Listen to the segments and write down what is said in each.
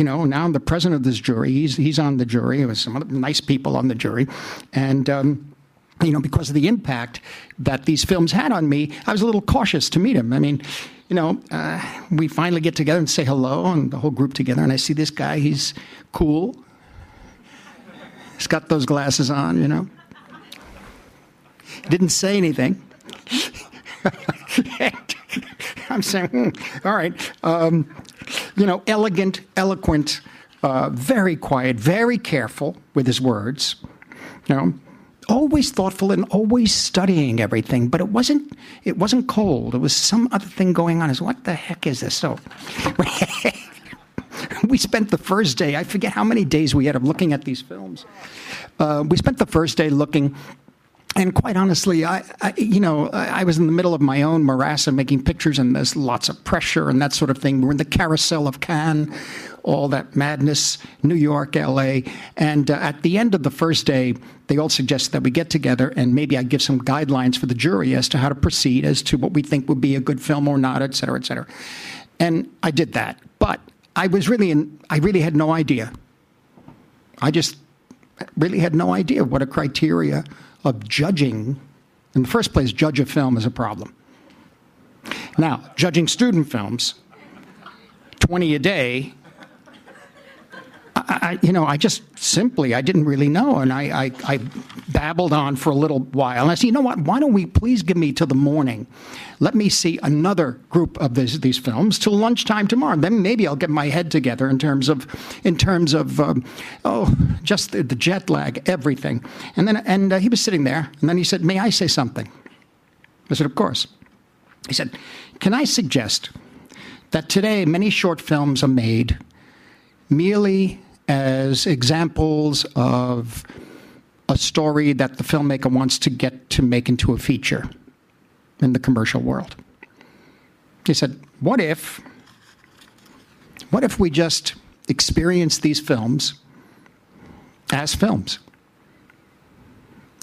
you know, now I'm the president of this jury. He's he's on the jury. There was some nice people on the jury, and. Um, you know, because of the impact that these films had on me, I was a little cautious to meet him. I mean, you know, uh, we finally get together and say hello, and the whole group together, and I see this guy. He's cool. He's got those glasses on, you know. Didn't say anything. I'm saying, hmm, all right. Um, you know, elegant, eloquent, uh, very quiet, very careful with his words. You know, always thoughtful and always studying everything. But it wasn't. It wasn't cold. It was some other thing going on. Is what the heck is this? So. we spent the first day, I forget how many days we had of looking at these films. Uh, we spent the first day looking and quite honestly, I, I, you know, I was in the middle of my own morass of making pictures, and there's lots of pressure and that sort of thing. We're in the carousel of Cannes, all that madness, New York, L.A., and uh, at the end of the first day, they all suggested that we get together and maybe I give some guidelines for the jury as to how to proceed, as to what we think would be a good film or not, et cetera, et cetera. And I did that, but I was really in. I really had no idea. I just really had no idea what a criteria of judging, in the first place, judge a film is a problem. Now, judging student films, 20 a day, I, you know, I just simply, I didn't really know. And I, I, I, babbled on for a little while. And I said, you know what? Why don't we please give me till the morning? Let me see another group of these, these films till lunchtime tomorrow. Then maybe I'll get my head together in terms of, in terms of, um, oh, just the, the, jet lag, everything. And then, and uh, he was sitting there. And then he said, may I say something? I said, of course. He said, can I suggest that today many short films are made merely as examples of a story that the filmmaker wants to get to make into a feature in the commercial world. He said, What if, what if we just experience these films as films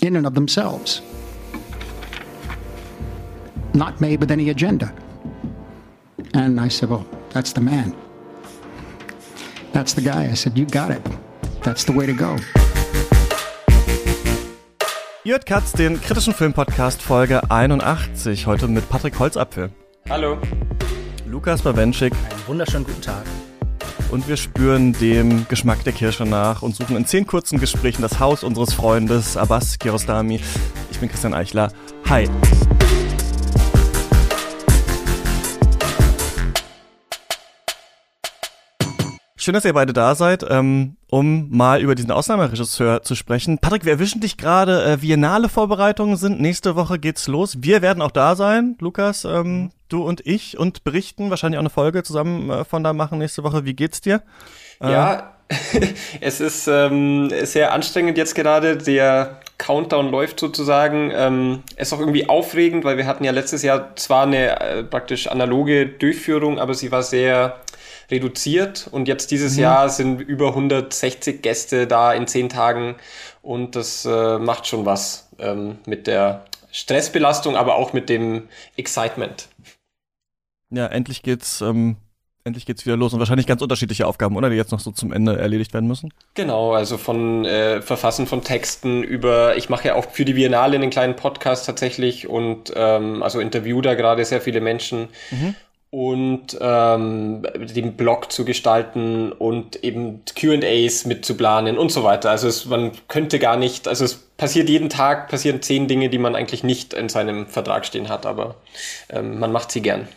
in and of themselves, not made with any agenda? And I said, Well, that's the man. That's the guy. I said, You got it. That's the way to go. Ihr hört Katz, den kritischen Filmpodcast Folge 81. Heute mit Patrick Holzapfel. Hallo. Lukas Bawenschik. Einen wunderschönen guten Tag. Und wir spüren dem Geschmack der Kirsche nach und suchen in zehn kurzen Gesprächen das Haus unseres Freundes Abbas Kiarostami. Ich bin Christian Eichler. Hi. Schön, dass ihr beide da seid, ähm, um mal über diesen Ausnahmeregisseur zu sprechen. Patrick, wir erwischen dich gerade. Äh, Biennale Vorbereitungen sind. Nächste Woche geht's los. Wir werden auch da sein, Lukas, ähm, du und ich, und berichten. Wahrscheinlich auch eine Folge zusammen äh, von da machen nächste Woche. Wie geht's dir? Äh, ja, es ist ähm, sehr anstrengend jetzt gerade. Der Countdown läuft sozusagen. Ähm, ist auch irgendwie aufregend, weil wir hatten ja letztes Jahr zwar eine äh, praktisch analoge Durchführung, aber sie war sehr reduziert und jetzt dieses mhm. Jahr sind über 160 Gäste da in zehn Tagen und das äh, macht schon was ähm, mit der Stressbelastung, aber auch mit dem Excitement. Ja, endlich geht's ähm, endlich geht's wieder los und wahrscheinlich ganz unterschiedliche Aufgaben, oder die jetzt noch so zum Ende erledigt werden müssen. Genau, also von äh, Verfassen von Texten über, ich mache ja auch für die Biennale einen kleinen Podcast tatsächlich und ähm, also interview da gerade sehr viele Menschen. Mhm und ähm, den Blog zu gestalten und eben QAs mitzuplanen und so weiter. Also es, man könnte gar nicht, also es passiert jeden Tag, passieren zehn Dinge, die man eigentlich nicht in seinem Vertrag stehen hat, aber ähm, man macht sie gern.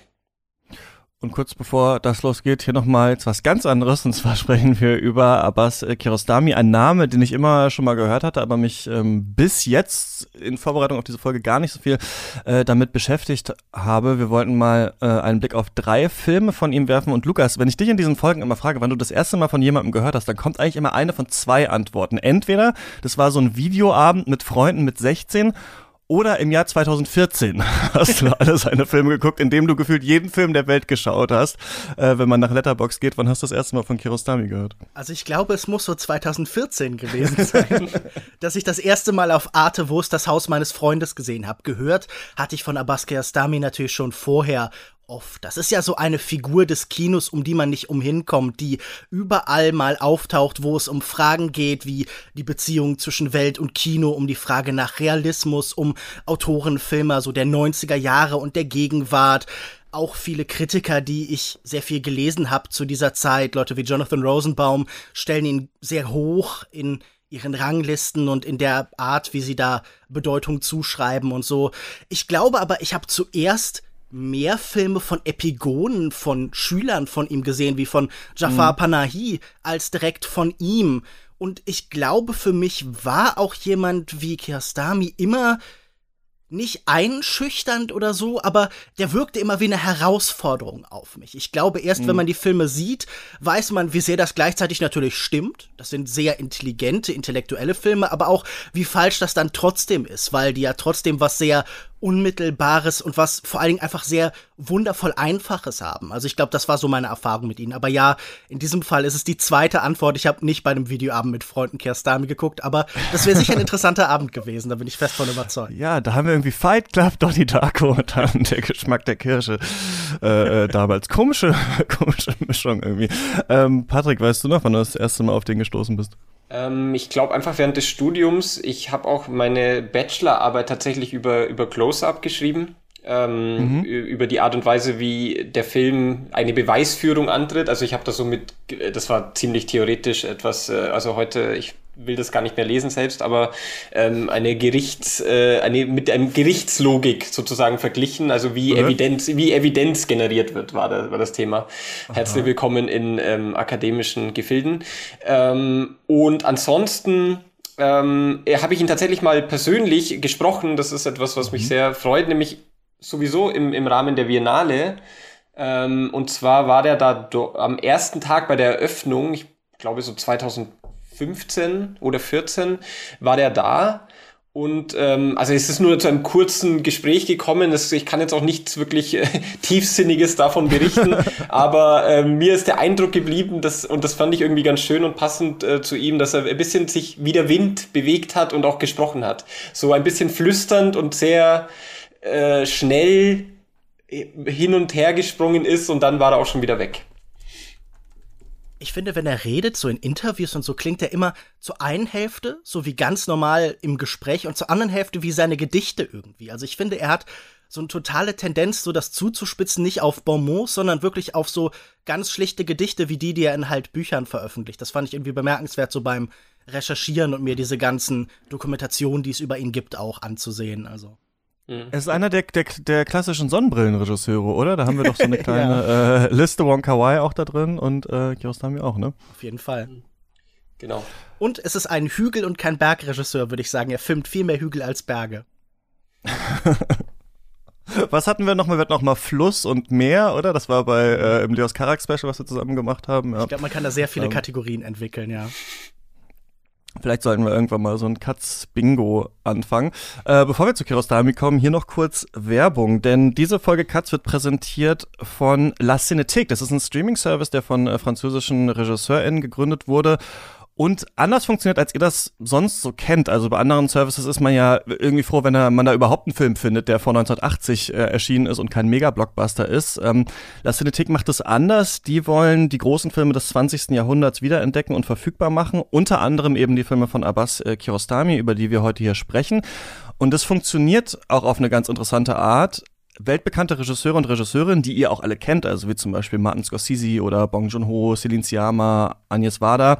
Und kurz bevor das losgeht, hier nochmal was ganz anderes. Und zwar sprechen wir über Abbas Kiarostami, ein Name, den ich immer schon mal gehört hatte, aber mich ähm, bis jetzt in Vorbereitung auf diese Folge gar nicht so viel äh, damit beschäftigt habe. Wir wollten mal äh, einen Blick auf drei Filme von ihm werfen. Und Lukas, wenn ich dich in diesen Folgen immer frage, wann du das erste Mal von jemandem gehört hast, dann kommt eigentlich immer eine von zwei Antworten. Entweder das war so ein Videoabend mit Freunden mit 16 oder im Jahr 2014 hast du alle seine Filme geguckt, in dem du gefühlt jeden Film der Welt geschaut hast. Äh, wenn man nach Letterbox geht, wann hast du das erste Mal von Kirostami gehört? Also ich glaube, es muss so 2014 gewesen sein, dass ich das erste Mal auf Arte Wurst das Haus meines Freundes gesehen habe. Gehört hatte ich von Abbas Kiarostami natürlich schon vorher oft. Das ist ja so eine Figur des Kinos, um die man nicht umhinkommt, die überall mal auftaucht, wo es um Fragen geht, wie die Beziehung zwischen Welt und Kino, um die Frage nach Realismus, um Autorenfilmer so der 90er Jahre und der Gegenwart. Auch viele Kritiker, die ich sehr viel gelesen habe zu dieser Zeit, Leute wie Jonathan Rosenbaum, stellen ihn sehr hoch in ihren Ranglisten und in der Art, wie sie da Bedeutung zuschreiben und so. Ich glaube aber, ich habe zuerst mehr Filme von Epigonen, von Schülern von ihm gesehen, wie von Jafar mhm. Panahi, als direkt von ihm. Und ich glaube, für mich war auch jemand wie Kiarostami immer nicht einschüchternd oder so, aber der wirkte immer wie eine Herausforderung auf mich. Ich glaube, erst mhm. wenn man die Filme sieht, weiß man, wie sehr das gleichzeitig natürlich stimmt. Das sind sehr intelligente, intellektuelle Filme, aber auch, wie falsch das dann trotzdem ist, weil die ja trotzdem was sehr Unmittelbares und was vor allen Dingen einfach sehr wundervoll Einfaches haben. Also ich glaube, das war so meine Erfahrung mit ihnen. Aber ja, in diesem Fall ist es die zweite Antwort. Ich habe nicht bei einem Videoabend mit Freunden Kerstami geguckt, aber das wäre sicher ein interessanter Abend gewesen. Da bin ich fest von überzeugt. Ja, da haben wir irgendwie Fight Club, Donnie Darko und dann der Geschmack der Kirsche äh, äh, damals. Komische, komische Mischung irgendwie. Ähm, Patrick, weißt du noch, wann du das erste Mal auf den gestoßen bist? Ähm, ich glaube einfach während des Studiums. Ich habe auch meine Bachelorarbeit tatsächlich über, über Close-Up geschrieben. Ähm, mhm. über die Art und Weise, wie der Film eine Beweisführung antritt. Also ich habe da so mit, das war ziemlich theoretisch etwas, äh, also heute, ich will das gar nicht mehr lesen selbst, aber ähm, eine Gerichts, äh, eine mit einem Gerichtslogik sozusagen verglichen, also wie mhm. Evidenz, wie Evidenz generiert wird, war, da, war das Thema. Aha. Herzlich willkommen in ähm, akademischen Gefilden. Ähm, und ansonsten ähm, habe ich ihn tatsächlich mal persönlich gesprochen. Das ist etwas, was mich mhm. sehr freut, nämlich sowieso im, im Rahmen der Biennale. Ähm, und zwar war der da am ersten Tag bei der Eröffnung, ich glaube so 2000 15 oder 14 war der da. Und ähm, also es ist nur zu einem kurzen Gespräch gekommen. Das, ich kann jetzt auch nichts wirklich äh, tiefsinniges davon berichten, aber äh, mir ist der Eindruck geblieben, dass und das fand ich irgendwie ganz schön und passend äh, zu ihm, dass er ein bisschen sich wie der Wind bewegt hat und auch gesprochen hat. So ein bisschen flüsternd und sehr äh, schnell äh, hin und her gesprungen ist und dann war er auch schon wieder weg ich finde, wenn er redet, so in Interviews und so, klingt er immer zur einen Hälfte, so wie ganz normal im Gespräch, und zur anderen Hälfte wie seine Gedichte irgendwie. Also ich finde, er hat so eine totale Tendenz, so das zuzuspitzen, nicht auf Bonmots, sondern wirklich auf so ganz schlichte Gedichte wie die, die er in halt Büchern veröffentlicht. Das fand ich irgendwie bemerkenswert, so beim Recherchieren und mir diese ganzen Dokumentationen, die es über ihn gibt, auch anzusehen. Also. Mhm. Es ist einer der, der, der klassischen Sonnenbrillenregisseure, oder? Da haben wir doch so eine kleine ja. äh, Liste Wong Kar Wai auch da drin und äh, Kiarostami auch, ne? Auf jeden Fall. Genau. Und es ist ein Hügel- und kein Bergregisseur, würde ich sagen. Er filmt viel mehr Hügel als Berge. Was hatten wir noch? Wir hatten noch mal Fluss und Meer, oder? Das war bei äh, im Leos Karak Special, was wir zusammen gemacht haben. Ja. Ich glaube, man kann da sehr viele ähm. Kategorien entwickeln, ja. Vielleicht sollten wir irgendwann mal so ein Katz-Bingo anfangen. Äh, bevor wir zu Kirostami kommen, hier noch kurz Werbung, denn diese Folge Katz wird präsentiert von La Cinétique. Das ist ein Streaming-Service, der von äh, französischen RegisseurInnen gegründet wurde und anders funktioniert, als ihr das sonst so kennt. Also bei anderen Services ist man ja irgendwie froh, wenn man da überhaupt einen Film findet, der vor 1980 äh, erschienen ist und kein Mega-Blockbuster ist. Ähm, La Cinetik macht es anders. Die wollen die großen Filme des 20. Jahrhunderts wiederentdecken und verfügbar machen. Unter anderem eben die Filme von Abbas äh, Kiarostami, über die wir heute hier sprechen. Und das funktioniert auch auf eine ganz interessante Art weltbekannte Regisseure und Regisseurinnen, die ihr auch alle kennt, also wie zum Beispiel Martin Scorsese oder Bong Joon-ho, Celine Sciamma, Agnes Varda,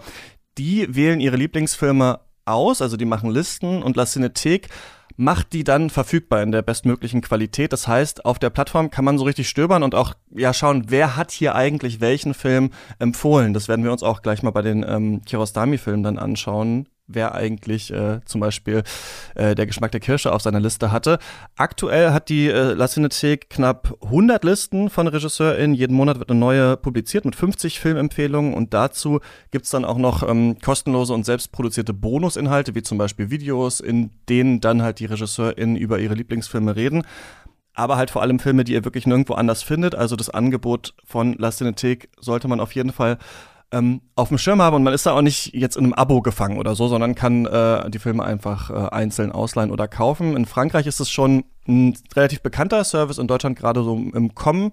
die wählen ihre Lieblingsfilme aus, also die machen Listen und La Cinetik macht die dann verfügbar in der bestmöglichen Qualität. Das heißt, auf der Plattform kann man so richtig stöbern und auch ja schauen, wer hat hier eigentlich welchen Film empfohlen. Das werden wir uns auch gleich mal bei den ähm, Kiarostami-Filmen dann anschauen, wer eigentlich äh, zum Beispiel äh, der Geschmack der Kirsche auf seiner Liste hatte. Aktuell hat die äh, La Cinéthèque knapp 100 Listen von RegisseurInnen. Jeden Monat wird eine neue publiziert mit 50 Filmempfehlungen und dazu gibt's dann auch noch ähm, kostenlose und selbstproduzierte Bonusinhalte, wie zum Beispiel Videos, in denen dann halt die RegisseurInnen über ihre Lieblingsfilme reden aber halt vor allem Filme, die ihr wirklich nirgendwo anders findet. Also das Angebot von La Cinéthèque sollte man auf jeden Fall ähm, auf dem Schirm habe und man ist da auch nicht jetzt in einem Abo gefangen oder so, sondern kann äh, die Filme einfach äh, einzeln ausleihen oder kaufen. In Frankreich ist es schon ein relativ bekannter Service, in Deutschland gerade so im Kommen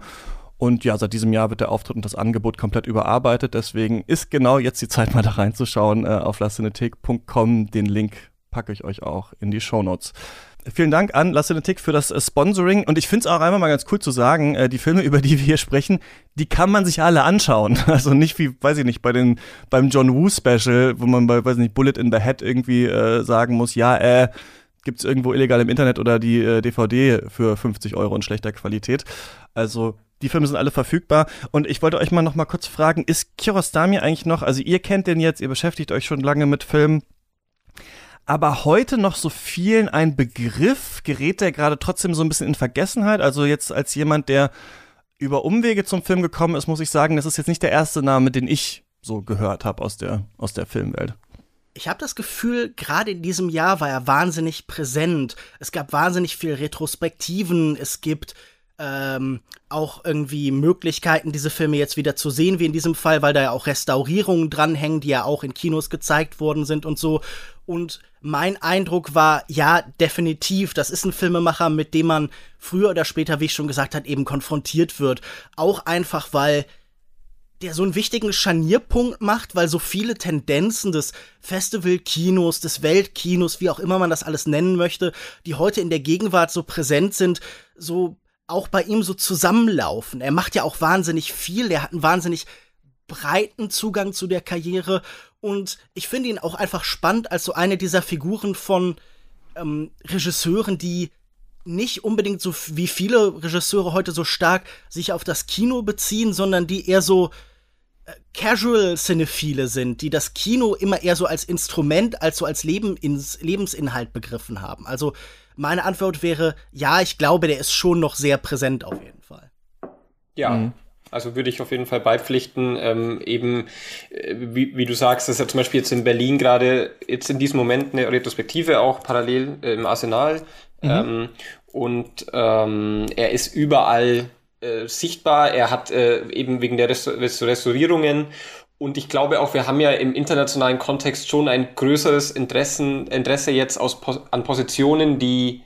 Und ja, seit diesem Jahr wird der Auftritt und das Angebot komplett überarbeitet. Deswegen ist genau jetzt die Zeit, mal da reinzuschauen äh, auf lacinetik.com. Den Link packe ich euch auch in die Show Notes. Vielen Dank an La Cinetik für das äh, Sponsoring. Und ich finde es auch einmal mal ganz cool zu sagen, äh, die Filme, über die wir hier sprechen, die kann man sich alle anschauen. Also nicht wie, weiß ich nicht, bei den, beim John Woo Special, wo man bei, weiß ich nicht, Bullet in the Head irgendwie äh, sagen muss, ja, äh, gibt es irgendwo illegal im Internet oder die äh, DVD für 50 Euro in schlechter Qualität. Also die Filme sind alle verfügbar. Und ich wollte euch mal noch mal kurz fragen, ist Kiarostami eigentlich noch, also ihr kennt den jetzt, ihr beschäftigt euch schon lange mit Filmen, aber heute noch so vielen ein Begriff? Gerät der gerade trotzdem so ein bisschen in Vergessenheit? Also jetzt als jemand, der über Umwege zum Film gekommen ist, muss ich sagen, das ist jetzt nicht der erste Name, den ich so gehört habe aus der, aus der Filmwelt. Ich habe das Gefühl, gerade in diesem Jahr war er wahnsinnig präsent. Es gab wahnsinnig viel Retrospektiven. Es gibt ähm, auch irgendwie Möglichkeiten, diese Filme jetzt wieder zu sehen, wie in diesem Fall, weil da ja auch Restaurierungen dranhängen, die ja auch in Kinos gezeigt worden sind und so. Und mein Eindruck war, ja, definitiv, das ist ein Filmemacher, mit dem man früher oder später, wie ich schon gesagt habe, eben konfrontiert wird. Auch einfach, weil der so einen wichtigen Scharnierpunkt macht, weil so viele Tendenzen des Festivalkinos, des Weltkinos, wie auch immer man das alles nennen möchte, die heute in der Gegenwart so präsent sind, so auch bei ihm so zusammenlaufen. Er macht ja auch wahnsinnig viel, er hat einen wahnsinnig breiten Zugang zu der Karriere und ich finde ihn auch einfach spannend als so eine dieser Figuren von ähm, Regisseuren, die nicht unbedingt so wie viele Regisseure heute so stark sich auf das Kino beziehen, sondern die eher so äh, Casual-Cinephile sind, die das Kino immer eher so als Instrument, als so als Leben ins Lebensinhalt begriffen haben. Also meine Antwort wäre, ja, ich glaube, der ist schon noch sehr präsent auf jeden Fall. Ja, mhm. Also würde ich auf jeden Fall beipflichten. Ähm, eben, äh, wie, wie, du sagst, ist ja zum Beispiel jetzt in Berlin gerade jetzt in diesem Moment eine Retrospektive auch parallel äh, im Arsenal. Mhm. Ähm, und ähm, er ist überall äh, sichtbar. Er hat äh, eben wegen der Restaur Restaurierungen und ich glaube auch, wir haben ja im internationalen Kontext schon ein größeres Interessen, Interesse jetzt aus, an Positionen, die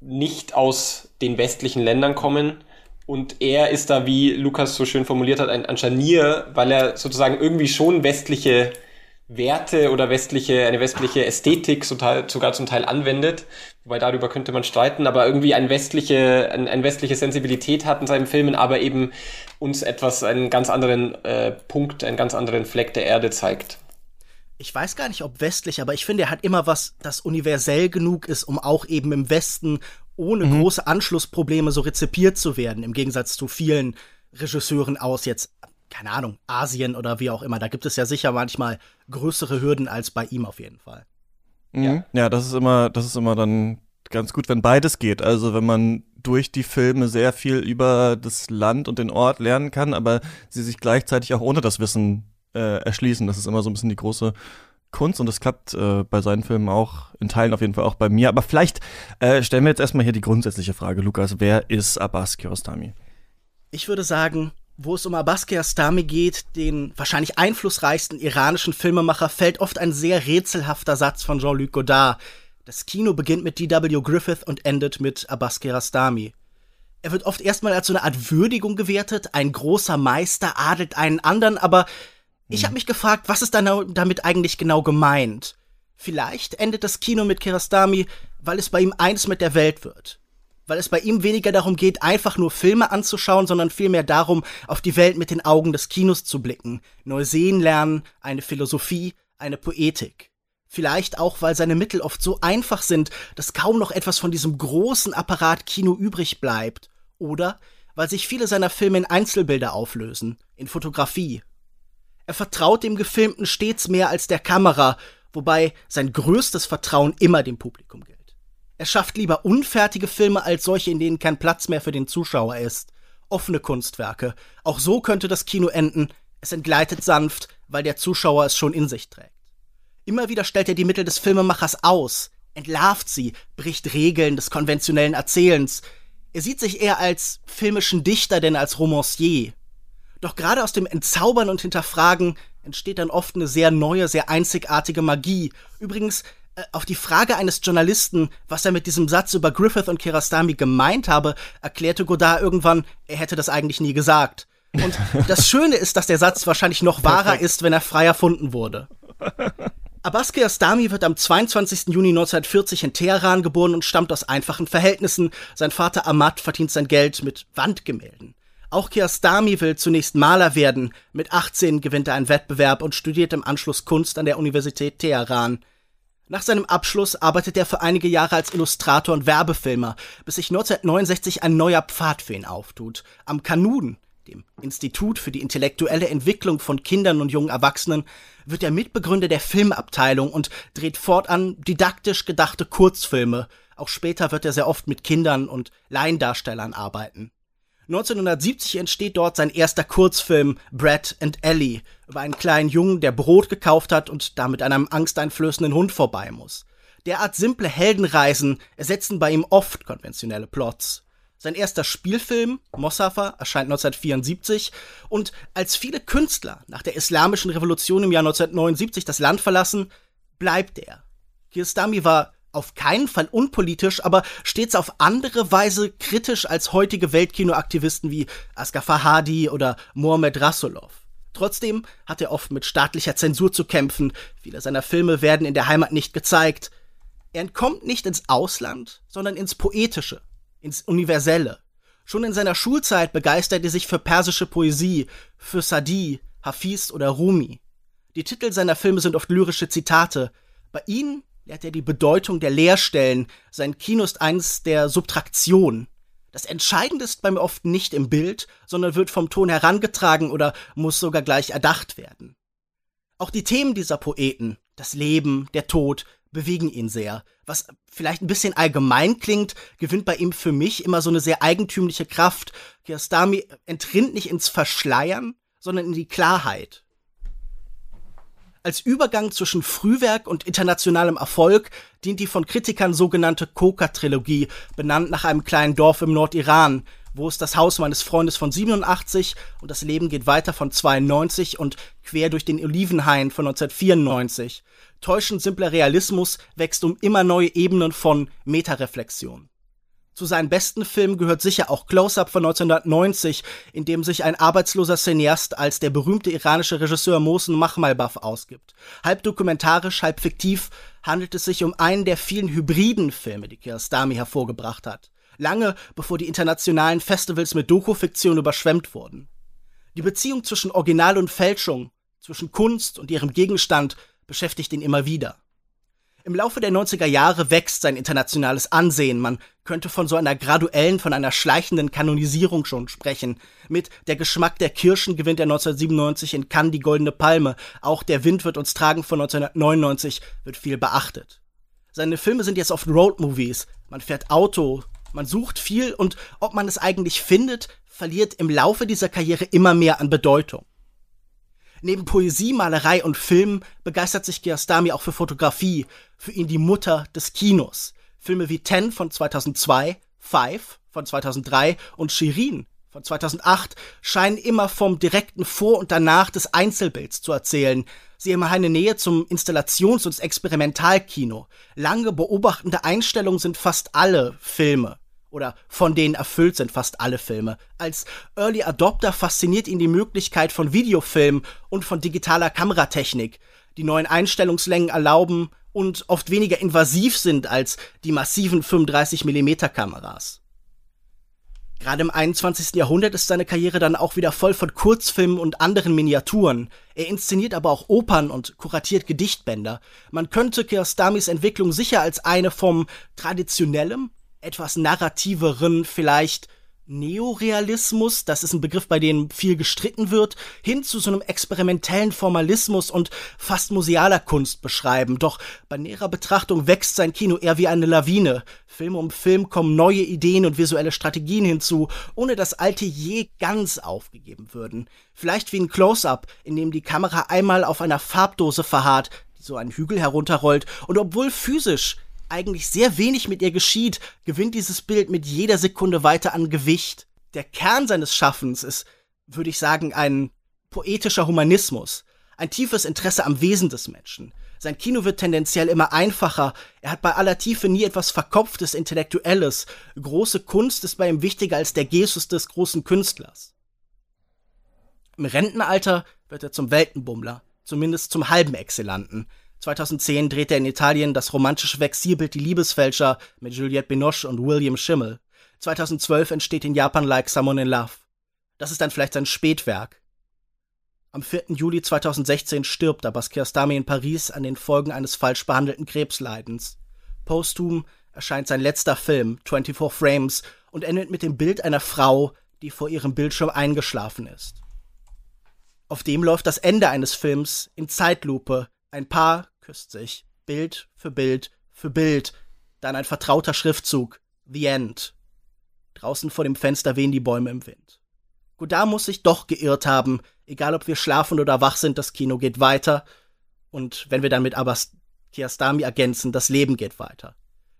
nicht aus den westlichen Ländern kommen und er ist da, wie Lukas so schön formuliert hat, ein, ein Scharnier, weil er sozusagen irgendwie schon westliche Werte oder westliche, eine westliche Ästhetik sogar zum Teil anwendet. Wobei darüber könnte man streiten, aber irgendwie eine westliche, eine, eine westliche Sensibilität hat in seinen Filmen, aber eben uns etwas, einen ganz anderen äh, Punkt, einen ganz anderen Fleck der Erde zeigt. Ich weiß gar nicht, ob westlich, aber ich finde, er hat immer was, das universell genug ist, um auch eben im Westen ohne mhm. große Anschlussprobleme so rezipiert zu werden, im Gegensatz zu vielen Regisseuren aus jetzt, keine Ahnung, Asien oder wie auch immer. Da gibt es ja sicher manchmal größere Hürden als bei ihm auf jeden Fall. Mhm. Ja. ja, das ist immer, das ist immer dann ganz gut, wenn beides geht. Also wenn man durch die Filme sehr viel über das Land und den Ort lernen kann, aber sie sich gleichzeitig auch ohne das Wissen äh, erschließen. Das ist immer so ein bisschen die große Kunst und das klappt äh, bei seinen Filmen auch, in Teilen auf jeden Fall auch bei mir. Aber vielleicht äh, stellen wir jetzt erstmal hier die grundsätzliche Frage, Lukas. Wer ist Abbas Kiarostami? Ich würde sagen, wo es um Abbas Kiarostami geht, den wahrscheinlich einflussreichsten iranischen Filmemacher, fällt oft ein sehr rätselhafter Satz von Jean-Luc Godard. Das Kino beginnt mit D.W. Griffith und endet mit Abbas Kiarostami. Er wird oft erstmal als so eine Art Würdigung gewertet, ein großer Meister adelt einen anderen, aber ich habe mhm. mich gefragt, was ist damit eigentlich genau gemeint? Vielleicht endet das Kino mit Kirastami, weil es bei ihm eins mit der Welt wird. Weil es bei ihm weniger darum geht, einfach nur Filme anzuschauen, sondern vielmehr darum, auf die Welt mit den Augen des Kinos zu blicken, neu sehen lernen, eine Philosophie, eine Poetik. Vielleicht auch, weil seine Mittel oft so einfach sind, dass kaum noch etwas von diesem großen Apparat Kino übrig bleibt. Oder weil sich viele seiner Filme in Einzelbilder auflösen, in Fotografie er vertraut dem Gefilmten stets mehr als der Kamera, wobei sein größtes Vertrauen immer dem Publikum gilt. Er schafft lieber unfertige Filme als solche, in denen kein Platz mehr für den Zuschauer ist. Offene Kunstwerke. Auch so könnte das Kino enden. Es entgleitet sanft, weil der Zuschauer es schon in sich trägt. Immer wieder stellt er die Mittel des Filmemachers aus, entlarvt sie, bricht Regeln des konventionellen Erzählens. Er sieht sich eher als filmischen Dichter denn als Romancier. Doch gerade aus dem Entzaubern und Hinterfragen entsteht dann oft eine sehr neue, sehr einzigartige Magie. Übrigens, Äh, auf die Frage eines Journalisten, was er mit diesem Satz über Griffith und Kirastami gemeint habe, erklärte Godard irgendwann, er hätte das eigentlich nie gesagt. Und das Schöne ist, dass der Satz wahrscheinlich noch wahrer ist, wenn er frei erfunden wurde. Abbas Kiarostami wird am 22. Juni 1940 in Teheran geboren und stammt aus einfachen Verhältnissen. Sein Vater Ahmad verdient sein Geld mit Wandgemälden. Auch Kiarostami will zunächst Maler werden. Mit 18 gewinnt er einen Wettbewerb und studiert im Anschluss Kunst an der Universität Teheran. Nach seinem Abschluss arbeitet er für einige Jahre als Illustrator und Werbefilmer, bis sich 1969 ein neuer Pfad für ihn auftut. Am Kanun, dem Institut für die intellektuelle Entwicklung von Kindern und jungen Erwachsenen, wird er Mitbegründer der Filmabteilung und dreht fortan didaktisch gedachte Kurzfilme. Auch später wird er sehr oft mit Kindern und Laiendarstellern arbeiten. 1970 entsteht dort sein erster Kurzfilm Brad and Ellie über einen kleinen Jungen, der Brot gekauft hat und damit einem angsteinflößenden Hund vorbei muss. Derart simple Heldenreisen ersetzen bei ihm oft konventionelle Plots. Sein erster Spielfilm, Mossafa, erscheint 1974 und als viele Künstler nach der Islamischen Revolution im Jahr 1979 das Land verlassen, bleibt er. Kiarostami war auf keinen Fall unpolitisch, aber stets auf andere Weise kritisch als heutige Weltkinoaktivisten wie Asghar Fahadi oder Mohamed Rasulov. Trotzdem hat er oft mit staatlicher Zensur zu kämpfen, viele seiner Filme werden in der Heimat nicht gezeigt. Er entkommt nicht ins Ausland, sondern ins Poetische, ins Universelle. Schon in seiner Schulzeit begeisterte er sich für persische Poesie, für Sadi, Hafiz oder Rumi. Die Titel seiner Filme sind oft lyrische Zitate. Bei ihnen lehrt er die Bedeutung der Leerstellen. Sein Kino ist eins der Subtraktion. Das Entscheidende ist bei mir oft nicht im Bild, sondern wird vom Ton herangetragen oder muss sogar gleich erdacht werden. Auch die Themen dieser Poeten, das Leben, der Tod, bewegen ihn sehr. Was vielleicht ein bisschen allgemein klingt, gewinnt bei ihm für mich immer so eine sehr eigentümliche Kraft. Kiarostami entrinnt nicht ins Verschleiern, sondern in die Klarheit. Als Übergang zwischen Frühwerk und internationalem Erfolg dient die von Kritikern sogenannte Koka-Trilogie, benannt nach einem kleinen Dorf im Nordiran, wo ist das Haus meines Freundes von 87 und das Leben geht weiter von 92 und quer durch den Olivenhain von 1994 täuschend simpler Realismus wächst um immer neue Ebenen von Metareflexion. Zu seinen besten Filmen gehört sicher auch Close-Up von 1990, in dem sich ein arbeitsloser Cineast als der berühmte iranische Regisseur Mohsen Mahmalbaf ausgibt. Halb dokumentarisch, halb fiktiv handelt es sich um einen der vielen hybriden Filme, die Kiarostami hervorgebracht hat. Lange bevor die internationalen Festivals mit Doku-Fiktion überschwemmt wurden. Die Beziehung zwischen Original und Fälschung, zwischen Kunst und ihrem Gegenstand beschäftigt ihn immer wieder. Im Laufe der 90er Jahre wächst sein internationales Ansehen. Man könnte von so einer graduellen, von einer schleichenden Kanonisierung schon sprechen. Mit Der Geschmack der Kirschen gewinnt er 1997 in Cannes die Goldene Palme. Auch Der Wind wird uns tragen von 1999 wird viel beachtet. Seine Filme sind jetzt oft Roadmovies. Man fährt Auto, man sucht viel und ob man es eigentlich findet, verliert im Laufe dieser Karriere immer mehr an Bedeutung. Neben Poesie, Malerei und Film begeistert sich Giastami auch für Fotografie, für ihn die Mutter des Kinos. Filme wie Ten von 2002, Five von 2003 und Shirin von 2008 scheinen immer vom direkten Vor- und Danach des Einzelbilds zu erzählen. Sie haben eine Nähe zum Installations- und Experimentalkino. Lange beobachtende Einstellungen sind fast alle Filme oder von denen erfüllt sind fast alle Filme. Als Early Adopter fasziniert ihn die Möglichkeit von Videofilm und von digitaler Kameratechnik, die neuen Einstellungslängen erlauben und oft weniger invasiv sind als die massiven 35mm Kameras. Gerade im 21. Jahrhundert ist seine Karriere dann auch wieder voll von Kurzfilmen und anderen Miniaturen. Er inszeniert aber auch Opern und kuratiert Gedichtbänder. Man könnte Kirastamis Entwicklung sicher als eine vom traditionellem etwas narrativeren, vielleicht Neorealismus, das ist ein Begriff, bei dem viel gestritten wird, hin zu so einem experimentellen Formalismus und fast musealer Kunst beschreiben. Doch bei näherer Betrachtung wächst sein Kino eher wie eine Lawine. Film um Film kommen neue Ideen und visuelle Strategien hinzu, ohne dass alte je ganz aufgegeben würden. Vielleicht wie ein Close-up, in dem die Kamera einmal auf einer Farbdose verharrt, die so einen Hügel herunterrollt, und obwohl physisch eigentlich sehr wenig mit ihr geschieht, gewinnt dieses Bild mit jeder Sekunde weiter an Gewicht. Der Kern seines Schaffens ist, würde ich sagen, ein poetischer Humanismus. ein tiefes Interesse am Wesen des Menschen. Sein Kino wird tendenziell immer einfacher. Er hat bei aller Tiefe nie etwas Verkopftes, Intellektuelles. Große Kunst ist bei ihm wichtiger als der Gestus des großen Künstlers. Im Rentenalter wird er zum Weltenbummler, zumindest zum halben Exzellenten. 2010 dreht er in Italien das romantische Vexierbild Die Liebesfälscher mit Juliette Binoche und William Schimmel. 2012 entsteht in Japan Like Someone in Love. Das ist dann vielleicht sein Spätwerk. Am 4. Juli 2016 stirbt Abbas Kiarostami in Paris an den Folgen eines falsch behandelten Krebsleidens. Posthum erscheint sein letzter Film, 24 Frames, und endet mit dem Bild einer Frau, die vor ihrem Bildschirm eingeschlafen ist. Auf dem läuft das Ende eines Films in Zeitlupe. Ein Paar küsst sich, Bild für Bild für Bild, dann ein vertrauter Schriftzug, The End. Draußen vor dem Fenster wehen die Bäume im Wind. Godard muss sich doch geirrt haben, egal ob wir schlafen oder wach sind, das Kino geht weiter. Und wenn wir dann mit Abbas Kiarostami ergänzen, das Leben geht weiter.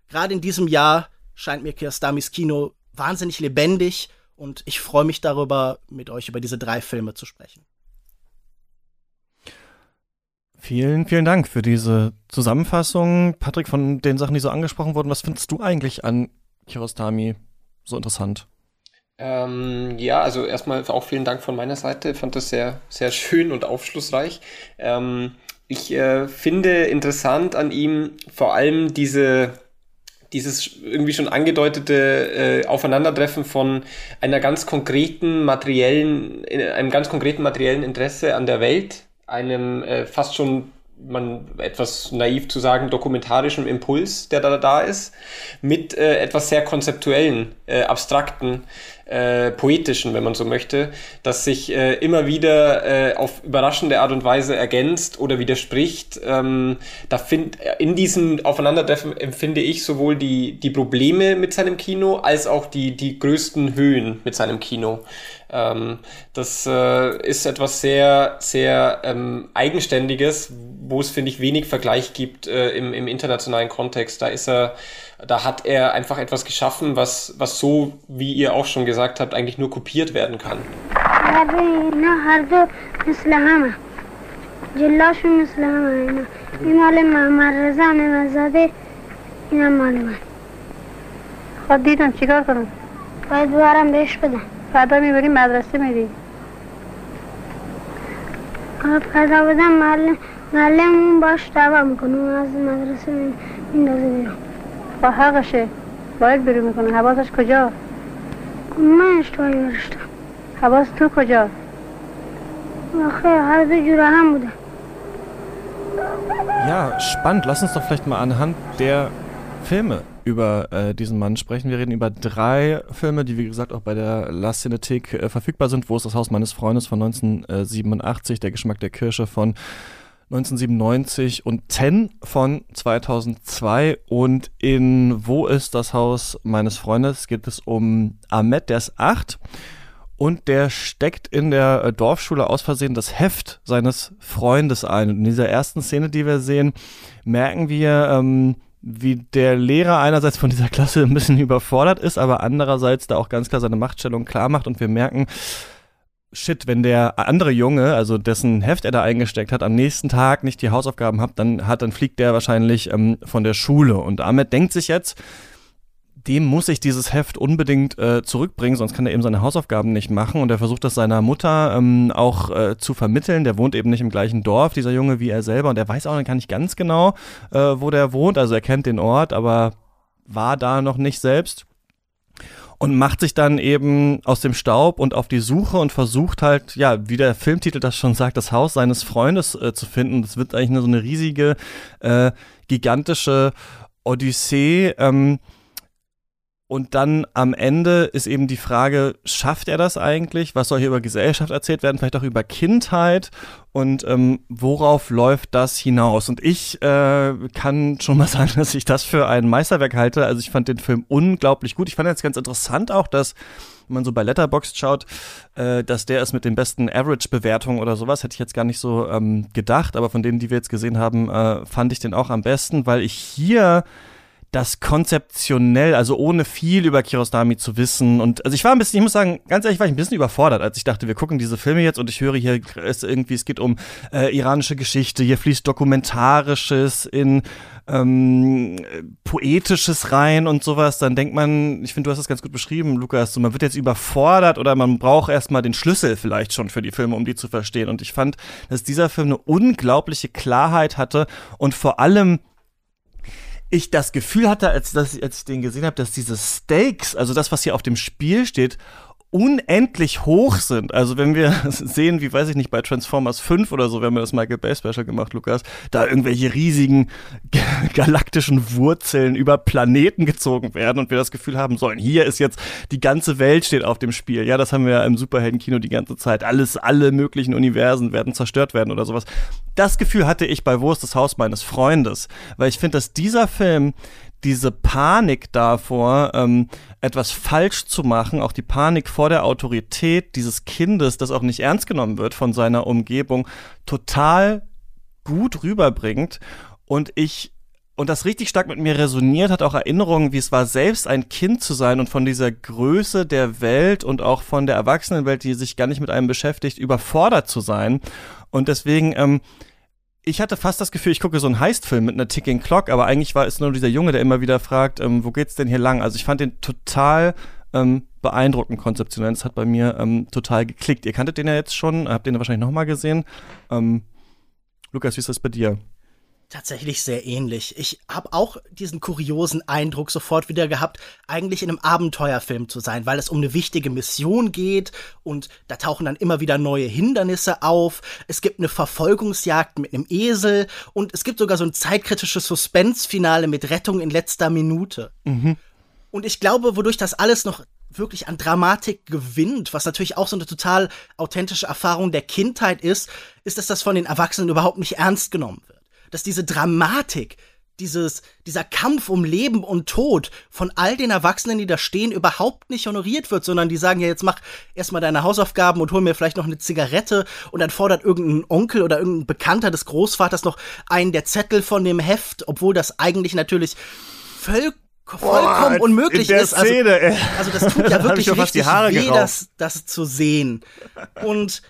Gerade in diesem Jahr scheint mir Kiarostamis Kino wahnsinnig lebendig und ich freue mich darüber, mit euch über diese drei Filme zu sprechen. Vielen, vielen Dank für diese Zusammenfassung. Patrick, von den Sachen, die so angesprochen wurden, was findest du eigentlich an Kiarostami so interessant? Ähm, ja, also erstmal auch vielen Dank von meiner Seite. Ich fand das sehr, sehr schön und aufschlussreich. Ähm, ich äh, finde interessant an ihm vor allem diese, dieses irgendwie schon angedeutete äh, Aufeinandertreffen von einer ganz konkreten materiellen, einem ganz konkreten materiellen Interesse an der Welt, einem äh, fast schon man etwas naiv zu sagen, dokumentarischem Impuls, der da da ist, mit äh, etwas sehr konzeptuellen, äh, abstrakten äh, poetischen, wenn man so möchte, das sich äh, immer wieder äh, auf überraschende Art und Weise ergänzt oder widerspricht. Ähm, da find, in diesem Aufeinandertreffen empfinde ich sowohl die, die Probleme mit seinem Kino als auch die, die größten Höhen mit seinem Kino. Ähm, das äh, ist etwas sehr, sehr ähm, Eigenständiges, wo es, finde ich, wenig Vergleich gibt äh, im, im internationalen Kontext. Da ist er da hat er einfach etwas geschaffen, was, was so, wie ihr auch schon gesagt habt, eigentlich nur kopiert werden kann. خب دیدم چیکار کنم باید ببرم بهش بدم فردا می‌بری مدرسه میری. فردا بدم معلم معلممون باش دعوا می‌کنه. از مدرسه میندازه بیرون. با حقشه. باید بری می‌کنه. حواسش کجا؟ من اشتباهی برشتم حواس تو کجا؟ آخه هر دو جوره هم بوده. Ja, spannend. Lass uns doch vielleicht mal anhand der Filme über äh, diesen Mann sprechen. Wir reden über drei Filme, die wie gesagt auch bei der La Cinéthèque äh, verfügbar sind. Wo ist das Haus meines Freundes von 1987, Der Geschmack der Kirsche von 1997 und Ten von 2002. Und in Wo ist das Haus meines Freundes geht es um Ahmed, der ist acht. Und der steckt in der äh, Dorfschule aus Versehen das Heft seines Freundes ein. Und in dieser ersten Szene, die wir sehen, merken wir, ähm, wie der Lehrer einerseits von dieser Klasse ein bisschen überfordert ist, aber andererseits da auch ganz klar seine Machtstellung klar macht. Und wir merken, shit, wenn der andere Junge, also dessen Heft er da eingesteckt hat, am nächsten Tag nicht die Hausaufgaben hat, dann hat, dann fliegt der wahrscheinlich ähm, von der Schule. Und Ahmed denkt sich jetzt, dem muss ich dieses Heft unbedingt äh, zurückbringen, sonst kann er eben seine Hausaufgaben nicht machen. Und er versucht das seiner Mutter ähm, auch äh, zu vermitteln. Der wohnt eben nicht im gleichen Dorf, dieser Junge, wie er selber. Und er weiß auch gar nicht ganz genau, äh, wo der wohnt. Also er kennt den Ort, aber war da noch nicht selbst und macht sich dann eben aus dem Staub und auf die Suche und versucht halt, ja, wie der Filmtitel das schon sagt, das Haus seines Freundes äh, zu finden. Das wird eigentlich eine, so eine riesige, äh, gigantische Odyssee. Ähm, und dann am Ende ist eben die Frage, schafft er das eigentlich? Was soll hier über Gesellschaft erzählt werden? Vielleicht auch über Kindheit? Und ähm, worauf läuft das hinaus? Und ich äh, kann schon mal sagen, dass ich das für ein Meisterwerk halte. Also ich fand den Film unglaublich gut. Ich fand jetzt ganz interessant auch, dass wenn man so bei Letterboxd schaut, äh, dass der ist mit den besten Average-Bewertungen oder sowas, hätte ich jetzt gar nicht so ähm, gedacht. Aber von denen, die wir jetzt gesehen haben, äh, fand ich den auch am besten, weil ich hier das konzeptionell, also ohne viel über Kirosami zu wissen. Und also ich war ein bisschen, ich muss sagen, ganz ehrlich, war ich ein bisschen überfordert, als ich dachte, wir gucken diese Filme jetzt und ich höre hier es irgendwie, es geht um äh, iranische Geschichte, hier fließt Dokumentarisches in ähm, Poetisches rein und sowas, dann denkt man, ich finde, du hast das ganz gut beschrieben, Lukas, so, man wird jetzt überfordert oder man braucht erstmal den Schlüssel vielleicht schon für die Filme, um die zu verstehen. Und ich fand, dass dieser Film eine unglaubliche Klarheit hatte und vor allem ich das Gefühl hatte, als, als ich den gesehen habe, dass diese Stakes, also das, was hier auf dem Spiel steht, unendlich hoch sind. Also wenn wir sehen, wie weiß ich nicht, bei Transformers 5 oder so, wir haben das Michael Bay Special gemacht, Lukas, da irgendwelche riesigen galaktischen Wurzeln über Planeten gezogen werden und wir das Gefühl haben sollen, hier ist jetzt die ganze Welt steht auf dem Spiel. Ja, das haben wir ja im Superheldenkino die ganze Zeit. Alles, alle möglichen Universen werden zerstört werden oder sowas. Das Gefühl hatte ich bei Wo ist das Haus meines Freundes, weil ich finde, dass dieser Film diese Panik davor, ähm, etwas falsch zu machen, auch die Panik vor der Autorität dieses Kindes, das auch nicht ernst genommen wird von seiner Umgebung, total gut rüberbringt. Und ich und das richtig stark mit mir resoniert hat, auch Erinnerungen, wie es war, selbst ein Kind zu sein und von dieser Größe der Welt und auch von der Erwachsenenwelt, die sich gar nicht mit einem beschäftigt, überfordert zu sein. Und deswegen ähm, ich hatte fast das Gefühl, ich gucke so einen Heistfilm mit einer Ticking Clock, aber eigentlich war es nur dieser Junge, der immer wieder fragt, ähm, wo geht's denn hier lang? Also ich fand den total ähm, beeindruckend konzeptionell. Das hat bei mir ähm, total geklickt. Ihr kanntet den ja jetzt schon, habt den ja wahrscheinlich nochmal gesehen. Ähm, Lukas, wie ist das bei dir? Tatsächlich sehr ähnlich. Ich habe auch diesen kuriosen Eindruck sofort wieder gehabt, eigentlich in einem Abenteuerfilm zu sein, weil es um eine wichtige Mission geht und da tauchen dann immer wieder neue Hindernisse auf. Es gibt eine Verfolgungsjagd mit einem Esel und es gibt sogar so ein zeitkritisches Suspense-Finale mit Rettung in letzter Minute. Mhm. Und ich glaube, wodurch das alles noch wirklich an Dramatik gewinnt, was natürlich auch so eine total authentische Erfahrung der Kindheit ist, ist, dass das von den Erwachsenen überhaupt nicht ernst genommen wird dass diese Dramatik, dieses, dieser Kampf um Leben und Tod von all den Erwachsenen, die da stehen, überhaupt nicht honoriert wird, sondern die sagen ja, jetzt mach erstmal deine Hausaufgaben und hol mir vielleicht noch eine Zigarette und dann fordert irgendein Onkel oder irgendein Bekannter des Großvaters noch einen der Zettel von dem Heft, obwohl das eigentlich natürlich voll vollkommen Boah, unmöglich ist. Also, also, das tut ja wirklich richtig weh, das, das zu sehen. Und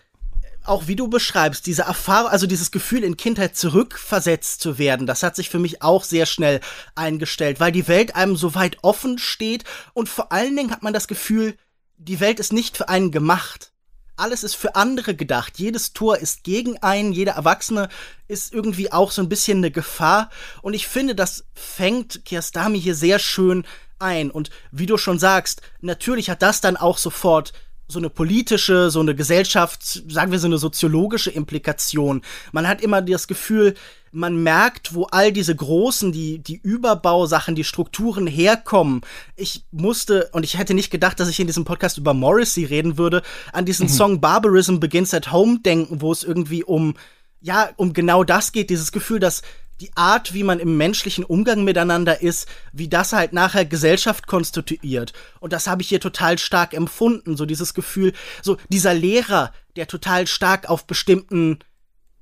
auch wie du beschreibst, diese Erfahrung, also dieses Gefühl in Kindheit zurückversetzt zu werden, das hat sich für mich auch sehr schnell eingestellt, weil die Welt einem so weit offen steht und vor allen Dingen hat man das Gefühl, die Welt ist nicht für einen gemacht. Alles ist für andere gedacht. Jedes Tor ist gegen einen. Jeder Erwachsene ist irgendwie auch so ein bisschen eine Gefahr. Und ich finde, das fängt Kiastami hier sehr schön ein. Und wie du schon sagst, natürlich hat das dann auch sofort so eine politische, so eine Gesellschaft, sagen wir so eine soziologische Implikation. Man hat immer das Gefühl, man merkt, wo all diese großen, die, die Überbausachen, die Strukturen herkommen. Ich musste, und ich hätte nicht gedacht, dass ich in diesem Podcast über Morrissey reden würde, an diesen mhm. Song Barbarism Begins at Home denken, wo es irgendwie um, ja, um genau das geht, dieses Gefühl, dass die Art, wie man im menschlichen Umgang miteinander ist, wie das halt nachher Gesellschaft konstituiert. Und das habe ich hier total stark empfunden, so dieses Gefühl, so dieser Lehrer, der total stark auf bestimmten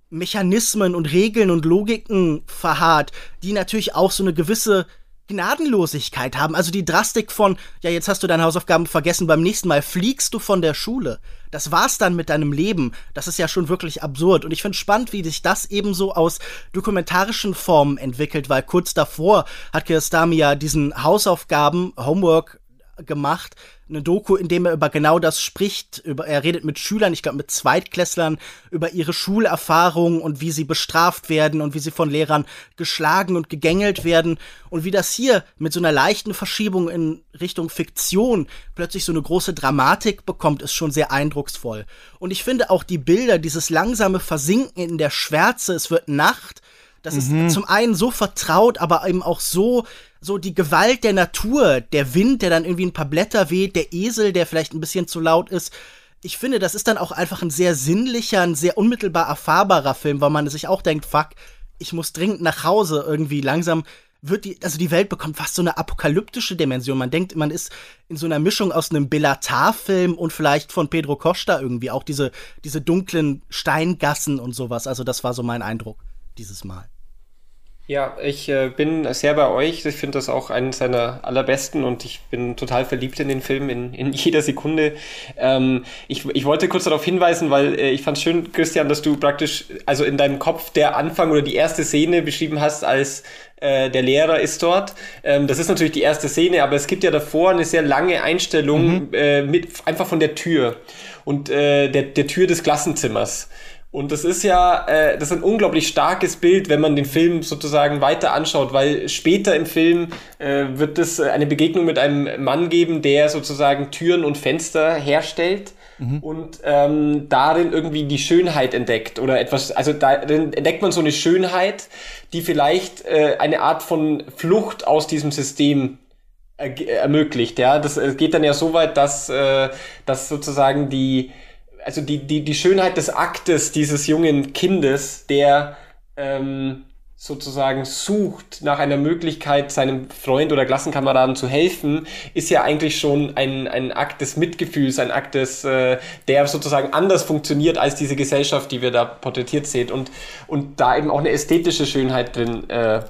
Mechanismen und Regeln und Logiken verharrt, die natürlich auch so eine gewisse Gnadenlosigkeit haben. Also die Drastik von, ja, jetzt hast du deine Hausaufgaben vergessen, beim nächsten Mal fliegst du von der Schule. Das war's dann mit deinem Leben. Das ist ja schon wirklich absurd. Und ich finde spannend, wie sich das ebenso aus dokumentarischen Formen entwickelt, weil kurz davor hat Kiarostami ja diesen Hausaufgaben, Homework gemacht, eine Doku, in dem er über genau das spricht. Über, er redet mit Schülern, ich glaube mit Zweitklässlern, über ihre Schulerfahrungen und wie sie bestraft werden und wie sie von Lehrern geschlagen und gegängelt werden und wie das hier mit so einer leichten Verschiebung in Richtung Fiktion plötzlich so eine große Dramatik bekommt, ist schon sehr eindrucksvoll. Und ich finde auch die Bilder, dieses langsame Versinken in der Schwärze, es wird Nacht, das mhm. ist zum einen so vertraut, aber eben auch so so die Gewalt der Natur, der Wind, der dann irgendwie ein paar Blätter weht, der Esel, der vielleicht ein bisschen zu laut ist. Ich finde, das ist dann auch einfach ein sehr sinnlicher, ein sehr unmittelbar erfahrbarer Film, weil man sich auch denkt, fuck, ich muss dringend nach Hause irgendwie langsam wird die, also die Welt bekommt fast so eine apokalyptische Dimension. Man denkt, man ist in so einer Mischung aus einem Bellatar-Film und vielleicht von Pedro Costa irgendwie auch diese, diese dunklen Steingassen und sowas. Also das war so mein Eindruck dieses Mal. Ja, ich äh, bin sehr bei euch. Ich finde das auch einen seiner allerbesten und ich bin total verliebt in den Film in, in jeder Sekunde. Ähm, ich, ich wollte kurz darauf hinweisen, weil äh, ich fand es schön, Christian, dass du praktisch, also in deinem Kopf der Anfang oder die erste Szene beschrieben hast als äh, der Lehrer ist dort. Ähm, das ist natürlich die erste Szene, aber es gibt ja davor eine sehr lange Einstellung mhm. äh, mit einfach von der Tür und der, der Tür des Klassenzimmers. Und das ist ja, äh, das ist ein unglaublich starkes Bild, wenn man den Film sozusagen weiter anschaut, weil später im Film äh, wird es eine Begegnung mit einem Mann geben, der sozusagen Türen und Fenster herstellt mhm. und ähm, darin irgendwie die Schönheit entdeckt oder etwas, also darin entdeckt man so eine Schönheit, die vielleicht äh, eine Art von Flucht aus diesem System ermöglicht. Ja, das geht dann ja so weit, dass, äh, dass sozusagen die also die, die, die Schönheit des Aktes dieses jungen Kindes, der ähm, sozusagen sucht nach einer Möglichkeit, seinem Freund oder Klassenkameraden zu helfen, ist ja eigentlich schon ein, ein Akt des Mitgefühls, ein Akt des, äh, der sozusagen anders funktioniert als diese Gesellschaft, die wir da porträtiert sehen und, und da eben auch eine ästhetische Schönheit drin äh,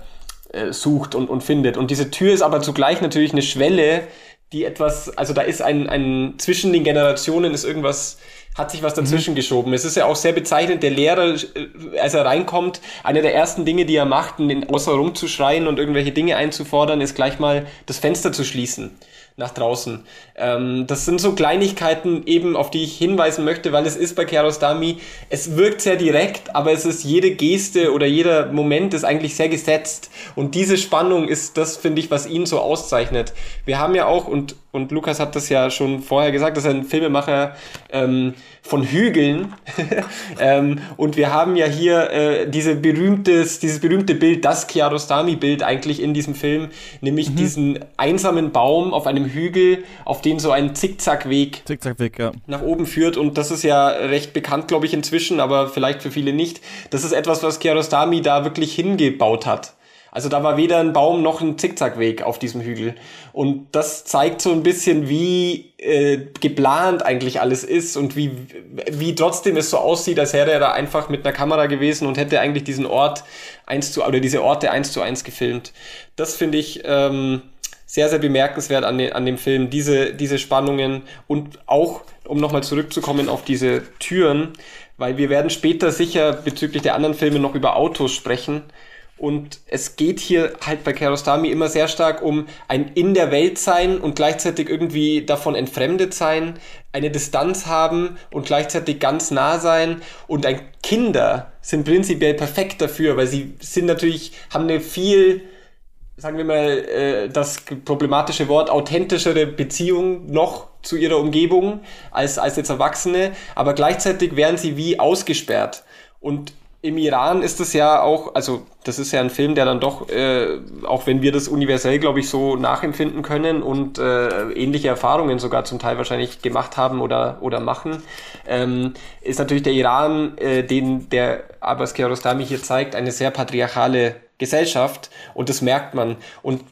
äh, sucht und, und findet. Und diese Tür ist aber zugleich natürlich eine Schwelle, die etwas, also da ist ein, ein zwischen den Generationen ist irgendwas hat sich was dazwischen mhm. geschoben. Es ist ja auch sehr bezeichnend, der Lehrer, äh, als er reinkommt, eine der ersten Dinge, die er macht, außer rumzuschreien und irgendwelche Dinge einzufordern, ist gleich mal das Fenster zu schließen nach draußen. Ähm, das sind so Kleinigkeiten eben, auf die ich hinweisen möchte, weil es ist bei Kiarostami, es wirkt sehr direkt, aber es ist jede Geste oder jeder Moment ist eigentlich sehr gesetzt. Und diese Spannung ist das, finde ich, was ihn so auszeichnet. Wir haben ja auch, und, und Lukas hat das ja schon vorher gesagt, dass er ein Filmemacher ähm, von Hügeln. ähm, und wir haben ja hier äh, diese berühmtes, dieses berühmte Bild, das Kiarostami-Bild eigentlich in diesem Film, nämlich mhm. diesen einsamen Baum auf einem Hügel, auf den so ein Zickzackweg Zickzackweg, ja. nach oben führt. Und das ist ja recht bekannt, glaube ich, inzwischen, aber vielleicht für viele nicht. Das ist etwas, was Kiarostami da wirklich hingebaut hat. Also da war weder ein Baum noch ein Zickzackweg auf diesem Hügel. Und das zeigt so ein bisschen, wie äh, geplant eigentlich alles ist und wie, wie trotzdem es so aussieht, als wäre er da einfach mit einer Kamera gewesen und hätte eigentlich diesen Ort eins zu, oder diese Orte eins zu eins gefilmt. Das finde ich ähm, sehr, sehr bemerkenswert an, den, an dem Film, diese, diese Spannungen und auch, um nochmal zurückzukommen auf diese Türen, weil wir werden später sicher bezüglich der anderen Filme noch über Autos sprechen. Und es geht hier halt bei Kerostami immer sehr stark um ein in der Welt sein und gleichzeitig irgendwie davon entfremdet sein, eine Distanz haben und gleichzeitig ganz nah sein. Und ein Kinder sind prinzipiell perfekt dafür, weil sie sind natürlich, haben eine viel, sagen wir mal, äh, das problematische Wort authentischere Beziehung noch zu ihrer Umgebung als, als jetzt Erwachsene, aber gleichzeitig werden sie wie ausgesperrt. Und im Iran ist es ja auch, also das ist ja ein Film, der dann doch, äh, auch wenn wir das universell, glaube ich, so nachempfinden können und äh, ähnliche Erfahrungen sogar zum Teil wahrscheinlich gemacht haben oder, oder machen, ähm, ist natürlich der Iran, äh, den der Abbas Kiarostami hier zeigt, eine sehr patriarchale Gesellschaft und das merkt man. Und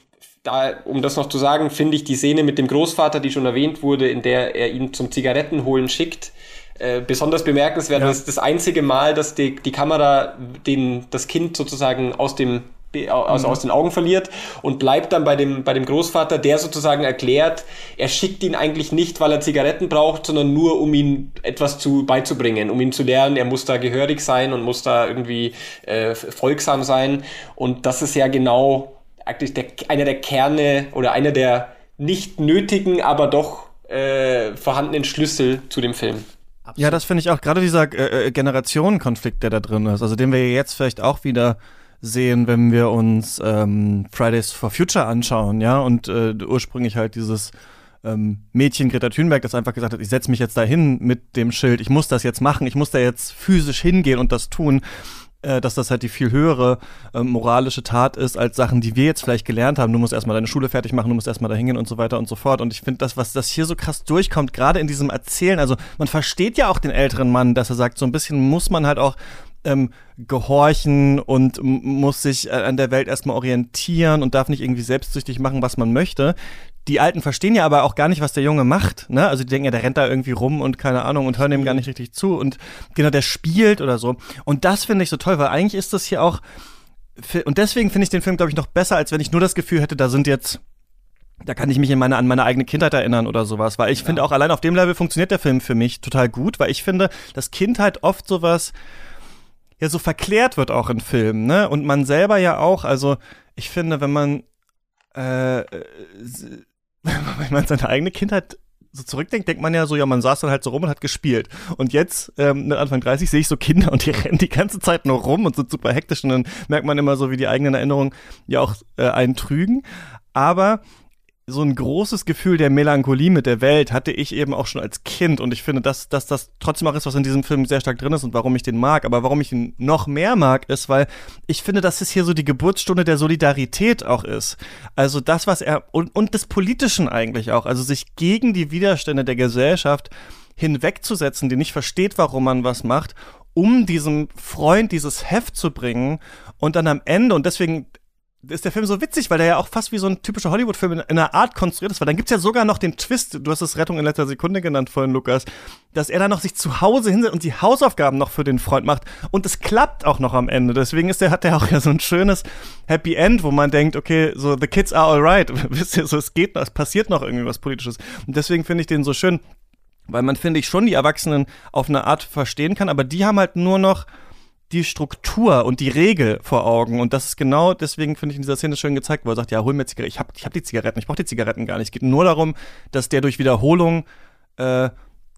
da, um das noch zu sagen, finde ich die Szene mit dem Großvater, die schon erwähnt wurde, in der er ihn zum Zigarettenholen schickt, äh, besonders bemerkenswert. Ja. Das ist das einzige Mal, dass die, die Kamera den, das Kind sozusagen aus dem also mhm. aus den Augen verliert und bleibt dann bei dem, bei dem Großvater, der sozusagen erklärt, er schickt ihn eigentlich nicht, weil er Zigaretten braucht, sondern nur, um ihm etwas zu, beizubringen, um ihn zu lernen, er muss da gehörig sein und muss da irgendwie äh, folgsam sein. Und das ist ja genau eigentlich der, einer der Kerne oder einer der nicht nötigen, aber doch äh, vorhandenen Schlüssel zu dem Film. Absolut. Ja, das finde ich auch. Gerade dieser äh, äh, Generationenkonflikt, der da drin ist, also den wir jetzt vielleicht auch wieder sehen, wenn wir uns ähm, Fridays for Future anschauen, ja, und äh, ursprünglich halt dieses ähm, Mädchen Greta Thunberg, das einfach gesagt hat, ich setze mich jetzt dahin mit dem Schild, ich muss das jetzt machen, ich muss da jetzt physisch hingehen und das tun dass das halt die viel höhere äh, moralische Tat ist als Sachen, die wir jetzt vielleicht gelernt haben. Du musst erstmal deine Schule fertig machen, du musst erstmal da hingehen und so weiter und so fort. Und ich finde das, was das hier so krass durchkommt, gerade in diesem Erzählen, also man versteht ja auch den älteren Mann, dass er sagt, so ein bisschen muss man halt auch ähm, gehorchen und muss sich äh, an der Welt erstmal orientieren und darf nicht irgendwie selbstsüchtig machen, was man möchte die Alten verstehen ja aber auch gar nicht, was der Junge macht. Ne? Also die denken ja, der rennt da irgendwie rum und keine Ahnung und hören ihm gar nicht richtig zu. Und genau, der spielt oder so. Und das finde ich so toll, weil eigentlich ist das hier auch und deswegen finde ich den Film, glaube ich, noch besser, als wenn ich nur das Gefühl hätte, da sind jetzt da kann ich mich in meine, an meine eigene Kindheit erinnern oder sowas, weil ich ja. finde auch allein auf dem Level funktioniert der Film für mich total gut, weil ich finde, dass Kindheit oft sowas ja so verklärt wird auch in Filmen, ne? Und man selber ja auch, also ich finde, wenn man äh, wenn man seine eigene Kindheit so zurückdenkt, denkt man ja so, ja, man saß dann halt so rum und hat gespielt. Und jetzt, ähm, mit Anfang 30, sehe ich so Kinder und die rennen die ganze Zeit nur rum und sind super hektisch und dann merkt man immer so, wie die eigenen Erinnerungen ja auch äh, einen trügen. Aber so ein großes Gefühl der Melancholie mit der Welt hatte ich eben auch schon als Kind und ich finde, dass, dass das trotzdem auch ist, was in diesem Film sehr stark drin ist und warum ich den mag. Aber warum ich ihn noch mehr mag, ist, weil ich finde, dass es hier so die Geburtsstunde der Solidarität auch ist. Also das, was er und, und des Politischen eigentlich auch, also sich gegen die Widerstände der Gesellschaft hinwegzusetzen, die nicht versteht, warum man was macht, um diesem Freund dieses Heft zu bringen und dann am Ende, und deswegen ist der Film so witzig, weil der ja auch fast wie so ein typischer Hollywood-Film in, in, einer Art konstruiert ist. Weil dann gibt's ja sogar noch den Twist, du hast es Rettung in letzter Sekunde genannt vorhin, Lukas, dass er dann noch sich zu Hause hinsetzt und die Hausaufgaben noch für den Freund macht. Und es klappt auch noch am Ende. Deswegen ist der, hat der auch ja so ein schönes Happy End, wo man denkt, okay, so the kids are alright. Wisst ihr, so es geht noch, es passiert noch irgendwie was Politisches. Und deswegen finde ich den so schön, weil man, finde ich, schon die Erwachsenen auf eine Art verstehen kann, aber die haben halt nur noch die Struktur und die Regel vor Augen. Und das ist genau deswegen, finde ich, in dieser Szene schön gezeigt, wo er sagt, ja, hol mir Zigaretten. Ich habe ich hab die Zigaretten, ich brauche die Zigaretten gar nicht. Es geht nur darum, dass der durch Wiederholung äh,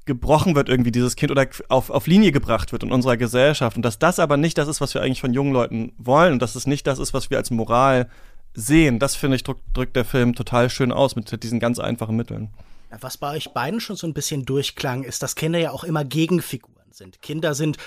gebrochen wird, irgendwie dieses Kind oder auf, auf Linie gebracht wird in unserer Gesellschaft. Und dass das aber nicht das ist, was wir eigentlich von jungen Leuten wollen und dass es nicht das ist, was wir als Moral sehen. Das, finde ich, drückt, drückt der Film total schön aus mit diesen ganz einfachen Mitteln. Was bei euch beiden schon so ein bisschen durchklang, ist, dass Kinder ja auch immer Gegenfiguren sind. Kinder sind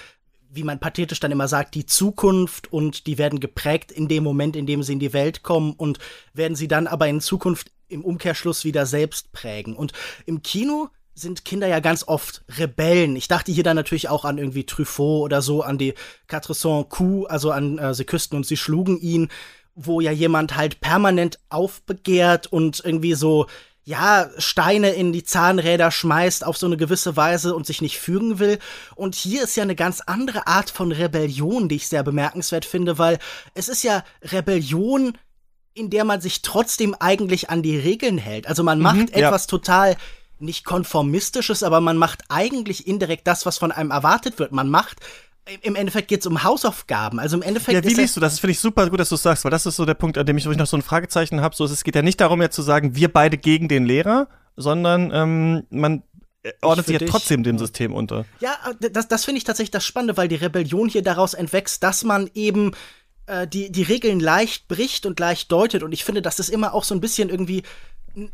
wie man pathetisch dann immer sagt, die Zukunft und die werden geprägt in dem Moment, in dem sie in die Welt kommen und werden sie dann aber in Zukunft im Umkehrschluss wieder selbst prägen. Und im Kino sind Kinder ja ganz oft Rebellen. Ich dachte hier dann natürlich auch an irgendwie Truffaut oder so, an die Quatre Cent Coups, also an äh, Sie küssten und sie schlugen ihn, wo ja jemand halt permanent aufbegehrt und irgendwie so ja, Steine in die Zahnräder schmeißt auf so eine gewisse Weise und sich nicht fügen will. Und hier ist ja eine ganz andere Art von Rebellion, die ich sehr bemerkenswert finde, weil es ist ja Rebellion, in der man sich trotzdem eigentlich an die Regeln hält. Also man macht mhm, etwas ja. total nicht konformistisches, aber man macht eigentlich indirekt das, was von einem erwartet wird. Man macht im Endeffekt geht es um Hausaufgaben. Also im Endeffekt. Ja, wie liest du das? Das finde ich super gut, dass du es sagst, weil das ist so der Punkt, an dem ich, ich noch so ein Fragezeichen habe. So, es geht ja nicht darum, jetzt zu sagen, wir beide gegen den Lehrer, sondern ähm, man ordnet sich ja trotzdem dem System unter. Ja, das, das finde ich tatsächlich das Spannende, weil die Rebellion hier daraus entwächst, dass man eben äh, die, die Regeln leicht bricht und leicht deutet. Und ich finde, das ist immer auch so ein bisschen irgendwie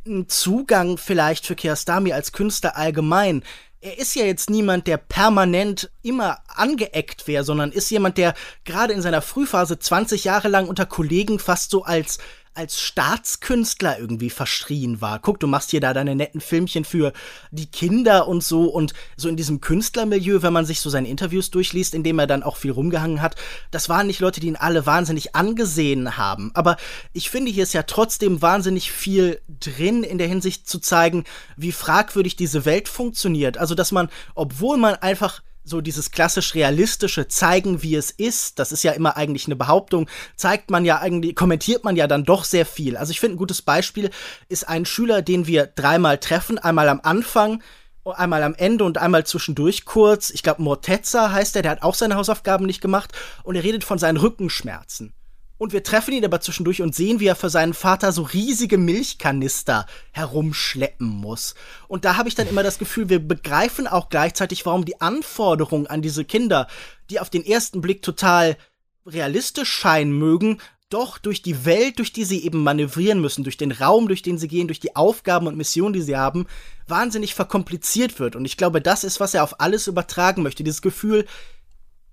ein Zugang vielleicht für Kiarostami als Künstler allgemein er ist ja jetzt niemand, der permanent immer angeeckt wäre, sondern ist jemand, der gerade in seiner Frühphase 20 Jahre lang unter Kollegen fast so als als Staatskünstler irgendwie verschrien war. Guck, du machst hier da deine netten Filmchen für die Kinder und so und so in diesem Künstlermilieu, wenn man sich so seine Interviews durchliest, in dem er dann auch viel rumgehangen hat, das waren nicht Leute, die ihn alle wahnsinnig angesehen haben. Aber ich finde, hier ist ja trotzdem wahnsinnig viel drin in der Hinsicht zu zeigen, wie fragwürdig diese Welt funktioniert. Also, dass man, obwohl man einfach so dieses klassisch realistische zeigen, wie es ist, das ist ja immer eigentlich eine Behauptung, zeigt man ja eigentlich, kommentiert man ja dann doch sehr viel. Also ich finde, ein gutes Beispiel ist ein Schüler, den wir dreimal treffen, einmal am Anfang, einmal am Ende und einmal zwischendurch kurz. Ich glaube, Mortezza heißt er, der hat auch seine Hausaufgaben nicht gemacht und er redet von seinen Rückenschmerzen. Und wir treffen ihn aber zwischendurch und sehen, wie er für seinen Vater so riesige Milchkanister herumschleppen muss. Und da habe ich dann immer das Gefühl, wir begreifen auch gleichzeitig, warum die Anforderungen an diese Kinder, die auf den ersten Blick total realistisch scheinen mögen, doch durch die Welt, durch die sie eben manövrieren müssen, durch den Raum, durch den sie gehen, durch die Aufgaben und Missionen, die sie haben, wahnsinnig verkompliziert wird. Und ich glaube, das ist, was er auf alles übertragen möchte. Dieses Gefühl,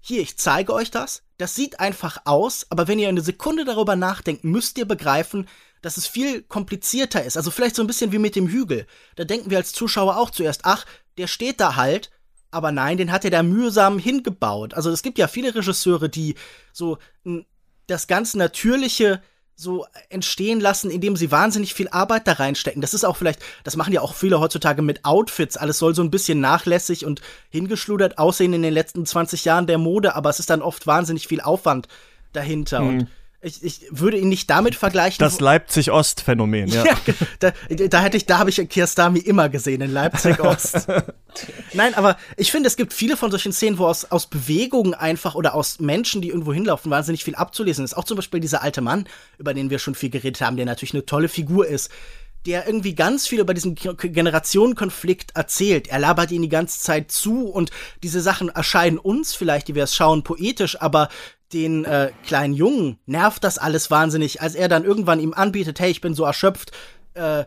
hier, ich zeige euch das. Das sieht einfach aus, aber wenn ihr eine Sekunde darüber nachdenkt, müsst ihr begreifen, dass es viel komplizierter ist. Also vielleicht so ein bisschen wie mit dem Hügel. Da denken wir als Zuschauer auch zuerst, ach, der steht da halt, aber nein, den hat er da mühsam hingebaut. Also es gibt ja viele Regisseure, die so das ganz natürliche so entstehen lassen, indem sie wahnsinnig viel Arbeit da reinstecken. Das ist auch vielleicht, das machen ja auch viele heutzutage mit Outfits. Alles soll so ein bisschen nachlässig und hingeschludert aussehen in den letzten 20 Jahren der Mode, aber es ist dann oft wahnsinnig viel Aufwand dahinter. Mhm. Und Ich, ich würde ihn nicht damit vergleichen. Das Leipzig-Ost-Phänomen, ja. ja. da, da hätte ich, da habe ich Kirstami immer gesehen, in Leipzig-Ost. Nein, aber ich finde, es gibt viele von solchen Szenen, wo aus, aus Bewegungen einfach oder aus Menschen, die irgendwo hinlaufen, wahnsinnig viel abzulesen ist. Auch zum Beispiel dieser alte Mann, über den wir schon viel geredet haben, der natürlich eine tolle Figur ist, der irgendwie ganz viel über diesen Generationenkonflikt erzählt. Er labert ihn die ganze Zeit zu und diese Sachen erscheinen uns vielleicht, die wir es schauen, poetisch, aber den äh, kleinen Jungen nervt das alles wahnsinnig, als er dann irgendwann ihm anbietet, hey, ich bin so erschöpft, äh,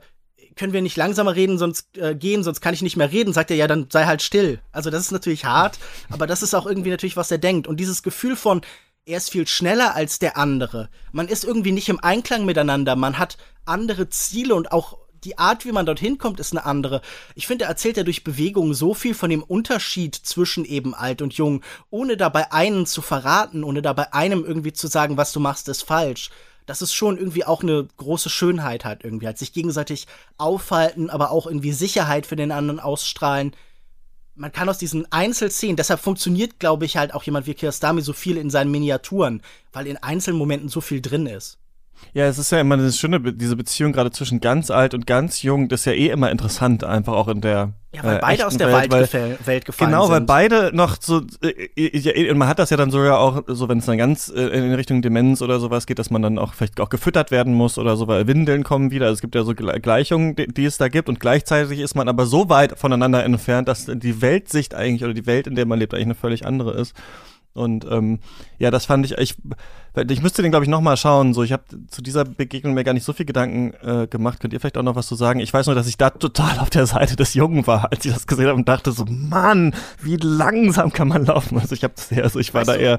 können wir nicht langsamer reden, sonst äh, gehen, sonst kann ich nicht mehr reden, sagt er, ja, dann sei halt still. Also das ist natürlich hart, aber das ist auch irgendwie natürlich, was er denkt. Und dieses Gefühl von, er ist viel schneller als der andere. Man ist irgendwie nicht im Einklang miteinander, man hat andere Ziele und auch die Art, wie man dorthin kommt, ist eine andere. Ich finde, er erzählt ja durch Bewegung so viel von dem Unterschied zwischen eben alt und jung, ohne dabei einen zu verraten, ohne dabei einem irgendwie zu sagen, was du machst, ist falsch. Das ist schon irgendwie auch eine große Schönheit halt irgendwie, halt sich gegenseitig aufhalten, aber auch irgendwie Sicherheit für den anderen ausstrahlen. Man kann aus diesen Einzelszenen, deshalb funktioniert, glaube ich, halt auch jemand wie Kirstami so viel in seinen Miniaturen, weil in Einzelmomenten so viel drin ist. Ja, es ist ja immer eine schöne, Be diese Beziehung gerade zwischen ganz alt und ganz jung, das ist ja eh immer interessant, einfach auch in der. Ja, weil äh, beide aus der Welt, weil, Welt gefallen genau, sind. Genau, weil beide noch so, äh, äh, und man hat das ja dann sogar auch, so wenn es dann ganz äh, in Richtung Demenz oder sowas geht, dass man dann auch vielleicht auch gefüttert werden muss oder so, weil Windeln kommen wieder. Also es gibt ja so Gleichungen, die, die es da gibt und gleichzeitig ist man aber so weit voneinander entfernt, dass die Weltsicht eigentlich oder die Welt, in der man lebt, eigentlich eine völlig andere ist. Und ähm, ja, das fand ich, ich, ich müsste den, glaube ich, nochmal schauen. So, ich habe zu dieser Begegnung mir gar nicht so viel Gedanken äh, gemacht. Könnt ihr vielleicht auch noch was zu sagen? Ich weiß nur, dass ich da total auf der Seite des Jungen war, als ich das gesehen habe und dachte so, Mann, wie langsam kann man laufen? Also ich habe sehr, also ich war weißt da eher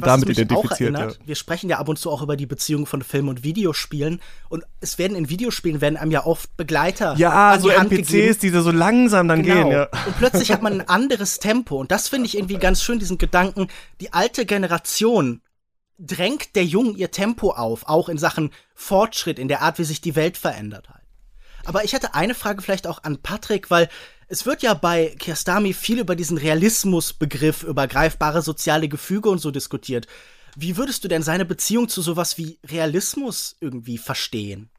damit identifiziert. Ja. Wir sprechen ja ab und zu auch über die Beziehung von Film und Videospielen und es werden in Videospielen werden einem ja oft Begleiter. Ja, so NPCs, die so langsam dann genau. gehen. Ja. Und plötzlich hat man ein anderes Tempo und das finde ich irgendwie ganz schön, diesen Gedanken, die alte Generation drängt der Jungen ihr Tempo auf, auch in Sachen Fortschritt, in der Art, wie sich die Welt verändert halt. Aber ich hatte eine Frage vielleicht auch an Patrick, weil es wird ja bei Kiarostami viel über diesen Realismusbegriff, über greifbare soziale Gefüge und so diskutiert. Wie würdest du denn seine Beziehung zu sowas wie Realismus irgendwie verstehen?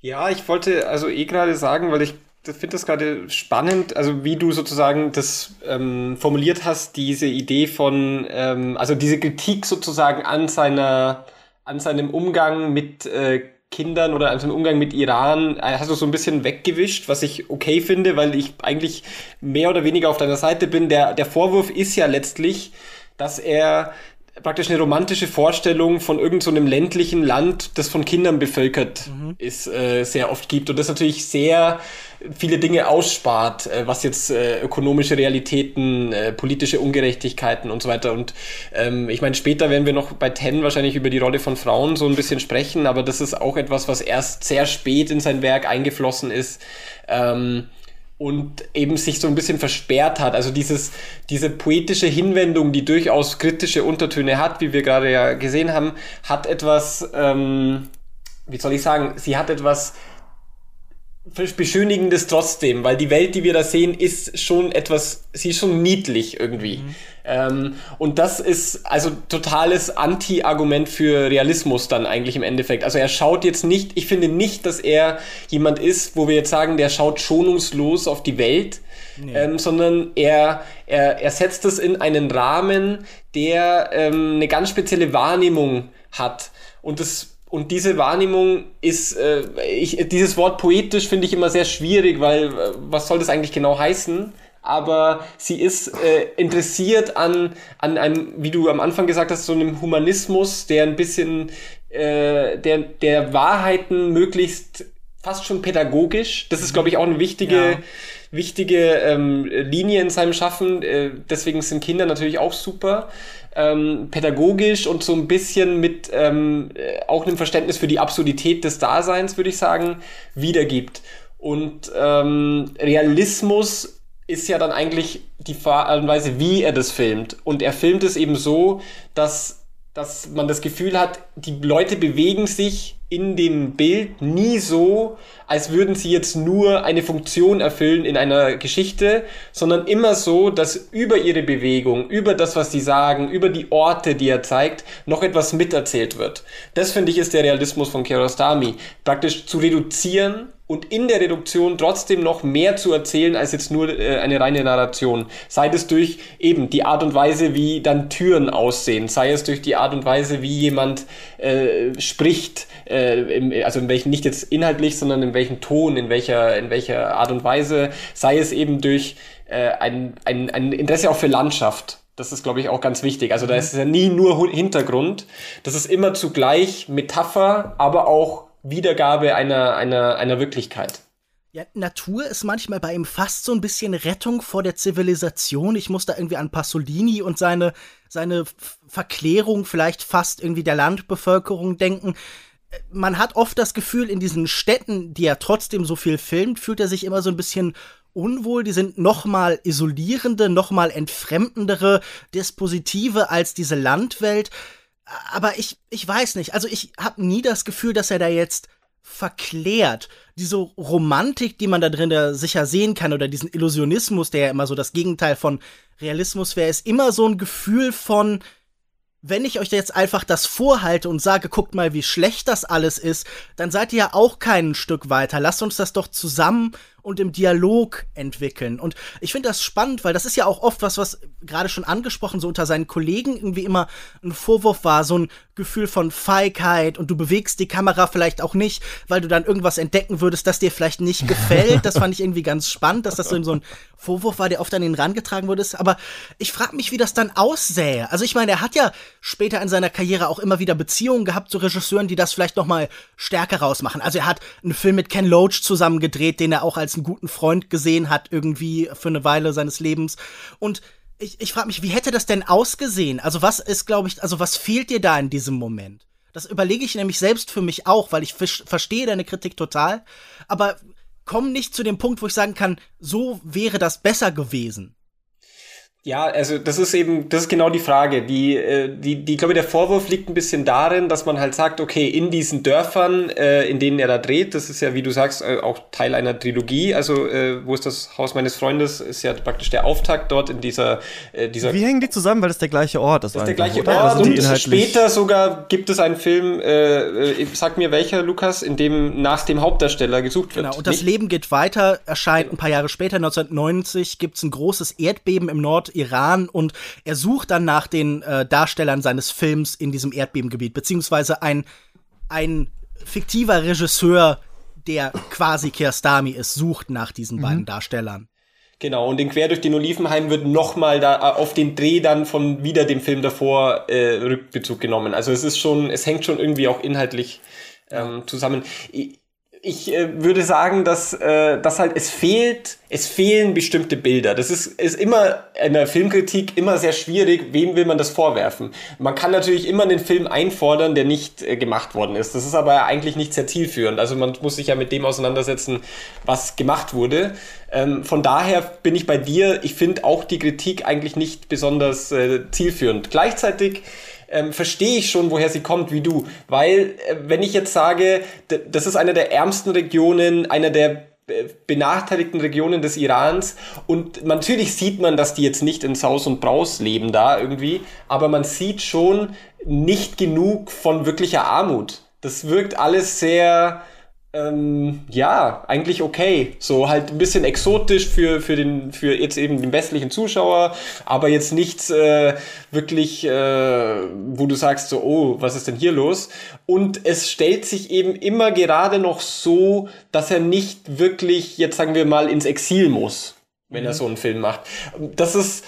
Ja, ich wollte also eh gerade sagen, weil ich finde das gerade spannend, also wie du sozusagen das ähm, formuliert hast, diese Idee von, ähm, also diese Kritik sozusagen an seiner, an seinem Umgang mit äh, Kindern oder an seinem Umgang mit Iran, äh, hast du so ein bisschen weggewischt, was ich okay finde, weil ich eigentlich mehr oder weniger auf deiner Seite bin. Der, der Vorwurf ist ja letztlich, dass er praktisch eine romantische Vorstellung von irgendeinem so ländlichen Land, das von Kindern bevölkert mhm. ist, äh, sehr oft gibt und das natürlich sehr viele Dinge ausspart, äh, was jetzt äh, ökonomische Realitäten, äh, politische Ungerechtigkeiten und so weiter. Und ähm, ich meine, später werden wir noch bei Ten wahrscheinlich über die Rolle von Frauen so ein bisschen sprechen, aber das ist auch etwas, was erst sehr spät in sein Werk eingeflossen ist. Ähm, und eben sich so ein bisschen versperrt hat. Also dieses, diese poetische Hinwendung, die durchaus kritische Untertöne hat, wie wir gerade ja gesehen haben, hat etwas, ähm, wie soll ich sagen, sie hat etwas Beschönigendes trotzdem, weil die Welt, die wir da sehen, ist schon etwas, sie ist schon niedlich irgendwie. Mhm. Ähm, und das ist also totales Anti-Argument für Realismus dann eigentlich im Endeffekt. Also er schaut jetzt nicht, ich finde nicht, dass er jemand ist, wo wir jetzt sagen, der schaut schonungslos auf die Welt, nee. ähm, sondern er, er, er setzt es in einen Rahmen, der ähm, eine ganz spezielle Wahrnehmung hat. Und das und diese Wahrnehmung ist, äh, ich, dieses Wort poetisch finde ich immer sehr schwierig, weil äh, was soll das eigentlich genau heißen? Aber sie ist äh, interessiert an, an einem, wie du am Anfang gesagt hast, so einem Humanismus, der ein bisschen, äh, der, der Wahrheiten möglichst fast schon pädagogisch. Das ist, glaube ich, auch eine wichtige, ja. wichtige ähm, Linie in seinem Schaffen. Äh, deswegen sind Kinder natürlich auch super ähm, pädagogisch und so ein bisschen mit ähm, äh, auch einem Verständnis für die Absurdität des Daseins, würde ich sagen, wiedergibt. Und ähm, Realismus ist ja dann eigentlich die Art und Weise, wie er das filmt. Und er filmt es eben so, dass dass man das Gefühl hat, die Leute bewegen sich in dem Bild nie so, als würden sie jetzt nur eine Funktion erfüllen in einer Geschichte, sondern immer so, dass über ihre Bewegung, über das, was sie sagen, über die Orte, die er zeigt, noch etwas miterzählt wird. Das finde ich ist der Realismus von Kiarostami. Praktisch zu reduzieren und in der Reduktion trotzdem noch mehr zu erzählen als jetzt nur äh, eine reine Narration. Sei es durch eben die Art und Weise, wie dann Türen aussehen, sei es durch die Art und Weise, wie jemand äh, spricht, äh, im, also in welchen, nicht jetzt inhaltlich, sondern in welchem Ton, in welcher, in welcher Art und Weise, sei es eben durch äh, ein, ein, ein Interesse auch für Landschaft. Das ist, glaube ich, auch ganz wichtig. Also da ist es ja nie nur Hintergrund. Das ist immer zugleich Metapher, aber auch Wiedergabe einer, einer, einer Wirklichkeit. Ja, Natur ist manchmal bei ihm fast so ein bisschen Rettung vor der Zivilisation. Ich muss da irgendwie an Pasolini und seine, seine Verklärung vielleicht fast irgendwie der Landbevölkerung denken. Man hat oft das Gefühl, in diesen Städten, die er trotzdem so viel filmt, fühlt er sich immer so ein bisschen unwohl. Die sind noch mal isolierende, noch mal entfremdendere Dispositive als diese Landwelt aber ich, ich weiß nicht. Also ich habe nie das Gefühl, dass er da jetzt verklärt. Diese Romantik, die man da drin da sicher sehen kann, oder diesen Illusionismus, der ja immer so das Gegenteil von Realismus wäre, ist immer so ein Gefühl von, wenn ich euch jetzt einfach das vorhalte und sage, guckt mal, wie schlecht das alles ist, dann seid ihr ja auch kein Stück weiter. Lasst uns das doch zusammen und im Dialog entwickeln. Und ich finde das spannend, weil das ist ja auch oft was, was gerade schon angesprochen, so unter seinen Kollegen irgendwie immer ein Vorwurf war, so ein Gefühl von Feigheit und du bewegst die Kamera vielleicht auch nicht, weil du dann irgendwas entdecken würdest, das dir vielleicht nicht gefällt. Das fand ich irgendwie ganz spannend, dass das so ein Vorwurf war, der oft an ihn rangetragen wurde. Aber ich frage mich, wie das dann aussähe. Also ich meine, er hat ja später in seiner Karriere auch immer wieder Beziehungen gehabt zu Regisseuren, die das vielleicht noch mal stärker rausmachen. Also er hat einen Film mit Ken Loach zusammen gedreht, den er auch als einen guten Freund gesehen hat, irgendwie für eine Weile seines Lebens. Und ich, ich frage mich, wie hätte das denn ausgesehen? Also, was ist, glaube ich, also was fehlt dir da in diesem Moment? Das überlege ich nämlich selbst für mich auch, weil ich verstehe deine Kritik total, aber komm nicht zu dem Punkt, wo ich sagen kann, so wäre das besser gewesen. Ja, also das ist eben, das ist genau die Frage. Die, äh, die, die, ich glaube, der Vorwurf liegt ein bisschen darin, dass man halt sagt, okay, in diesen Dörfern, äh, in denen er da dreht, das ist ja, wie du sagst, äh, auch Teil einer Trilogie. Also, äh, wo ist das Haus meines Freundes? Ist ja praktisch der Auftakt dort in dieser, äh, dieser. Wie hängen die zusammen? Weil das der gleiche Ort ist. Das ist der gleiche oder? Ort. Also und später sogar gibt es einen Film, äh, äh, sag mir welcher, Lukas, in dem nach dem Hauptdarsteller gesucht wird. Genau. Und das Nicht? Leben geht weiter, erscheint ein paar Jahre später, 1990, gibt es ein großes Erdbeben im Nord Iran und er sucht dann nach den äh, Darstellern seines Films in diesem Erdbebengebiet, beziehungsweise ein, ein fiktiver Regisseur, der quasi Kiarostami ist, sucht nach diesen mhm. beiden Darstellern. Genau, und in Quer durch den Olivenhain wird nochmal da äh, auf den Dreh dann von wieder dem Film davor äh, Rückbezug genommen. Also es ist schon, es hängt schon irgendwie auch inhaltlich ähm, zusammen. Ich, ich äh, würde sagen, dass, äh, dass halt es fehlt, es fehlen bestimmte Bilder. Das ist, ist immer in der Filmkritik immer sehr schwierig, wem will man das vorwerfen. Man kann natürlich immer einen Film einfordern, der nicht äh, gemacht worden ist. Das ist aber eigentlich nicht sehr zielführend. Also man muss sich ja mit dem auseinandersetzen, was gemacht wurde. Ähm, von daher bin ich bei dir. Ich finde auch die Kritik eigentlich nicht besonders äh, zielführend. Gleichzeitig ähm, verstehe ich schon, woher sie kommt, wie du. Weil, äh, wenn ich jetzt sage, das ist eine der ärmsten Regionen, einer der äh, benachteiligten Regionen des Irans und natürlich sieht man, dass die jetzt nicht in Saus und Braus leben da irgendwie, aber man sieht schon nicht genug von wirklicher Armut. Das wirkt alles sehr, ähm, ja, eigentlich okay. So halt ein bisschen exotisch für, für, den, für jetzt eben den westlichen Zuschauer, aber jetzt nichts äh, wirklich, äh, wo du sagst so, oh, was ist denn hier los? Und es stellt sich eben immer gerade noch so, dass er nicht wirklich, jetzt sagen wir mal, ins Exil muss, wenn mhm. er so einen Film macht. Das ist,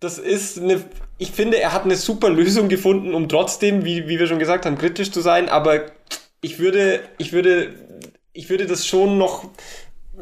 das ist eine, ich finde, er hat eine super Lösung gefunden, um trotzdem, wie, wie wir schon gesagt haben, kritisch zu sein, aber ich würde, ich würde ich würde das schon noch,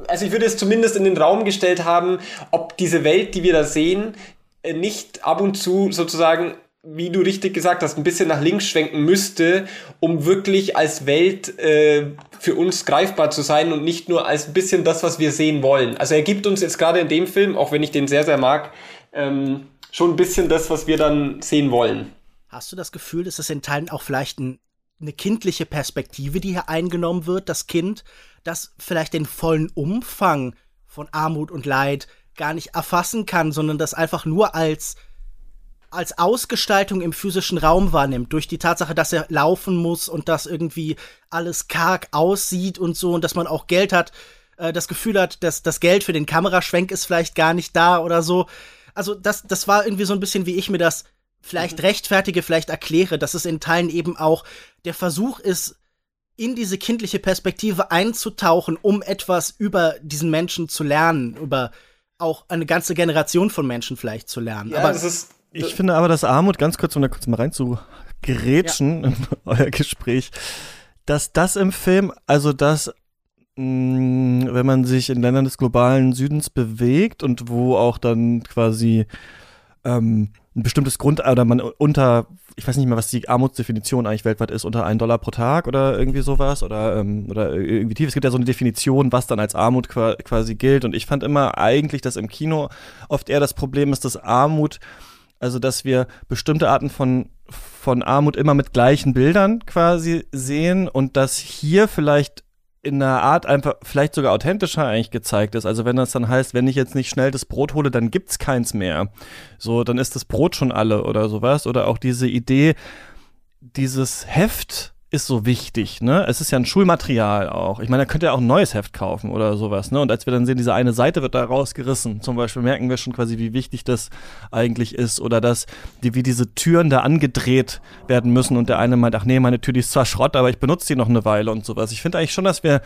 also ich würde es zumindest in den Raum gestellt haben, ob diese Welt, die wir da sehen, äh, nicht ab und zu sozusagen wie du richtig gesagt hast, ein bisschen nach links schwenken müsste, um wirklich als Welt äh, für uns greifbar zu sein und nicht nur als ein bisschen das, was wir sehen wollen. Also er gibt uns jetzt gerade in dem Film, auch wenn ich den sehr, sehr mag, ähm, schon ein bisschen das, was wir dann sehen wollen. Hast du das Gefühl, dass es in Teilen auch vielleicht ein, eine kindliche Perspektive, die hier eingenommen wird, das Kind, das vielleicht den vollen Umfang von Armut und Leid gar nicht erfassen kann, sondern das einfach nur als als Ausgestaltung im physischen Raum wahrnimmt, durch die Tatsache, dass er laufen muss und dass irgendwie alles karg aussieht und so und dass man auch Geld hat, äh, das Gefühl hat, dass das Geld für den Kameraschwenk ist vielleicht gar nicht da oder so. Also das, das war irgendwie so ein bisschen, wie ich mir das vielleicht mhm. rechtfertige, vielleicht erkläre, dass es in Teilen eben auch der Versuch ist, in diese kindliche Perspektive einzutauchen, um etwas über diesen Menschen zu lernen, über auch eine ganze Generation von Menschen vielleicht zu lernen. Ja, aber das ist ich finde aber, dass Armut, ganz kurz, um da kurz mal rein zu gerätschen ja. in euer Gespräch, dass das im Film, also dass mh, wenn man sich in Ländern des globalen Südens bewegt und wo auch dann quasi ähm, ein bestimmtes Grund oder man unter, ich weiß nicht mehr, was die Armutsdefinition eigentlich weltweit ist, unter einen Dollar pro Tag oder irgendwie sowas oder, ähm, oder irgendwie tief. Es gibt ja so eine Definition, was dann als Armut quasi gilt. Und ich fand immer eigentlich, dass im Kino oft eher das Problem ist, dass Armut also, dass wir bestimmte Arten von, von Armut immer mit gleichen Bildern quasi sehen und dass hier vielleicht in einer Art einfach vielleicht sogar authentischer eigentlich gezeigt ist. Also wenn das dann heißt, wenn ich jetzt nicht schnell das Brot hole, dann gibt's keins mehr. So, dann ist das Brot schon alle oder sowas. Oder auch diese Idee, dieses Heft ist so wichtig, ne? Es ist ja ein Schulmaterial auch. Ich meine, da könnt ihr auch ein neues Heft kaufen oder sowas, ne? Und als wir dann sehen, diese eine Seite wird da rausgerissen, zum Beispiel merken wir schon quasi, wie wichtig das eigentlich ist oder dass, die, wie diese Türen da angedreht werden müssen und der eine meint, ach nee, meine Tür, die ist zwar Schrott, aber ich benutze die noch eine Weile und sowas. Ich finde eigentlich schon, dass wir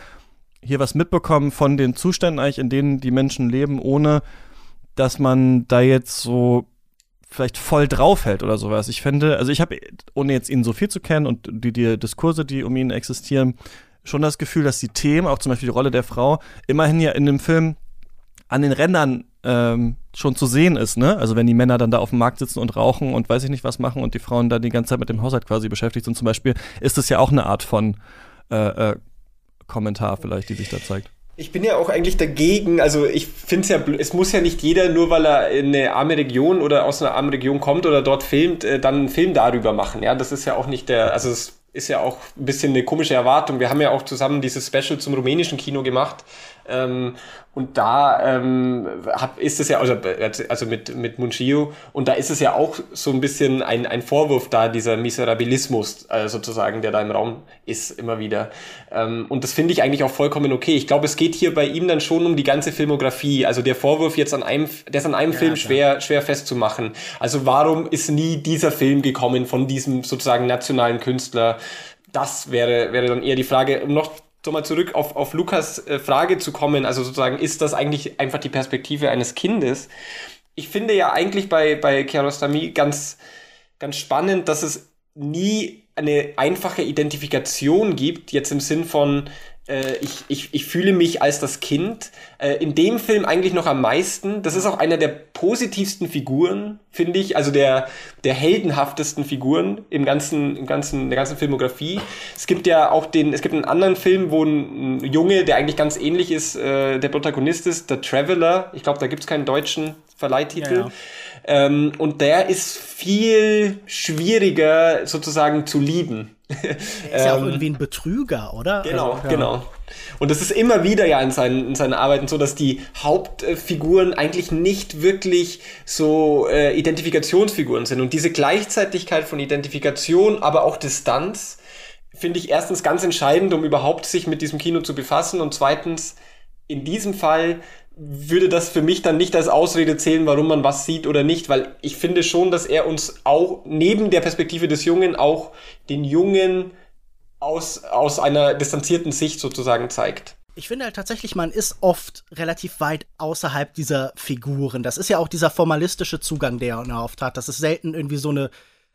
hier was mitbekommen von den Zuständen eigentlich, in denen die Menschen leben, ohne dass man da jetzt so vielleicht voll draufhält oder sowas. Ich finde, also ich habe, ohne jetzt ihn so viel zu kennen und die, die Diskurse, die um ihn existieren, schon das Gefühl, dass die Themen, auch zum Beispiel die Rolle der Frau, immerhin ja in dem Film an den Rändern ähm, schon zu sehen ist, ne? Also wenn die Männer dann da auf dem Markt sitzen und rauchen und weiß ich nicht was machen und die Frauen da die ganze Zeit mit dem Haushalt quasi beschäftigt sind zum Beispiel, ist das ja auch eine Art von äh, äh, Kommentar vielleicht, die sich da zeigt. Ich bin ja auch eigentlich dagegen, also ich finde es ja, es muss ja nicht jeder, nur weil er in eine arme Region oder aus einer armen Region kommt oder dort filmt, äh, dann einen Film darüber machen. Ja, das ist ja auch nicht der, also es ist ja auch ein bisschen eine komische Erwartung. Wir haben ja auch zusammen dieses Special zum rumänischen Kino gemacht ähm, und da ähm, hab, ist es ja, also, also mit, mit Munchio, und da ist es ja auch so ein bisschen ein, ein Vorwurf da, dieser Miserabilismus äh, sozusagen, der da im Raum ist, immer wieder. Ähm, und das finde ich eigentlich auch vollkommen okay. Ich glaube, es geht hier bei ihm dann schon um die ganze Filmografie. Also der Vorwurf jetzt an einem, der ist an einem ja, Film schwer, schwer festzumachen. Also warum ist nie dieser Film gekommen von diesem sozusagen nationalen Künstler? Das wäre, wäre dann eher die Frage. Um noch so mal zurück auf, auf Lukas äh, Frage zu kommen, also sozusagen, ist das eigentlich einfach die Perspektive eines Kindes? Ich finde ja eigentlich bei, bei Kiarostami ganz, ganz spannend, dass es nie eine einfache Identifikation gibt, jetzt im Sinn von, äh, ich, ich, ich fühle mich als das Kind. Äh, in dem Film eigentlich noch am meisten. Das ist auch einer der positivsten Figuren, finde ich. Also der, der heldenhaftesten Figuren im ganzen, im ganzen, der ganzen Filmografie. Es gibt ja auch den, es gibt einen anderen Film, wo ein, Junge, der eigentlich ganz ähnlich ist, äh, der Protagonist ist, The Traveler. Ich glaube, da gibt es keinen deutschen Verleihtitel. Ja, ja. Ähm, und der ist viel schwieriger sozusagen zu lieben. Er ist ja auch ähm, irgendwie ein Betrüger, oder? Genau, also, ja. genau. Und das ist immer wieder ja in seinen, in seinen Arbeiten so, dass die Hauptfiguren eigentlich nicht wirklich so äh, Identifikationsfiguren sind. Und diese Gleichzeitigkeit von Identifikation, aber auch Distanz, finde ich erstens ganz entscheidend, um überhaupt sich mit diesem Kino zu befassen. Und zweitens, in diesem Fall würde das für mich dann nicht als Ausrede zählen, warum man was sieht oder nicht, weil ich finde schon, dass er uns auch neben der Perspektive des Jungen auch den Jungen aus, aus einer distanzierten Sicht sozusagen zeigt. Ich finde halt tatsächlich, man ist oft relativ weit außerhalb dieser Figuren. Das ist ja auch dieser formalistische Zugang, der er oft hat. Das ist selten irgendwie so eine,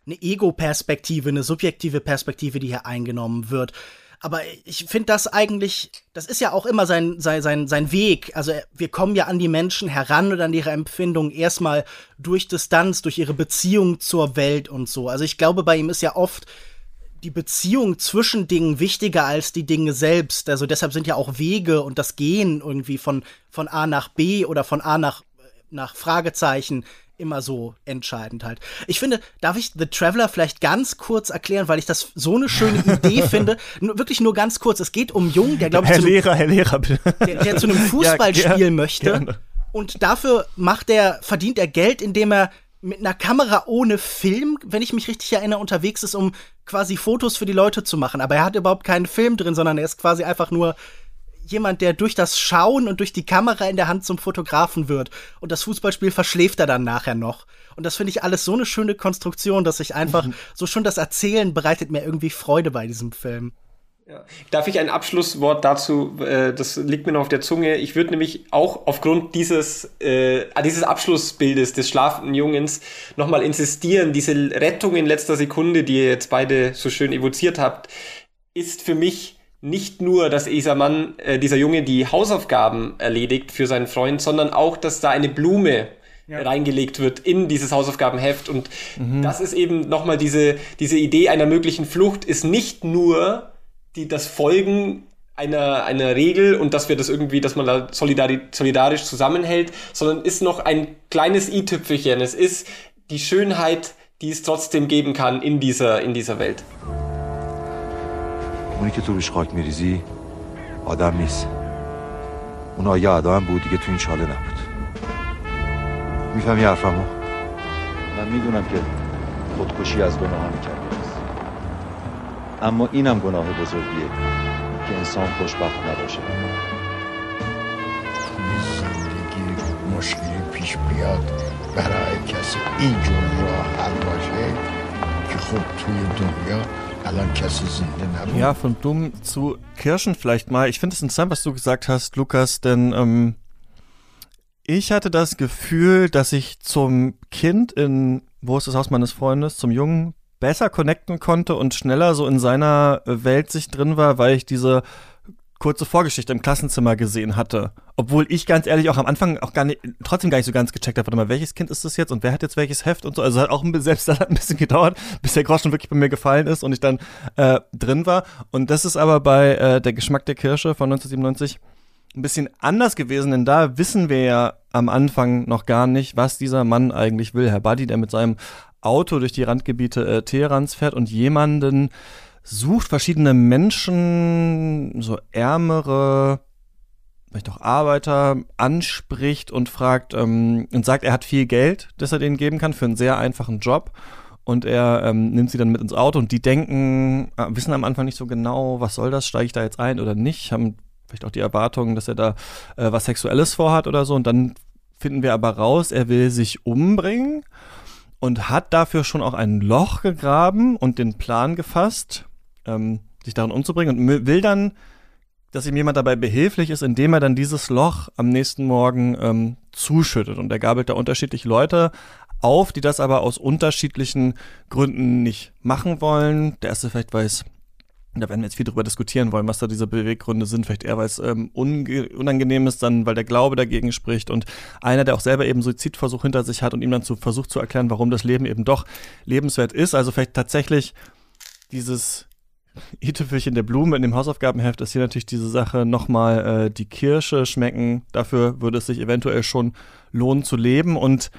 eine Ego-Perspektive, eine subjektive Perspektive, die hier eingenommen wird. Aber ich finde das eigentlich, das ist ja auch immer sein, sein, sein, sein Weg. Also wir kommen ja an die Menschen heran und an ihre Empfindungen erstmal durch Distanz, durch ihre Beziehung zur Welt und so. Also ich glaube, bei ihm ist ja oft die Beziehung zwischen Dingen wichtiger als die Dinge selbst. Also deshalb sind ja auch Wege und das Gehen irgendwie von, von A nach B oder von A nach, nach Fragezeichen immer so entscheidend halt. Ich finde, darf ich The Traveler vielleicht ganz kurz erklären, weil ich das so eine schöne Idee finde. Nur, wirklich nur ganz kurz. Es geht um Jungen, der glaube ich Herr zu einem, Lehrer, Herr Lehrer, bitte. der, der zu einem Fußball Ja, spielen möchte. gerne. Und dafür macht er, verdient er Geld, indem er mit einer Kamera ohne Film, wenn ich mich richtig erinnere, unterwegs ist, um quasi Fotos für die Leute zu machen. Aber er hat überhaupt keinen Film drin, sondern er ist quasi einfach nur jemand, der durch das Schauen und durch die Kamera in der Hand zum Fotografen wird. Und das Fußballspiel verschläft er dann nachher noch. Und das finde ich alles so eine schöne Konstruktion, dass ich einfach, so schon das Erzählen bereitet mir irgendwie Freude bei diesem Film. Darf ich ein Abschlusswort dazu, äh, das liegt mir noch auf der Zunge. Ich würde nämlich auch aufgrund dieses, äh, dieses Abschlussbildes des schlafenden Jungens nochmal insistieren, diese Rettung in letzter Sekunde, die ihr jetzt beide so schön evoziert habt, ist für mich nicht nur, dass dieser Mann, äh, dieser Junge die Hausaufgaben erledigt für seinen Freund, sondern auch, dass da eine Blume reingelegt wird in dieses Hausaufgabenheft. Und das ist eben nochmal diese, diese Idee einer möglichen Flucht, ist nicht nur die, das Folgen einer, einer Regel und dass wir das irgendwie, dass man da solidari solidarisch zusammenhält, sondern ist noch ein kleines i-Tüpfelchen. Es ist die Schönheit, die es trotzdem geben kann in dieser, in dieser Welt. اونی که تو روش خاک میریزی آدم نیست. اون آیه آدم بود دیگه تو این چاله نبود. می‌فهمی حرفمو؟ من می‌دونم که خودکشی از گناهان کبیر است. اما اینم گناه بزرگیه که انسان خوشبخت نباشه. زندگی مشکلی پیش بیاد برای کسی اینجور راه حل باشه که خب توی دنیا Alan Kesselsen, den haben Ja, von Dumm zu Kirschen vielleicht mal. Ich finde es interessant, was du gesagt hast, Lukas, denn ähm, ich hatte das Gefühl, dass ich zum Kind in Wo ist das Haus meines Freundes, zum Jungen besser connecten konnte und schneller so in seiner Welt sich drin war, weil ich diese kurze Vorgeschichte im Klassenzimmer gesehen hatte. Obwohl ich ganz ehrlich auch am Anfang auch gar nicht, trotzdem gar nicht so ganz gecheckt habe, warte mal, welches Kind ist das jetzt und wer hat jetzt welches Heft und so. Also hat auch ein bisschen, selbst das hat ein bisschen gedauert, bis der Groschen wirklich bei mir gefallen ist und ich dann äh, drin war. Und das ist aber bei äh, Der Geschmack der Kirsche von 1997 ein bisschen anders gewesen, denn da wissen wir ja am Anfang noch gar nicht, was dieser Mann eigentlich will. Herr Buddy, der mit seinem Auto durch die Randgebiete äh, Teherans fährt und jemanden sucht, verschiedene Menschen, so ärmere, vielleicht auch Arbeiter, anspricht und fragt ähm, und sagt, er hat viel Geld, das er denen geben kann für einen sehr einfachen Job. Und er ähm, nimmt sie dann mit ins Auto und die denken, äh, wissen am Anfang nicht so genau, was soll das, steige ich da jetzt ein oder nicht, haben vielleicht auch die Erwartung, dass er da äh, was Sexuelles vorhat oder so. Und dann finden wir aber raus, er will sich umbringen und hat dafür schon auch ein Loch gegraben und den Plan gefasst, ähm, sich darin umzubringen und will dann, dass ihm jemand dabei behilflich ist, indem er dann dieses Loch am nächsten Morgen ähm, zuschüttet. Und er gabelt da unterschiedliche Leute auf, die das aber aus unterschiedlichen Gründen nicht machen wollen. Der erste vielleicht weiß, da werden wir jetzt viel drüber diskutieren wollen, was da diese Beweggründe sind. Vielleicht eher, weil es ähm, unangenehm ist, dann, weil der Glaube dagegen spricht. Und einer, der auch selber eben Suizidversuch hinter sich hat und ihm dann zu, versucht zu erklären, warum das Leben eben doch lebenswert ist. Also vielleicht tatsächlich dieses i-Tüpfelchen der Blume in dem Hausaufgabenheft ist hier natürlich diese Sache nochmal äh, die Kirsche schmecken. Dafür würde es sich eventuell schon lohnen zu leben. Und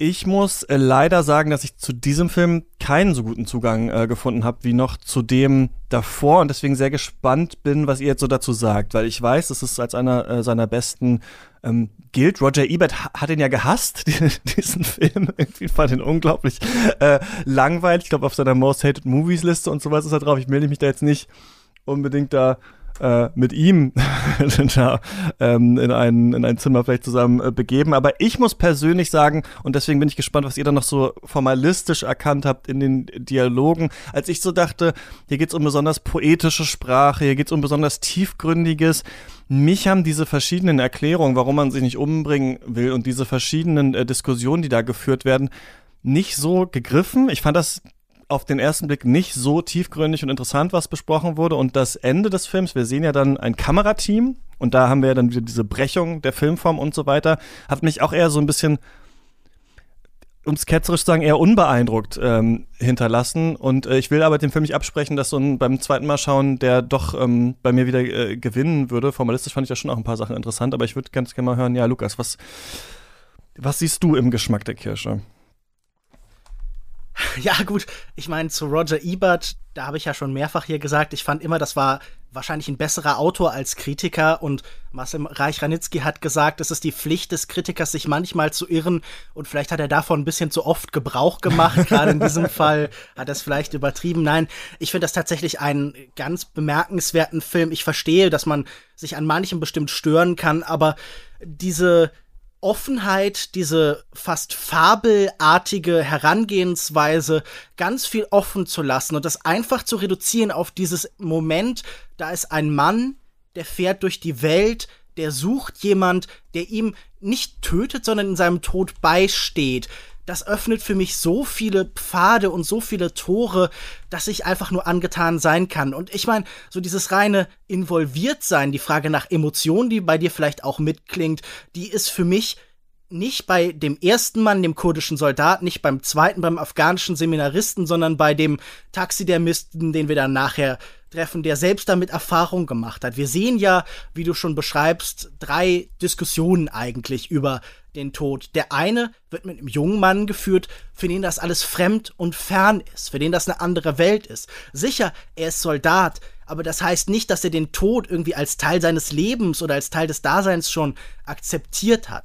ich muss äh, leider sagen, dass ich zu diesem Film keinen so guten Zugang äh, gefunden habe wie noch zu dem davor und deswegen sehr gespannt bin, was ihr jetzt so dazu sagt, weil ich weiß, dass es als einer äh, seiner besten ähm, gilt. Roger Ebert ha- hat ihn ja gehasst, die, diesen Film. Irgendwie fand ihn unglaublich äh, langweilig. Ich glaube, auf seiner Most Hated Movies Liste und sowas ist er drauf. Ich melde mich da jetzt nicht unbedingt da äh, mit ihm da, ähm, in, ein, in ein Zimmer vielleicht zusammen äh, begeben. Aber ich muss persönlich sagen, und deswegen bin ich gespannt, was ihr dann noch so formalistisch erkannt habt in den Dialogen, als ich so dachte, hier geht's um besonders poetische Sprache, hier geht's um besonders tiefgründiges. Mich haben diese verschiedenen Erklärungen, warum man sich nicht umbringen will und diese verschiedenen äh, Diskussionen, die da geführt werden, nicht so gegriffen. Ich fand das auf den ersten Blick nicht so tiefgründig und interessant, was besprochen wurde. Und das Ende des Films, wir sehen ja dann ein Kamerateam und da haben wir ja dann wieder diese Brechung der Filmform und so weiter, hat mich auch eher so ein bisschen, um es ketzerisch zu sagen, eher unbeeindruckt ähm, hinterlassen. Und äh, ich will aber dem Film nicht absprechen, dass so ein beim zweiten Mal schauen, der doch ähm, bei mir wieder äh, gewinnen würde. Formalistisch fand ich da schon auch ein paar Sachen interessant, aber ich würde ganz gerne mal hören, ja, Lukas, was Was siehst du im Geschmack der Kirsche? Ja, gut, ich meine, zu Roger Ebert, da habe ich ja schon mehrfach hier gesagt, ich fand immer, das war wahrscheinlich ein besserer Autor als Kritiker und Marcel Reich-Ranitzky hat gesagt, es ist die Pflicht des Kritikers, sich manchmal zu irren und vielleicht hat er davon ein bisschen zu oft Gebrauch gemacht, gerade in diesem Fall hat er es vielleicht übertrieben. Nein, ich finde das tatsächlich einen ganz bemerkenswerten Film. Ich verstehe, dass man sich an manchem bestimmt stören kann, aber diese Offenheit, diese fast fabelartige Herangehensweise ganz viel offen zu lassen und das einfach zu reduzieren auf dieses Moment, da ist ein Mann, der fährt durch die Welt, der sucht jemand, der ihm nicht tötet, sondern in seinem Tod beisteht das öffnet für mich so viele Pfade und so viele Tore, dass ich einfach nur angetan sein kann. Und ich meine, so dieses reine involviert sein, die Frage nach Emotionen, die bei dir vielleicht auch mitklingt, die ist für mich nicht bei dem ersten Mann, dem kurdischen Soldat, nicht beim zweiten, beim afghanischen Seminaristen, sondern bei dem Taxidermisten, den wir dann nachher treffen, der selbst damit Erfahrung gemacht hat. Wir sehen ja, wie du schon beschreibst, drei Diskussionen eigentlich über den Tod. Der eine wird mit einem jungen Mann geführt, für den das alles fremd und fern ist, für den das eine andere Welt ist. Sicher, er ist Soldat, aber das heißt nicht, dass er den Tod irgendwie als Teil seines Lebens oder als Teil des Daseins schon akzeptiert hat.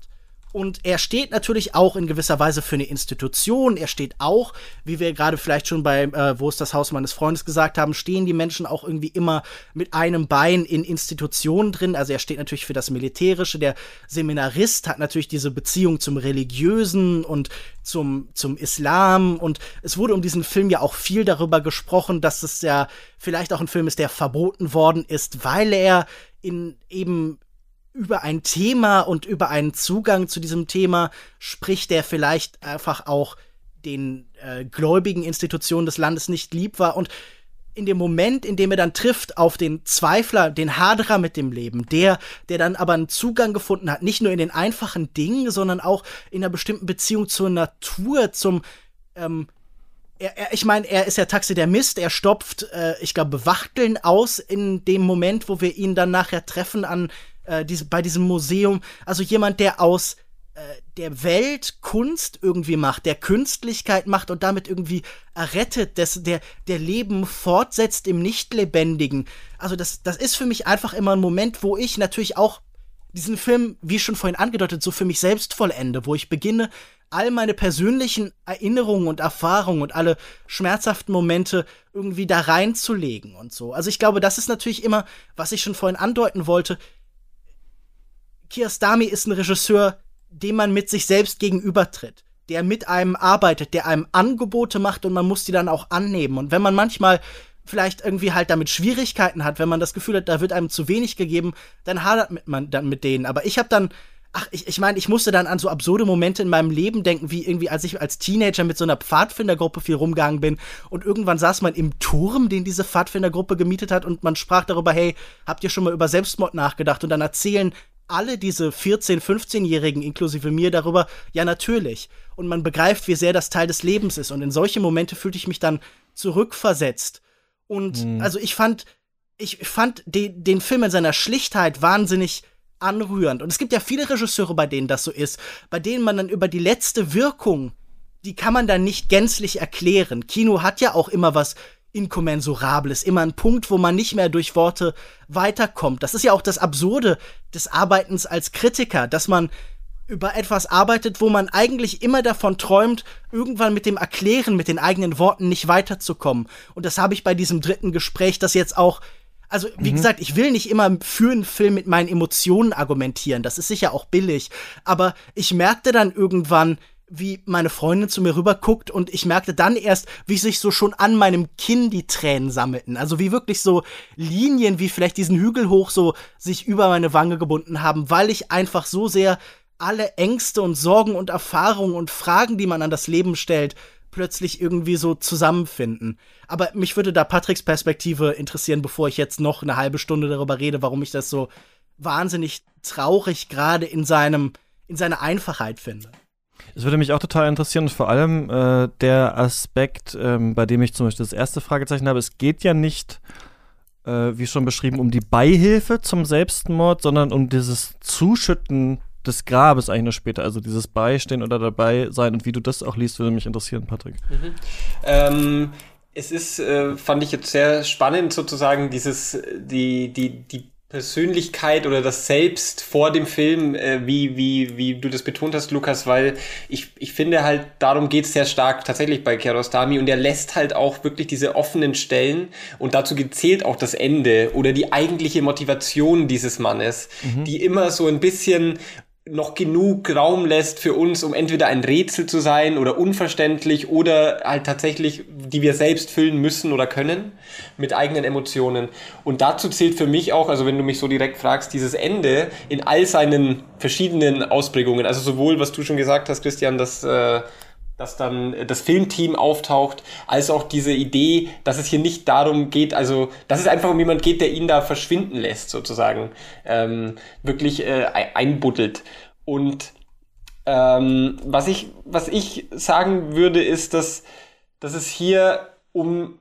Und er steht natürlich auch in gewisser Weise für eine Institution. Er steht auch, wie wir gerade vielleicht schon bei äh, Wo ist das Haus meines Freundes gesagt haben, stehen die Menschen auch irgendwie immer mit einem Bein in Institutionen drin. Also er steht natürlich für das Militärische. Der Seminarist hat natürlich diese Beziehung zum Religiösen und zum, zum Islam. Und es wurde um diesen Film ja auch viel darüber gesprochen, dass es ja vielleicht auch ein Film ist, der verboten worden ist, weil er in eben über ein Thema und über einen Zugang zu diesem Thema spricht, der vielleicht einfach auch den äh, gläubigen Institutionen des Landes nicht lieb war. Und in dem Moment, in dem er dann trifft auf den Zweifler, den Haderer mit dem Leben, der, der dann aber einen Zugang gefunden hat, nicht nur in den einfachen Dingen, sondern auch in einer bestimmten Beziehung zur Natur, zum, ähm, er, er, ich meine, er ist ja Taxidermist, er stopft, äh, ich glaube, Wachteln aus in dem Moment, wo wir ihn dann nachher treffen an äh, diese, bei diesem Museum. Also jemand, der aus äh, der Welt Kunst irgendwie macht, der Künstlichkeit macht und damit irgendwie errettet, des, der, der Leben fortsetzt im Nichtlebendigen. Also das, das ist für mich einfach immer ein Moment, wo ich natürlich auch diesen Film, wie schon vorhin angedeutet, so für mich selbst vollende, wo ich beginne, all meine persönlichen Erinnerungen und Erfahrungen und alle schmerzhaften Momente irgendwie da reinzulegen und so. Also ich glaube, das ist natürlich immer, was ich schon vorhin andeuten wollte, Kiarostami ist ein Regisseur, dem man mit sich selbst gegenübertritt, der mit einem arbeitet, der einem Angebote macht und man muss die dann auch annehmen. Und wenn man manchmal vielleicht irgendwie halt damit Schwierigkeiten hat, wenn man das Gefühl hat, da wird einem zu wenig gegeben, dann hadert man dann mit denen. Aber ich habe dann Ach, ich, ich meine, ich musste dann an so absurde Momente in meinem Leben denken, wie irgendwie, als ich als Teenager mit so einer Pfadfindergruppe viel rumgegangen bin und irgendwann saß man im Turm, den diese Pfadfindergruppe gemietet hat und man sprach darüber, hey, habt ihr schon mal über Selbstmord nachgedacht? Und dann erzählen alle diese 14-, 15-Jährigen inklusive mir darüber, ja natürlich. Und man begreift, wie sehr das Teil des Lebens ist. Und in solche Momente fühlte ich mich dann zurückversetzt. Und mhm. also ich fand, ich fand de den Film in seiner Schlichtheit wahnsinnig anrührend. Und es gibt ja viele Regisseure, bei denen das so ist, bei denen man dann über die letzte Wirkung, die kann man dann nicht gänzlich erklären. Kino hat ja auch immer was Inkommensurables, immer ein Punkt, wo man nicht mehr durch Worte weiterkommt. Das ist ja auch das Absurde des Arbeitens als Kritiker, dass man über etwas arbeitet, wo man eigentlich immer davon träumt, irgendwann mit dem Erklären, mit den eigenen Worten nicht weiterzukommen. Und das habe ich bei diesem dritten Gespräch, das jetzt auch also, wie mhm. gesagt, ich will nicht immer für einen Film mit meinen Emotionen argumentieren. Das ist sicher auch billig. Aber ich merkte dann irgendwann, wie meine Freundin zu mir rüber guckt und ich merkte dann erst, wie sich so schon an meinem Kinn die Tränen sammelten. Also wie wirklich so Linien, wie vielleicht diesen Hügel hoch so sich über meine Wange gebunden haben, weil ich einfach so sehr alle Ängste und Sorgen und Erfahrungen und Fragen, die man an das Leben stellt, plötzlich irgendwie so zusammenfinden. Aber mich würde da Patricks Perspektive interessieren, bevor ich jetzt noch eine halbe Stunde darüber rede, warum ich das so wahnsinnig traurig gerade in seinem in seiner Einfachheit finde. Es würde mich auch total interessieren, vor allem äh, der Aspekt, ähm, bei dem ich zum Beispiel das erste Fragezeichen habe, es geht ja nicht, äh, wie schon beschrieben, um die Beihilfe zum Selbstmord, sondern um dieses Zuschütten des Grabes eigentlich nur später, also dieses Beistehen oder dabei sein und wie du das auch liest, würde mich interessieren, Patrick. Mhm. Ähm, es ist, äh, fand ich jetzt sehr spannend sozusagen, dieses, die, die, die Persönlichkeit oder das Selbst vor dem Film, äh, wie, wie, wie du das betont hast, Lukas, weil ich, ich finde halt, darum geht es sehr stark tatsächlich bei Kiarostami und er lässt halt auch wirklich diese offenen Stellen und dazu gezählt auch das Ende oder die eigentliche Motivation dieses Mannes, mhm. die immer so ein bisschen noch genug Raum lässt für uns, um entweder ein Rätsel zu sein oder unverständlich oder halt tatsächlich, die wir selbst füllen müssen oder können mit eigenen Emotionen. Und dazu zählt für mich auch, also wenn du mich so direkt fragst, dieses Ende in all seinen verschiedenen Ausprägungen. Also sowohl, was du schon gesagt hast, Christian, dass äh, dass dann das Filmteam auftaucht, als auch diese Idee, dass es hier nicht darum geht, also dass es einfach um jemand geht, der ihn da verschwinden lässt, sozusagen, ähm, wirklich äh, einbuddelt. Und ähm, was ich was ich sagen würde, ist, dass dass es hier um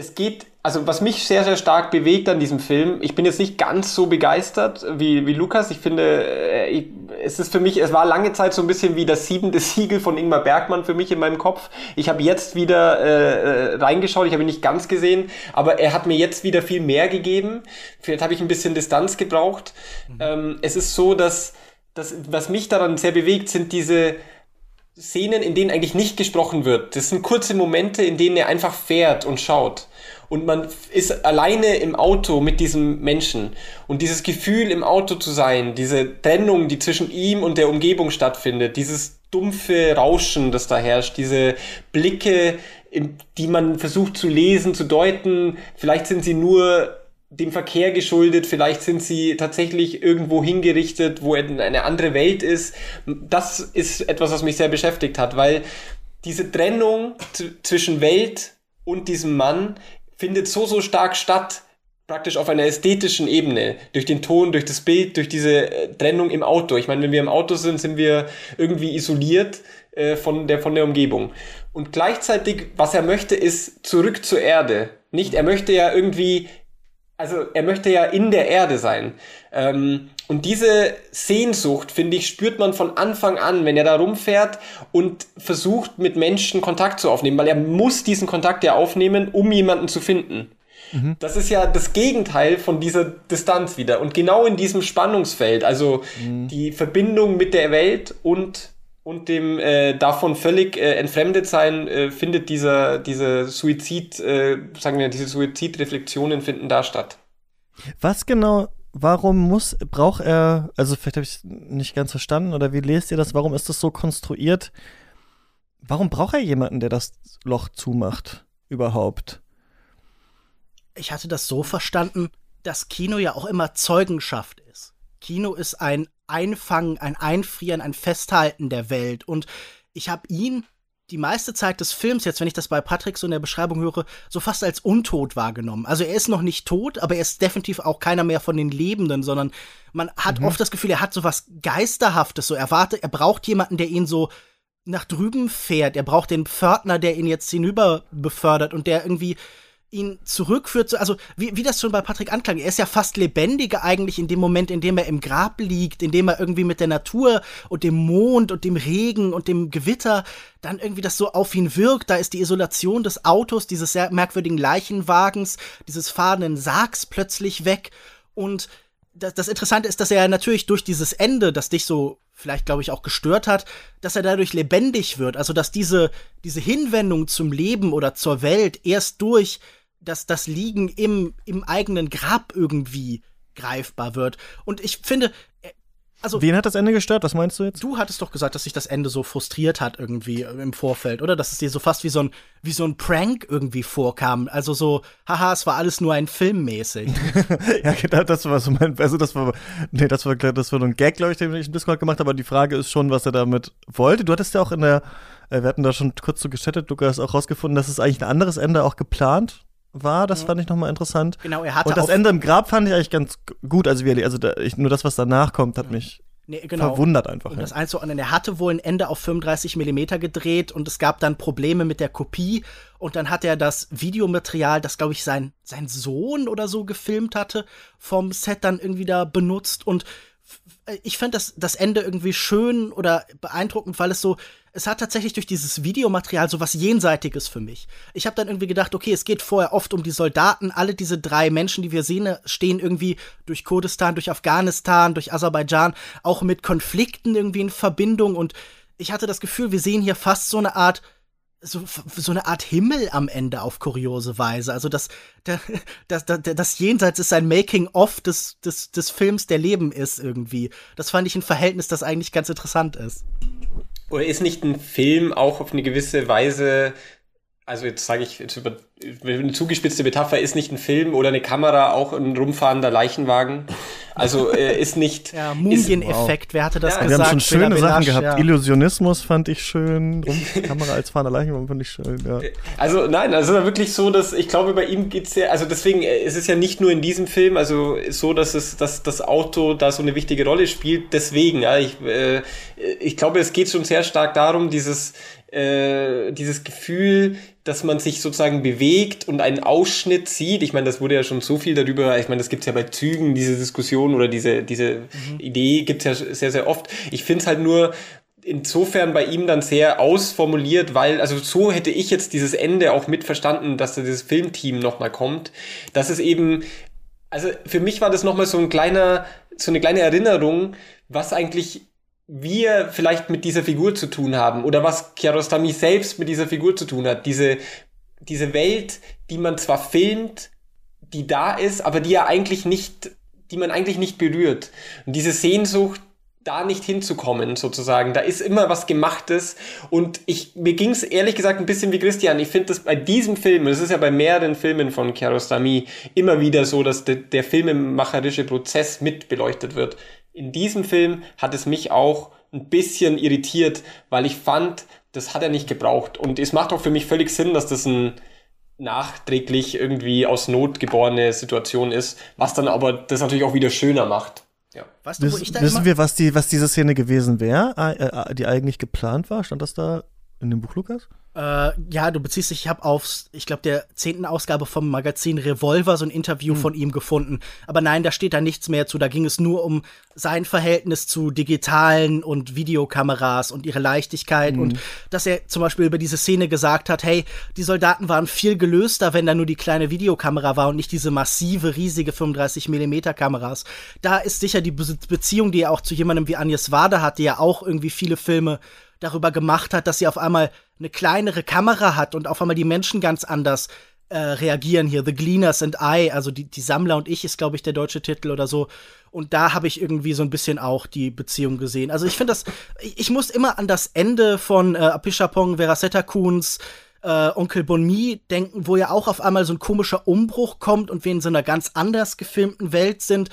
es geht, also was mich sehr, sehr stark bewegt an diesem Film, ich bin jetzt nicht ganz so begeistert wie, wie Lukas. Ich finde, äh, ich, es ist für mich, es war lange Zeit so ein bisschen wie das siebente Siegel von Ingmar Bergmann für mich in meinem Kopf. Ich habe jetzt wieder äh, äh reingeschaut, ich habe ihn nicht ganz gesehen, aber er hat mir jetzt wieder viel mehr gegeben. Vielleicht habe ich ein bisschen Distanz gebraucht. Mhm. Ähm, es ist so, dass, dass was mich daran sehr bewegt, sind diese Szenen, in denen eigentlich nicht gesprochen wird. Das sind kurze Momente, in denen er einfach fährt und schaut und man ist alleine im Auto mit diesem Menschen. Und dieses Gefühl, im Auto zu sein, diese Trennung, die zwischen ihm und der Umgebung stattfindet, dieses dumpfe Rauschen, das da herrscht, diese Blicke, die man versucht zu lesen, zu deuten, vielleicht sind sie nur dem Verkehr geschuldet, vielleicht sind sie tatsächlich irgendwo hingerichtet, wo eine andere Welt ist. Das ist etwas, was mich sehr beschäftigt hat, weil diese Trennung zwischen Welt und diesem Mann findet so, so stark statt, praktisch auf einer ästhetischen Ebene, durch den Ton, durch das Bild, durch diese äh, Trennung im Auto. Ich meine, wenn wir im Auto sind, sind wir irgendwie isoliert äh, von, der, von der Umgebung. Und gleichzeitig, was er möchte, ist zurück zur Erde. Nicht, er möchte ja irgendwie, also er möchte ja in der Erde sein. Ähm, und diese Sehnsucht, finde ich, spürt man von Anfang an, wenn er da rumfährt und versucht, mit Menschen Kontakt zu aufnehmen, weil er muss diesen Kontakt ja aufnehmen, um jemanden zu finden. Mhm. Das ist ja das Gegenteil von dieser Distanz wieder. Und genau in diesem Spannungsfeld, also mhm. die Verbindung mit der Welt und, und dem äh, davon völlig äh, entfremdet sein, äh, findet dieser, diese Suizid, äh, sagen wir, diese Suizidreflexionen finden da statt. Was genau warum muss, braucht er, also vielleicht habe ich es nicht ganz verstanden oder wie lest ihr das, warum ist das so konstruiert? Warum braucht er jemanden, der das Loch zumacht überhaupt? Ich hatte das so verstanden, dass Kino ja auch immer Zeugenschaft ist. Kino ist ein Einfangen, ein Einfrieren, ein Festhalten der Welt. Und ich habe ihn die meiste Zeit des Films, jetzt wenn ich das bei Patrick so in der Beschreibung höre, so fast als untot wahrgenommen. Also er ist noch nicht tot, aber er ist definitiv auch keiner mehr von den Lebenden, sondern man hat mhm. oft das Gefühl, er hat so was Geisterhaftes, so er wartet, er braucht jemanden, der ihn so nach drüben fährt, er braucht den Pförtner, der ihn jetzt hinüber befördert und der irgendwie ihn zurückführt, also wie, wie das schon bei Patrick anklang, er ist ja fast lebendiger eigentlich in dem Moment, in dem er im Grab liegt, in dem er irgendwie mit der Natur und dem Mond und dem Regen und dem Gewitter dann irgendwie das so auf ihn wirkt. Da ist die Isolation des Autos, dieses sehr merkwürdigen Leichenwagens, dieses fahrenden Sargs plötzlich weg und das, das Interessante ist, dass er natürlich durch dieses Ende, das dich so vielleicht, glaube ich, auch gestört hat, dass er dadurch lebendig wird. Also, dass diese, diese Hinwendung zum Leben oder zur Welt erst durch dass das Liegen im, im eigenen Grab irgendwie greifbar wird. Und ich finde, äh, also. Wen hat das Ende gestört? Was meinst du jetzt? Du hattest doch gesagt, dass sich das Ende so frustriert hat irgendwie im Vorfeld, oder? Dass es dir so fast wie so ein, wie so ein Prank irgendwie vorkam. Also so, haha, es war alles nur ein Film mäßig. ja, genau, das war so mein, also das war, nee, das war, das war nur ein Gag, glaube ich, den ich im Discord gemacht habe, aber die Frage ist schon, was er damit wollte. Du hattest ja auch in der, äh, wir hatten da schon kurz so gechattet, Lukas, auch rausgefunden, dass es eigentlich ein anderes Ende auch geplant war. Das mhm. fand ich nochmal interessant. Genau, er hatte Und das Ende im Grab fand ich eigentlich ganz gut. Also, wie, also da, ich, nur das, was danach kommt, hat mich nee, genau. verwundert einfach. Um ja. das einzuordnen, er hatte wohl ein Ende auf 35 Millimeter gedreht und es gab dann Probleme mit der Kopie. Und dann hat er das Videomaterial, das, glaube ich, sein, sein Sohn oder so gefilmt hatte, vom Set dann irgendwie da benutzt. Und ich fand das, das Ende irgendwie schön oder beeindruckend, weil es so, es hat tatsächlich durch dieses Videomaterial so was Jenseitiges für mich. Ich habe dann irgendwie gedacht, okay, es geht vorher oft um die Soldaten. Alle diese drei Menschen, die wir sehen, stehen irgendwie durch Kurdistan, durch Afghanistan, durch Aserbaidschan, auch mit Konflikten irgendwie in Verbindung. Und ich hatte das Gefühl, wir sehen hier fast so eine Art so, so eine Art Himmel am Ende auf kuriose Weise. Also das, das, das, das, Jenseits ist ein Making-of des, des, des Films, der Leben ist irgendwie. Das fand ich ein Verhältnis, das eigentlich ganz interessant ist. Oder ist nicht ein Film auch auf eine gewisse Weise also jetzt sage ich jetzt über eine zugespitzte Metapher ist nicht ein Film oder eine Kamera auch ein rumfahrender Leichenwagen. Also äh, ist nicht. Ja, Mumieneffekt, wow. wer hatte das ja, gesagt? Wir haben schon schöne Sachen gehabt. Ja. Illusionismus fand ich schön. Kamera als fahrender Leichenwagen fand ich schön, ja. Also nein, also wirklich so, dass ich glaube, bei ihm geht's ja, also deswegen äh, ist es ja nicht nur in diesem Film, also so, dass es, dass das Auto da so eine wichtige Rolle spielt. Deswegen, ja, ich, äh, ich glaube, es geht schon sehr stark darum, dieses äh, dieses Gefühl, dass man sich sozusagen bewegt und einen Ausschnitt sieht. Ich meine, das wurde ja schon so viel darüber, ich meine, das gibt's ja bei Zügen, diese Diskussion oder diese, diese mhm. Idee gibt's ja sehr, sehr oft. Ich finde es halt nur insofern bei ihm dann sehr ausformuliert, weil, also so hätte ich jetzt dieses Ende auch mitverstanden, dass da dieses Filmteam nochmal kommt, dass es eben, also für mich war das nochmal so ein kleiner, so eine kleine Erinnerung, was eigentlich wir vielleicht mit dieser Figur zu tun haben oder was Kiarostami selbst mit dieser Figur zu tun hat. Diese, diese Welt, die man zwar filmt, die da ist, aber die ja eigentlich nicht, die man eigentlich nicht berührt. Und diese Sehnsucht, da nicht hinzukommen, sozusagen. Da ist immer was Gemachtes. Und ich, mir ging es ehrlich gesagt ein bisschen wie Christian. Ich finde das bei diesem Film, es ist ja bei mehreren Filmen von Kiarostami immer wieder so, dass de, der filmemacherische Prozess mit beleuchtet wird in diesem Film hat es mich auch ein bisschen irritiert, weil ich fand, das hat er nicht gebraucht. Und es macht auch für mich völlig Sinn, dass das ein nachträglich irgendwie aus Not geborene Situation ist, was dann aber das natürlich auch wieder schöner macht. Ja. Weißt du, wo ich da Wissen wir, was, die, was diese Szene gewesen wäre, äh, die eigentlich geplant war? Stand das da in dem Buch, Lukas? Äh, ja, du beziehst dich, ich habe auf, ich glaube, der zehnten Ausgabe vom Magazin Revolver so ein Interview hm. von ihm gefunden. Aber nein, da steht da nichts mehr zu. Da ging es nur um sein Verhältnis zu digitalen und Videokameras und ihre Leichtigkeit hm. und dass er zum Beispiel über diese Szene gesagt hat, hey, die Soldaten waren viel gelöster, wenn da nur die kleine Videokamera war und nicht diese massive, riesige 35 Millimeter Kameras. Da ist sicher die Be Beziehung, die er auch zu jemandem wie Agnes Wade hat, die ja auch irgendwie viele Filme darüber gemacht hat, dass sie auf einmal eine kleinere Kamera hat und auf einmal die Menschen ganz anders äh, reagieren hier. The Gleaners and I, also die, die Sammler und ich ist, glaube ich, der deutsche Titel oder so. Und da habe ich irgendwie so ein bisschen auch die Beziehung gesehen. Also ich finde das, ich, ich, muss immer an das Ende von äh, Apishapong Verasetta Kuhns äh, Onkel Bonmi denken, wo ja auch auf einmal so ein komischer Umbruch kommt und wir in so einer ganz anders gefilmten Welt sind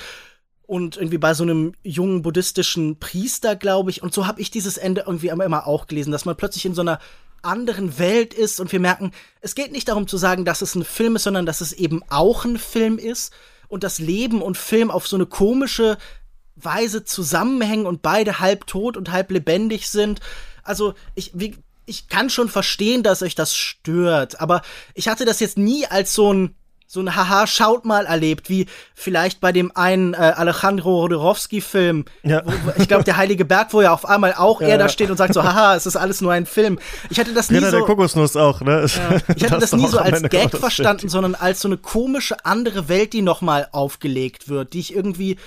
und irgendwie bei so einem jungen buddhistischen Priester, glaube ich. Und so habe ich dieses Ende irgendwie immer auch gelesen, dass man plötzlich in so einer anderen Welt ist und wir merken, es geht nicht darum zu sagen, dass es ein Film ist, sondern dass es eben auch ein Film ist und das Leben und Film auf so eine komische Weise zusammenhängen und beide halb tot und halb lebendig sind. Also ich, wie, ich kann schon verstehen, dass euch das stört, aber ich hatte das jetzt nie als so ein so ein Haha, schaut mal erlebt, wie vielleicht bei dem einen äh, Alejandro Rodorowski-Film. Ja. ich glaube, der Heilige Berg, wo ja auf einmal auch ja. er da steht und sagt so, haha, es ist alles nur ein Film. Ich hatte das nie ja, so. der Kokosnuss auch, ne? Ja. Ich hatte das, das nie so als Gag verstanden, sondern als so eine komische andere Welt, die nochmal aufgelegt wird, die ich irgendwie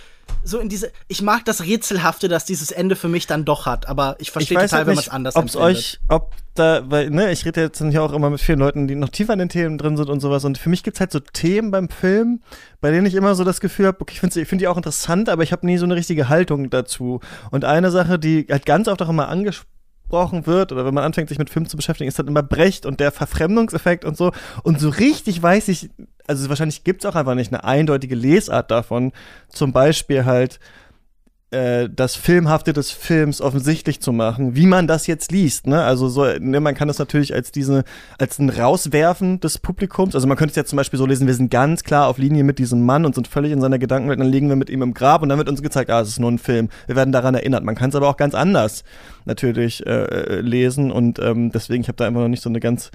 so in diese. Ich mag das Rätselhafte, dass dieses Ende für mich dann doch hat, aber ich verstehe total, halt wenn man es anders ob's empfindet. euch, ob da, weil, ne, ich rede jetzt nicht auch immer mit vielen Leuten, die noch tiefer in den Themen drin sind und sowas. Und für mich gibt's halt so Themen beim Film, bei denen ich immer so das Gefühl habe, okay, ich finde ich find die auch interessant, aber ich habe nie so eine richtige Haltung dazu. Und eine Sache, die halt ganz oft auch immer angesprochen wird oder wenn man anfängt, sich mit Film zu beschäftigen, ist dann immer Brecht und der Verfremdungseffekt und so. Und so richtig weiß ich also wahrscheinlich gibt es auch einfach nicht eine eindeutige Lesart davon. Zum Beispiel halt äh, das Filmhafte des Films offensichtlich zu machen, wie man das jetzt liest. Ne? Also so, ne, man kann das natürlich als diese, als ein Rauswerfen des Publikums. Also man könnte es jetzt zum Beispiel so lesen, wir sind ganz klar auf Linie mit diesem Mann und sind völlig in seiner Gedankenwelt, dann liegen wir mit ihm im Grab und dann wird uns gezeigt, ah, es ist nur ein Film. Wir werden daran erinnert. Man kann es aber auch ganz anders natürlich äh, äh lesen und ähm, deswegen, ich habe da einfach noch nicht so eine ganz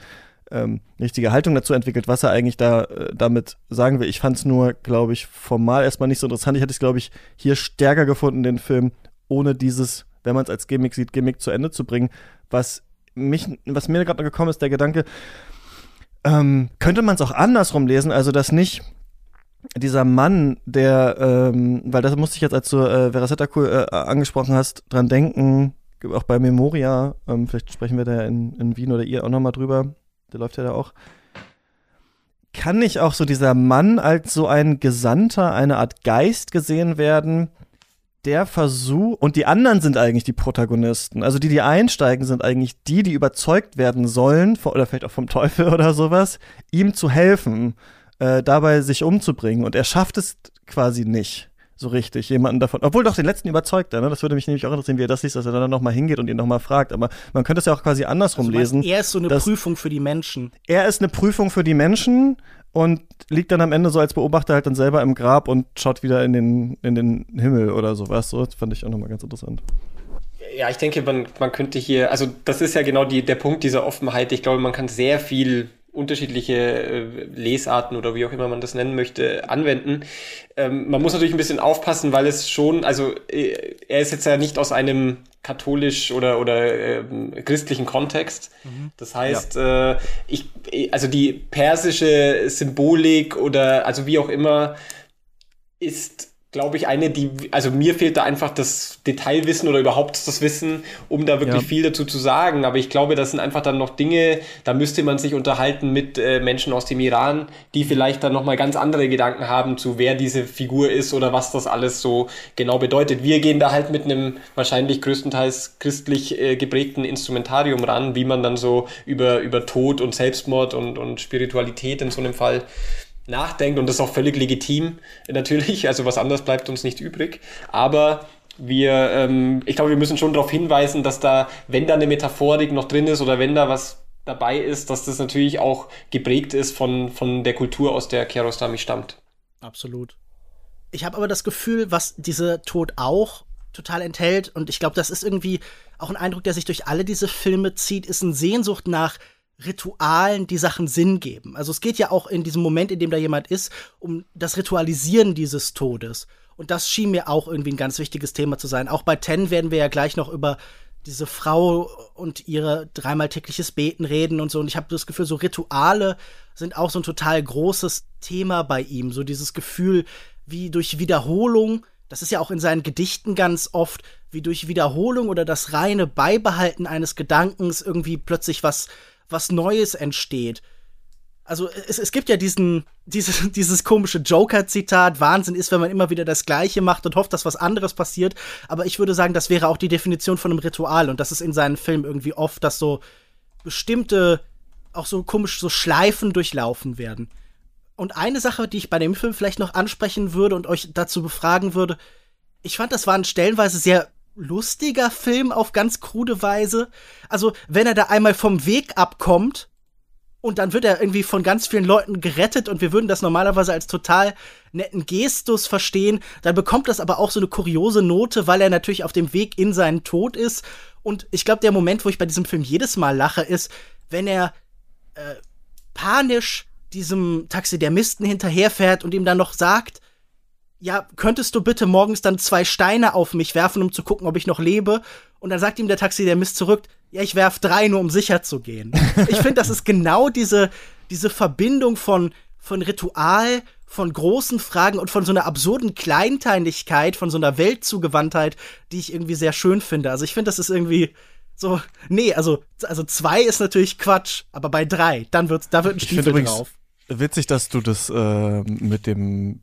ähm, richtige Haltung dazu entwickelt, was er eigentlich da äh, damit sagen will. Ich fand es nur, glaube ich, formal erstmal nicht so interessant. Ich hätte es, glaube ich, hier stärker gefunden, den Film, ohne dieses, wenn man es als Gimmick sieht, Gimmick zu Ende zu bringen. Was mich, was mir gerade gekommen ist, der Gedanke, ähm, könnte man es auch andersrum lesen, also dass dieser Mann, der, ähm, weil das musste ich jetzt, als du äh, Veracetta cool äh, angesprochen hast, dran denken, auch bei Memoria, ähm, vielleicht sprechen wir da in, in Wien oder ihr auch nochmal drüber, der läuft ja da auch. Kann nicht auch so dieser Mann als so ein Gesandter, eine Art Geist gesehen werden, der Versuch, und die anderen sind eigentlich die Protagonisten. Also die, die einsteigen, sind eigentlich die, die überzeugt werden sollen, oder vielleicht auch vom Teufel oder sowas, ihm zu helfen, äh, dabei sich umzubringen. Und er schafft es quasi nicht so richtig, jemanden davon. Obwohl doch den letzten überzeugt er, ne? Das würde mich nämlich auch interessieren, wie er das liest, dass er dann nochmal hingeht und ihn nochmal fragt. Aber man könnte es ja auch quasi andersrum also lesen. Er ist so eine Prüfung für die Menschen. Er ist eine Prüfung für die Menschen und liegt dann am Ende so als Beobachter halt dann selber im Grab und schaut wieder in den, in den Himmel oder sowas. So, das fand ich auch nochmal ganz interessant. Ja, ich denke, man, man könnte hier, also das ist ja genau die, der Punkt dieser Offenheit. Ich glaube, man kann sehr viel unterschiedliche äh, Lesarten oder wie auch immer man das nennen möchte, anwenden. Ähm, man muss natürlich ein bisschen aufpassen, weil es schon, also äh, er ist jetzt ja nicht aus einem katholisch oder oder äh, christlichen Kontext. Mhm. Das heißt, ja. äh, ich, also die persische Symbolik oder also wie auch immer ist glaube ich, eine, die, also mir fehlt da einfach das Detailwissen oder überhaupt das Wissen, um da wirklich ja. viel dazu zu sagen. Aber ich glaube, das sind einfach dann noch Dinge, da müsste man sich unterhalten mit äh, Menschen aus dem Iran, die vielleicht dann nochmal ganz andere Gedanken haben zu, wer diese Figur ist oder was das alles so genau bedeutet. Wir gehen da halt mit einem wahrscheinlich größtenteils christlich äh, geprägten Instrumentarium ran, wie man dann so über, über Tod und Selbstmord und, und Spiritualität in so einem Fall nachdenkt und das ist auch völlig legitim natürlich, also was anderes bleibt uns nicht übrig, aber wir, ähm, ich glaube, wir müssen schon darauf hinweisen, dass da, wenn da eine Metaphorik noch drin ist oder wenn da was dabei ist, dass das natürlich auch geprägt ist von, von der Kultur, aus der Kiarostami stammt. Absolut. Ich habe aber das Gefühl, was diese Tod auch total enthält, und ich glaube, das ist irgendwie auch ein Eindruck, der sich durch alle diese Filme zieht, ist eine Sehnsucht nach Ritualen, die Sachen Sinn geben. Also es geht ja auch in diesem Moment, in dem da jemand ist, um das Ritualisieren dieses Todes. Und das schien mir auch irgendwie ein ganz wichtiges Thema zu sein. Auch bei Ten werden wir ja gleich noch über diese Frau und ihre dreimal tägliches Beten reden und so. Und ich habe das Gefühl, so Rituale sind auch so ein total großes Thema bei ihm. So dieses Gefühl, wie durch Wiederholung, das ist ja auch in seinen Gedichten ganz oft, wie durch Wiederholung oder das reine Beibehalten eines Gedankens irgendwie plötzlich was was Neues entsteht. Also es, es gibt ja diesen, dieses, dieses komische Joker-Zitat, Wahnsinn ist, wenn man immer wieder das Gleiche macht und hofft, dass was anderes passiert. Aber ich würde sagen, das wäre auch die Definition von einem Ritual. Und das ist in seinen Filmen irgendwie oft, dass so bestimmte, auch so komisch, so Schleifen durchlaufen werden. Und eine Sache, die ich bei dem Film vielleicht noch ansprechen würde und euch dazu befragen würde, ich fand, das waren stellenweise sehr lustiger Film auf ganz krude Weise. Also, wenn er da einmal vom Weg abkommt und dann wird er irgendwie von ganz vielen Leuten gerettet und wir würden das normalerweise als total netten Gestus verstehen, dann bekommt das aber auch so eine kuriose Note, weil er natürlich auf dem Weg in seinen Tod ist. Und ich glaube, der Moment, wo ich bei diesem Film jedes Mal lache, ist, wenn er äh, panisch diesem Taxidermisten hinterherfährt und ihm dann noch sagt, ja, könntest du bitte morgens dann zwei Steine auf mich werfen, um zu gucken, ob ich noch lebe? Und dann sagt ihm der Taxi, der Mist zurück, ja, ich werf drei, nur um sicher zu gehen. ich finde, das ist genau diese, diese Verbindung von, von Ritual, von großen Fragen und von so einer absurden Kleinteiligkeit, von so einer Weltzugewandtheit, die ich irgendwie sehr schön finde. Also ich finde, das ist irgendwie so, nee, also, also zwei ist natürlich Quatsch, aber bei drei, dann wird's, da wird ein Stiefel drauf. Witzig, dass du das äh, mit dem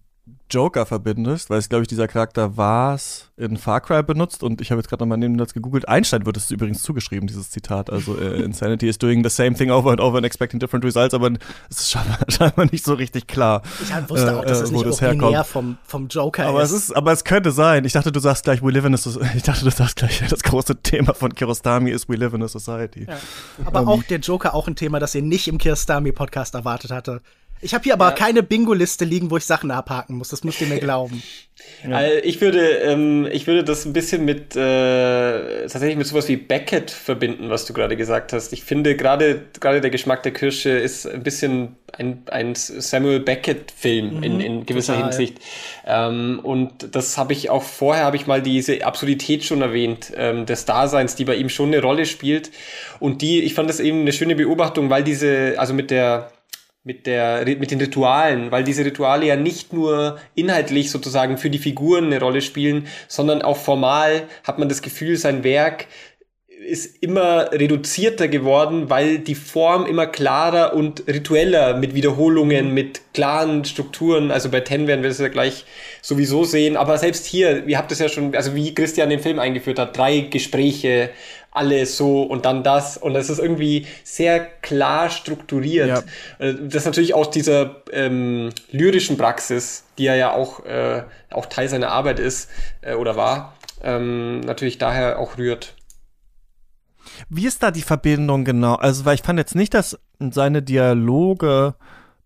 Joker verbindest, weil es, glaube ich, dieser Charakter war in Far Cry benutzt und ich habe jetzt gerade nochmal neben das gegoogelt. Einstein wird es übrigens zugeschrieben, dieses Zitat. Also äh, Insanity is doing the same thing over and over and expecting different results, aber es ist scheinbar, scheinbar nicht so richtig klar. Ich halt wusste auch, dass äh, es nicht das originär vom, vom Joker aber ist. Es ist. Aber es könnte sein. Ich dachte, du sagst gleich, we live in a society. Ich dachte, du sagst gleich, das große Thema von Kirostami ist we live in a society. Ja. Aber um, auch der Joker auch ein Thema, das ihr nicht im Kirostami-Podcast erwartet hatte. Ich habe hier aber ja. keine Bingo-Liste liegen, wo ich Sachen abhaken muss. Das müsst ihr mir glauben. Ja. Also ich würde, ähm, ich würde das ein bisschen mit äh, tatsächlich mit sowas wie Beckett verbinden, was du gerade gesagt hast. Ich finde gerade gerade der Geschmack der Kirsche ist ein bisschen ein, ein Samuel Beckett-Film mhm, in, in gewisser total. Hinsicht. Ähm, und das habe ich auch vorher habe ich mal diese Absurdität schon erwähnt ähm, des Daseins, die bei ihm schon eine Rolle spielt. Und die, ich fand das eben eine schöne Beobachtung, weil diese, also mit der mit der mit den Ritualen, weil diese Rituale ja nicht nur inhaltlich sozusagen für die Figuren eine Rolle spielen, sondern auch formal hat man das Gefühl, sein Werk ist immer reduzierter geworden, weil die Form immer klarer und ritueller mit Wiederholungen, mit klaren Strukturen, also bei Ten werden wir das ja gleich sowieso sehen, aber selbst hier, ihr habt es ja schon, also wie Christian den Film eingeführt hat, drei Gespräche, alles so und dann das. Und das ist irgendwie sehr klar strukturiert. Ja. Äh, das ist natürlich aus dieser ähm, lyrischen Praxis, die ja ja auch, äh, auch Teil seiner Arbeit ist äh, oder war, ähm, natürlich daher auch rührt. Wie ist da die Verbindung genau? Also, weil ich fand jetzt nicht, dass seine Dialoge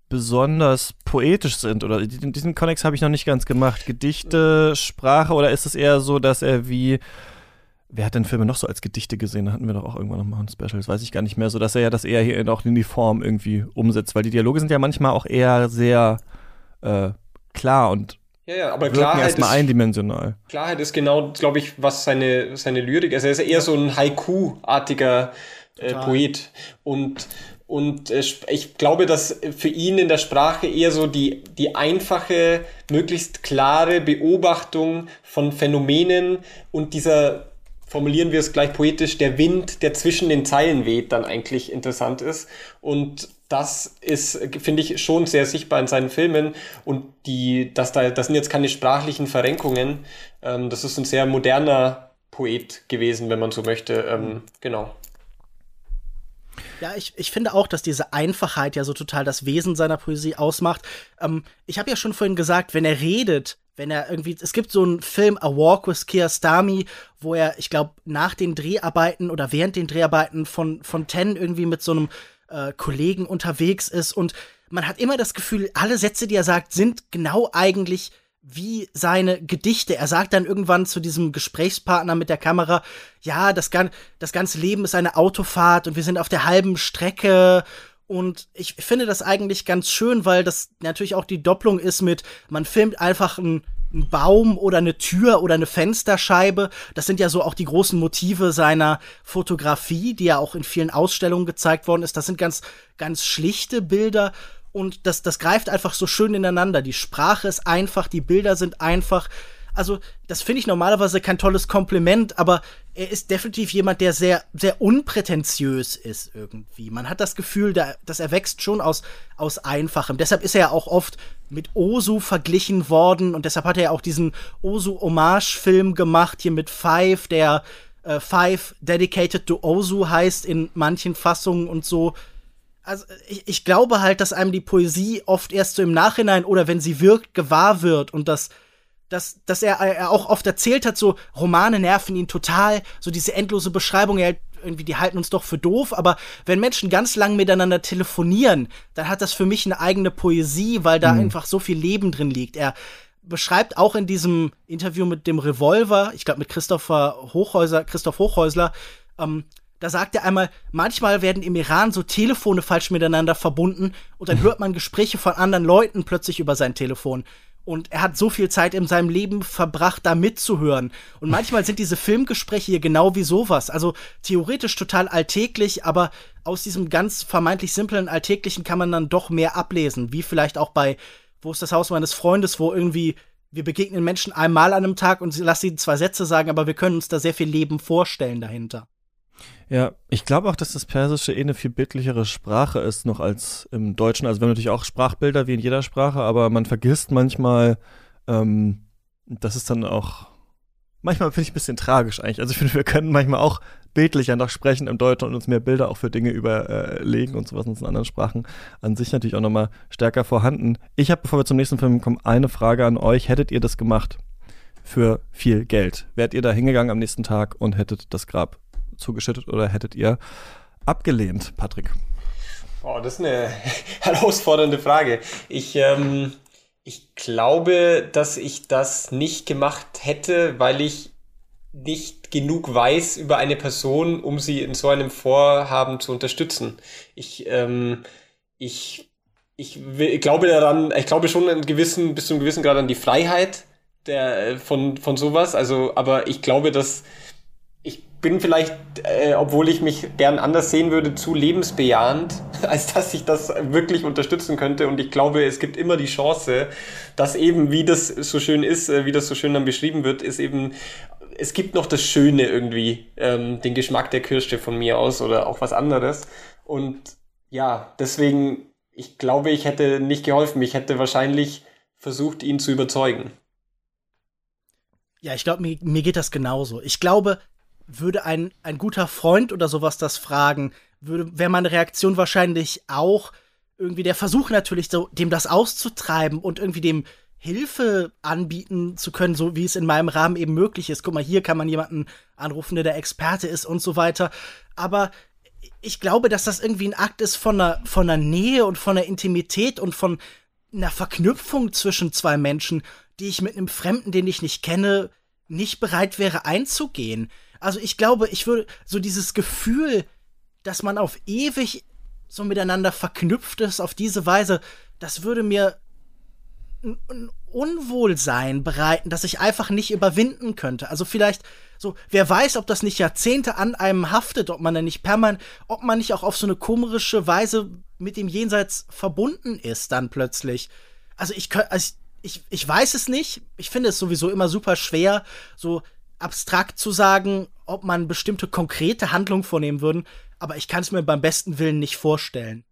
besonders poetisch sind oder diesen Konnex habe ich noch nicht ganz gemacht. Gedichte, Sprache oder ist es eher so, dass er wie Wer hat denn Filme noch so als Gedichte gesehen? Da hatten wir doch auch irgendwann noch mal ein Special, das weiß ich gar nicht mehr, so dass er ja das eher hier auch in die Form irgendwie umsetzt, weil die Dialoge sind ja manchmal auch eher sehr äh, klar und ja, ja, aber Klarheit erstmal eindimensional. Klarheit ist genau, glaube ich, was seine, seine Lyrik, also er ist eher so ein Haiku-artiger äh, Poet. Und und äh, ich glaube, dass für ihn in der Sprache eher so die, die einfache, möglichst klare Beobachtung von Phänomenen und dieser formulieren wir es gleich poetisch, der Wind, der zwischen den Zeilen weht, dann eigentlich interessant ist. Und das ist, finde ich, schon sehr sichtbar in seinen Filmen. Und die, dass da, das sind jetzt keine sprachlichen Verrenkungen. Ähm, das ist ein sehr moderner Poet gewesen, wenn man so möchte. Ähm, genau. Ja, ich, ich finde auch, dass diese Einfachheit ja so total das Wesen seiner Poesie ausmacht. Ähm, ich habe ja schon vorhin gesagt, wenn er redet, wenn er irgendwie, es gibt so einen Film A Walk with Kiarostami, wo er, ich glaube, nach den Dreharbeiten oder während den Dreharbeiten von, von Ten irgendwie mit so einem äh, Kollegen unterwegs ist und man hat immer das Gefühl, alle Sätze, die er sagt, sind genau eigentlich wie seine Gedichte. Er sagt dann irgendwann zu diesem Gesprächspartner mit der Kamera, ja, das, das ganze Leben ist eine Autofahrt und wir sind auf der halben Strecke und ich finde das eigentlich ganz schön, weil das natürlich auch die Doppelung ist mit, man filmt einfach einen, einen Baum oder eine Tür oder eine Fensterscheibe. Das sind ja so auch die großen Motive seiner Fotografie, die ja auch in vielen Ausstellungen gezeigt worden ist. Das sind ganz, ganz schlichte Bilder und das, das greift einfach so schön ineinander. Die Sprache ist einfach, die Bilder sind einfach also das finde ich normalerweise kein tolles Kompliment, aber er ist definitiv jemand, der sehr, sehr unprätentiös ist irgendwie. Man hat das Gefühl, dass er wächst schon aus, aus Einfachem. Deshalb ist er ja auch oft mit Osu verglichen worden und deshalb hat er ja auch diesen Osu-Hommage-Film gemacht, hier mit Five, der äh, Five Dedicated to Osu heißt in manchen Fassungen und so. Also ich, ich glaube halt, dass einem die Poesie oft erst so im Nachhinein oder wenn sie wirkt, gewahr wird und das dass, dass er, er auch oft erzählt hat, so Romane nerven ihn total, so diese endlose Beschreibung, er irgendwie, die halten uns doch für doof, aber wenn Menschen ganz lang miteinander telefonieren, dann hat das für mich eine eigene Poesie, weil da mhm. einfach so viel Leben drin liegt. Er beschreibt auch in diesem Interview mit dem Revolver, ich glaube mit Christopher Hochhäuser, Christoph Hochhäusler, ähm, da sagt er einmal, manchmal werden im Iran so Telefone falsch miteinander verbunden und dann hört man Gespräche von anderen Leuten plötzlich über sein Telefon. Und er hat so viel Zeit in seinem Leben verbracht, da mitzuhören. Und manchmal sind diese Filmgespräche hier genau wie sowas. Also theoretisch total alltäglich, aber aus diesem ganz vermeintlich simplen Alltäglichen kann man dann doch mehr ablesen. Wie vielleicht auch bei Wo ist das Haus meines Freundes, wo irgendwie wir begegnen Menschen einmal an einem Tag und lassen sie zwei Sätze sagen, aber wir können uns da sehr viel Leben vorstellen dahinter. Ja, ich glaube auch, dass das Persische eh eine viel bildlichere Sprache ist noch als im Deutschen. Also wir haben natürlich auch Sprachbilder wie in jeder Sprache, aber man vergisst manchmal, ähm, das ist dann auch manchmal finde ich ein bisschen tragisch eigentlich. Also ich finde, wir können manchmal auch bildlicher noch sprechen im Deutschen und uns mehr Bilder auch für Dinge überlegen und sowas in anderen Sprachen an sich natürlich auch nochmal stärker vorhanden. Ich habe, bevor wir zum nächsten Film kommen, eine Frage an euch. Hättet ihr das gemacht für viel Geld? Wärt ihr da hingegangen am nächsten Tag und hättet das Grab zugeschüttet oder hättet ihr abgelehnt, Patrick? Oh, das ist eine herausfordernde Frage. Ich, ähm, Ich glaube, dass ich das nicht gemacht hätte, weil ich nicht genug weiß über eine Person, um sie in so einem Vorhaben zu unterstützen. Ich, ähm, ich, ich, ich glaube daran, ich glaube schon einen gewissen, bis zu einem gewissen Grad an die Freiheit der, von, von sowas. Also, aber ich glaube, dass bin vielleicht, äh, obwohl ich mich gern anders sehen würde, zu lebensbejahend, als dass ich das wirklich unterstützen könnte. Und ich glaube, es gibt immer die Chance, dass eben, wie das so schön ist, äh, wie das so schön dann beschrieben wird, ist eben es gibt noch das Schöne irgendwie, ähm, den Geschmack der Kirsche von mir aus oder auch was anderes. Und ja, deswegen, ich glaube, ich hätte nicht geholfen. Ich hätte wahrscheinlich versucht, ihn zu überzeugen. Ja, ich glaube, mir, mir geht das genauso. Ich glaube, würde ein, ein guter Freund oder sowas das fragen, wäre meine Reaktion wahrscheinlich auch irgendwie der Versuch natürlich so, dem das auszutreiben und irgendwie dem Hilfe anbieten zu können, so wie es in meinem Rahmen eben möglich ist. Guck mal, hier kann man jemanden anrufen, der der Experte ist und so weiter. Aber ich glaube, dass das irgendwie ein Akt ist von einer, von einer Nähe und von einer Intimität und von einer Verknüpfung zwischen zwei Menschen, die ich mit einem Fremden, den ich nicht kenne, nicht bereit wäre einzugehen. Also ich glaube, ich würde so dieses Gefühl, dass man auf ewig so miteinander verknüpft ist auf diese Weise, das würde mir ein Unwohlsein bereiten, das ich einfach nicht überwinden könnte. Also vielleicht so, wer weiß, ob das nicht Jahrzehnte an einem haftet, ob man dann nicht permanent, ob man nicht auch auf so eine komische Weise mit dem Jenseits verbunden ist dann plötzlich. Also ich also ich, ich weiß es nicht. Ich finde es sowieso immer super schwer, so abstrakt zu sagen, ob man bestimmte konkrete Handlungen vornehmen würden. Aber ich kann es mir beim besten Willen nicht vorstellen.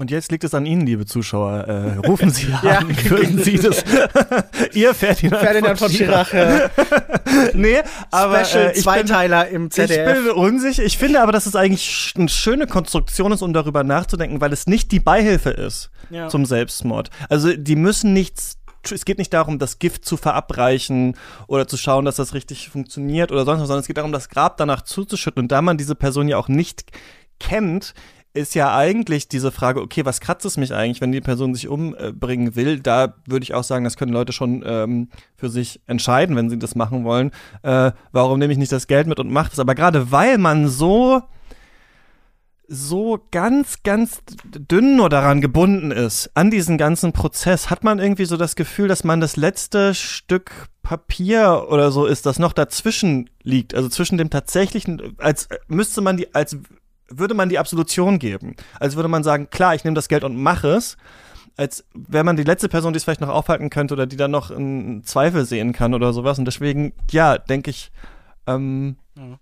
Und jetzt liegt es an Ihnen, liebe Zuschauer. Äh, rufen Sie an, ja. würden Sie das? Ihr Ferdinand, Ferdinand von Schirach. Äh, nee, aber Special äh, Zweiteiler bin, im ZDF. Ich bin unsicher. Ich finde aber, dass es eigentlich eine schöne Konstruktion ist, um darüber nachzudenken, weil es nicht die Beihilfe ist ja. zum Selbstmord. Also die müssen nichts es geht nicht darum, das Gift zu verabreichen oder zu schauen, dass das richtig funktioniert oder sonst was, sondern es geht darum, das Grab danach zuzuschütten. Und da man diese Person ja auch nicht kennt, ist ja eigentlich diese Frage, okay, was kratzt es mich eigentlich, wenn die Person sich umbringen will? Da würde ich auch sagen, das können Leute schon ähm, für sich entscheiden, wenn sie das machen wollen. Äh, warum nehme ich nicht das Geld mit und mache das? Aber gerade weil man so so ganz, ganz dünn nur daran gebunden ist, an diesen ganzen Prozess, hat man irgendwie so das Gefühl, dass man das letzte Stück Papier oder so ist, das noch dazwischen liegt, also zwischen dem tatsächlichen, als müsste man die, als würde man die Absolution geben. Als würde man sagen, klar, ich nehme das Geld und mache es. Als wäre man die letzte Person, die es vielleicht noch aufhalten könnte oder die dann noch einen Zweifel sehen kann oder sowas. Und deswegen, ja, denke ich, ähm, mhm.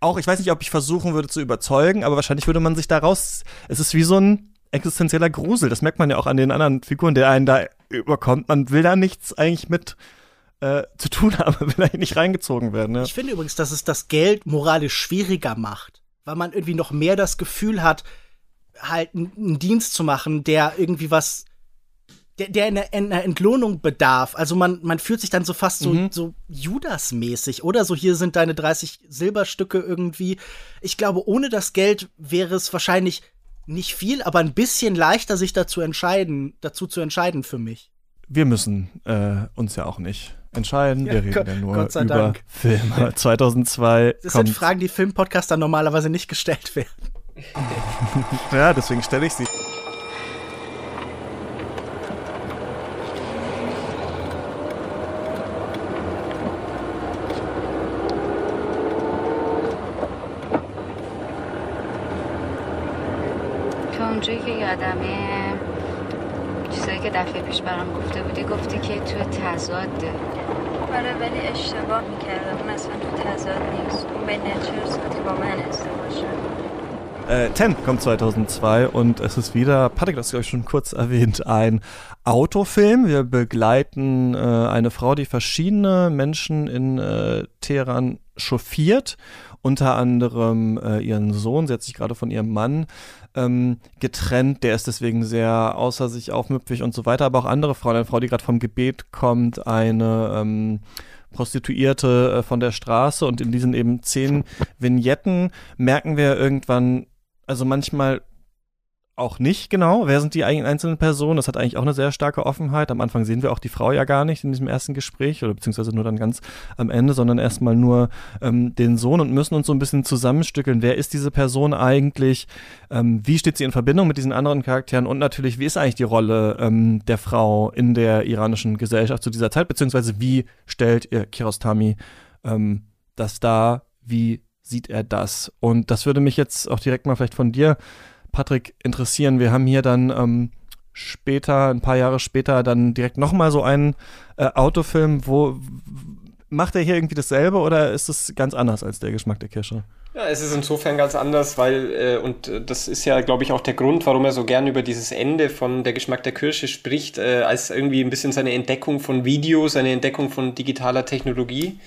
Auch, ich weiß nicht, ob ich versuchen würde zu überzeugen, aber wahrscheinlich würde man sich daraus, es ist wie so ein existenzieller Grusel. Das merkt man ja auch an den anderen Figuren, der einen da überkommt. Man will da nichts eigentlich mit äh, zu tun haben, will eigentlich nicht reingezogen werden. Ja. Ich finde übrigens, dass es das Geld moralisch schwieriger macht weil man irgendwie noch mehr das Gefühl hat, halt einen Dienst zu machen, der irgendwie was, der, der einer, einer Entlohnung bedarf. Also man, man fühlt sich dann so fast so, mhm. so Judas-mäßig, oder? So, hier sind deine 30 Silberstücke irgendwie. Ich glaube, ohne das Geld wäre es wahrscheinlich nicht viel, aber ein bisschen leichter, sich dazu entscheiden, dazu zu entscheiden für mich. Wir müssen äh, uns ja auch nicht entscheiden. Ja, wir reden ja nur über Dank. Filme. 2002 Das sind Fragen, die Filmpodcaster normalerweise nicht gestellt werden. ja, deswegen stelle ich sie. گفتی که تو تضاده آره ولی اشتباه میکردم اون اصلا تو تضاد نیست اون به نچرز با من ازدواج شد Äh, Ten kommt 2002 und es ist wieder, Patrick, das habe ich schon kurz erwähnt, ein Autofilm. Wir begleiten äh, eine Frau, die verschiedene Menschen in äh, Teheran chauffiert, unter anderem äh, ihren Sohn, sie hat sich gerade von ihrem Mann ähm, getrennt, der ist deswegen sehr außer sich aufmüpfig und so weiter, aber auch andere Frauen, eine Frau, die gerade vom Gebet kommt, eine ähm, Prostituierte äh, von der Straße. Und in diesen eben zehn Vignetten merken wir irgendwann, also manchmal auch nicht genau. Wer sind die einzelnen Personen? Das hat eigentlich auch eine sehr starke Offenheit. Am Anfang sehen wir auch die Frau ja gar nicht in diesem ersten Gespräch oder beziehungsweise nur dann ganz am Ende, sondern erstmal nur ähm, den Sohn und müssen uns so ein bisschen zusammenstückeln. Wer ist diese Person eigentlich? Ähm, wie steht sie in Verbindung mit diesen anderen Charakteren? Und natürlich, wie ist eigentlich die Rolle ähm, der Frau in der iranischen Gesellschaft zu dieser Zeit? Beziehungsweise wie stellt ihr Kirostami ähm, das dar? Wie sieht er das? Und das würde mich jetzt auch direkt mal vielleicht von dir Patrick interessieren. Wir haben hier dann ähm, später, ein paar Jahre später, dann direkt nochmal so einen äh, Autofilm, wo macht er hier irgendwie dasselbe oder ist es ganz anders als der Geschmack der Kirsche? Ja, es ist insofern ganz anders, weil, äh, und äh, das ist ja, glaube ich, auch der Grund, warum er so gern über dieses Ende von Der Geschmack der Kirsche spricht, äh, als irgendwie ein bisschen seine Entdeckung von Video, seine Entdeckung von digitaler Technologie,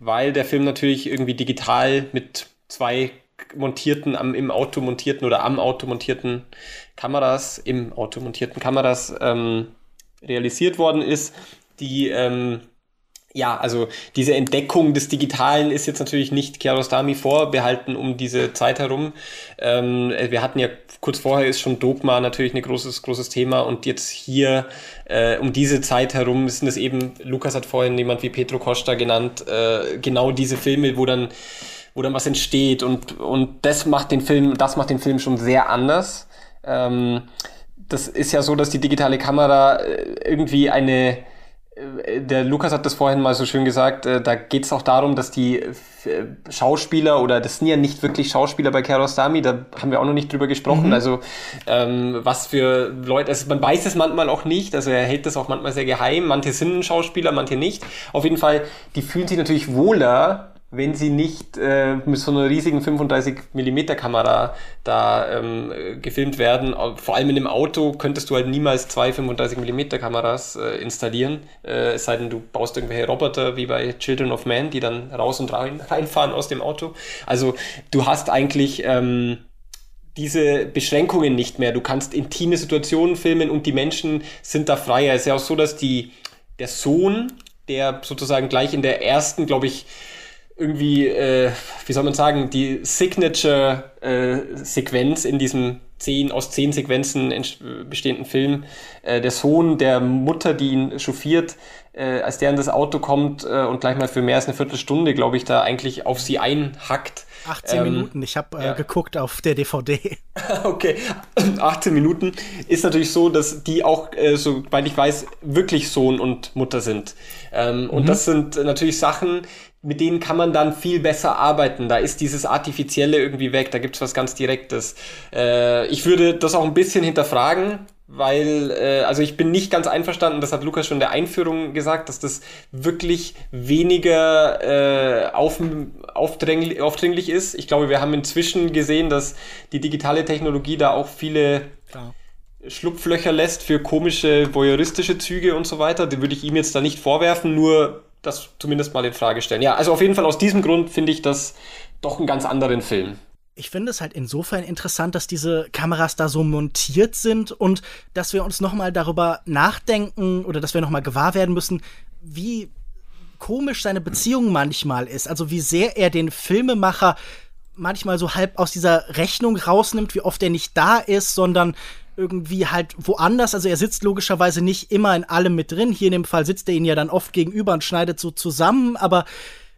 weil der Film natürlich irgendwie digital mit zwei montierten, am, im Auto montierten oder am Auto montierten Kameras, im Auto montierten Kameras ähm, realisiert worden ist, die ähm, ja, also diese Entdeckung des Digitalen ist jetzt natürlich nicht Kiarostami vorbehalten um diese Zeit herum. Ähm, wir hatten ja kurz vorher ist schon Dogma natürlich ein großes, großes Thema und jetzt hier äh, um diese Zeit herum sind es eben, Lukas hat vorhin jemand wie Petro Costa genannt, äh, genau diese Filme, wo dann wo dann was entsteht und, und das macht den Film, das macht den Film schon sehr anders. Ähm, das ist ja so, dass die digitale Kamera äh, irgendwie eine, äh, der Lukas hat das vorhin mal so schön gesagt, äh, da geht es auch darum, dass die Schauspieler oder das sind ja nicht wirklich Schauspieler bei Kiarostami, da haben wir auch noch nicht drüber gesprochen. Mhm. Also ähm, was für Leute, also man weiß es manchmal auch nicht, also er hält das auch manchmal sehr geheim. Manche sind Schauspieler, manche nicht. Auf jeden Fall, die fühlen sich natürlich wohler wenn sie nicht äh, mit so einer riesigen 35 mm Kamera da ähm, gefilmt werden. Vor allem in dem Auto könntest du halt niemals zwei 35 mm Kameras äh, installieren, äh, es sei denn, du baust irgendwelche Roboter wie bei Children of Man, die dann raus und rein, reinfahren aus dem Auto. Also du hast eigentlich ähm, diese Beschränkungen nicht mehr. Du kannst intime Situationen filmen und die Menschen sind da freier. Es ist ja auch so, dass die, der Sohn, der sozusagen gleich in der ersten, glaube ich, irgendwie, äh, wie soll man sagen, die Signature-Sequenz äh, in diesem zehn, aus zehn Sequenzen bestehenden Film. Äh, der Sohn der Mutter, die ihn chauffiert, äh, als der in das Auto kommt äh, und gleich mal für mehr als eine Viertelstunde, glaube ich, da eigentlich auf sie einhackt. 18 ähm, Minuten, ich habe äh, ja. geguckt auf der DVD. okay, 18 Minuten ist natürlich so, dass die auch, äh, soweit ich weiß, wirklich Sohn und Mutter sind. Ähm, mhm. Und das sind natürlich Sachen, mit denen kann man dann viel besser arbeiten. Da ist dieses Artifizielle irgendwie weg, da gibt's was ganz Direktes. Äh, ich würde das auch ein bisschen hinterfragen, weil, äh, also ich bin nicht ganz einverstanden, das hat Lukas schon in der Einführung gesagt, dass das wirklich weniger äh, auf, aufdränglich, aufdringlich ist. Ich glaube, wir haben inzwischen gesehen, dass die digitale Technologie da auch viele Klar. Schlupflöcher lässt für komische voyeuristische Züge und so weiter. Die würde ich ihm jetzt da nicht vorwerfen, nur das zumindest mal in Frage stellen. Ja, also auf jeden Fall aus diesem Grund finde ich das doch einen ganz anderen Film. Ich finde es halt insofern interessant, dass diese Kameras da so montiert sind und dass wir uns nochmal darüber nachdenken oder dass wir nochmal gewahr werden müssen, wie komisch seine Beziehung manchmal ist. Also wie sehr er den Filmemacher manchmal so halb aus dieser Rechnung rausnimmt, wie oft er nicht da ist, sondern irgendwie halt woanders. Also er sitzt logischerweise nicht immer in allem mit drin. Hier in dem Fall sitzt er ihnen ja dann oft gegenüber und schneidet so zusammen, aber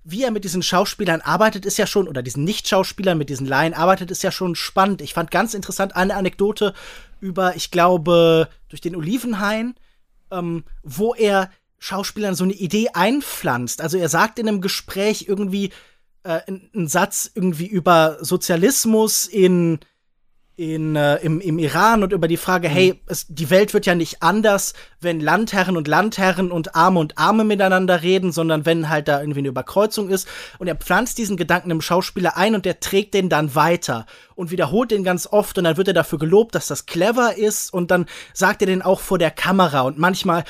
wie er mit diesen Schauspielern arbeitet, ist ja schon, oder diesen Nicht-Schauspielern mit diesen Laien arbeitet, ist ja schon spannend. Ich fand ganz interessant eine Anekdote über, ich glaube, durch den Olivenhain, ähm, wo er Schauspielern so eine Idee einpflanzt. Also er sagt in einem Gespräch irgendwie äh, einen Satz irgendwie über Sozialismus in in, äh, im, im Iran und über die Frage, mhm. hey, es, die Welt wird ja nicht anders, wenn Landherren und Landherren und Arme und Arme miteinander reden, sondern wenn halt da irgendwie eine Überkreuzung ist. Und er pflanzt diesen Gedanken im Schauspieler ein und der trägt den dann weiter und wiederholt den ganz oft und dann wird er dafür gelobt, dass das clever ist und dann sagt er den auch vor der Kamera und manchmal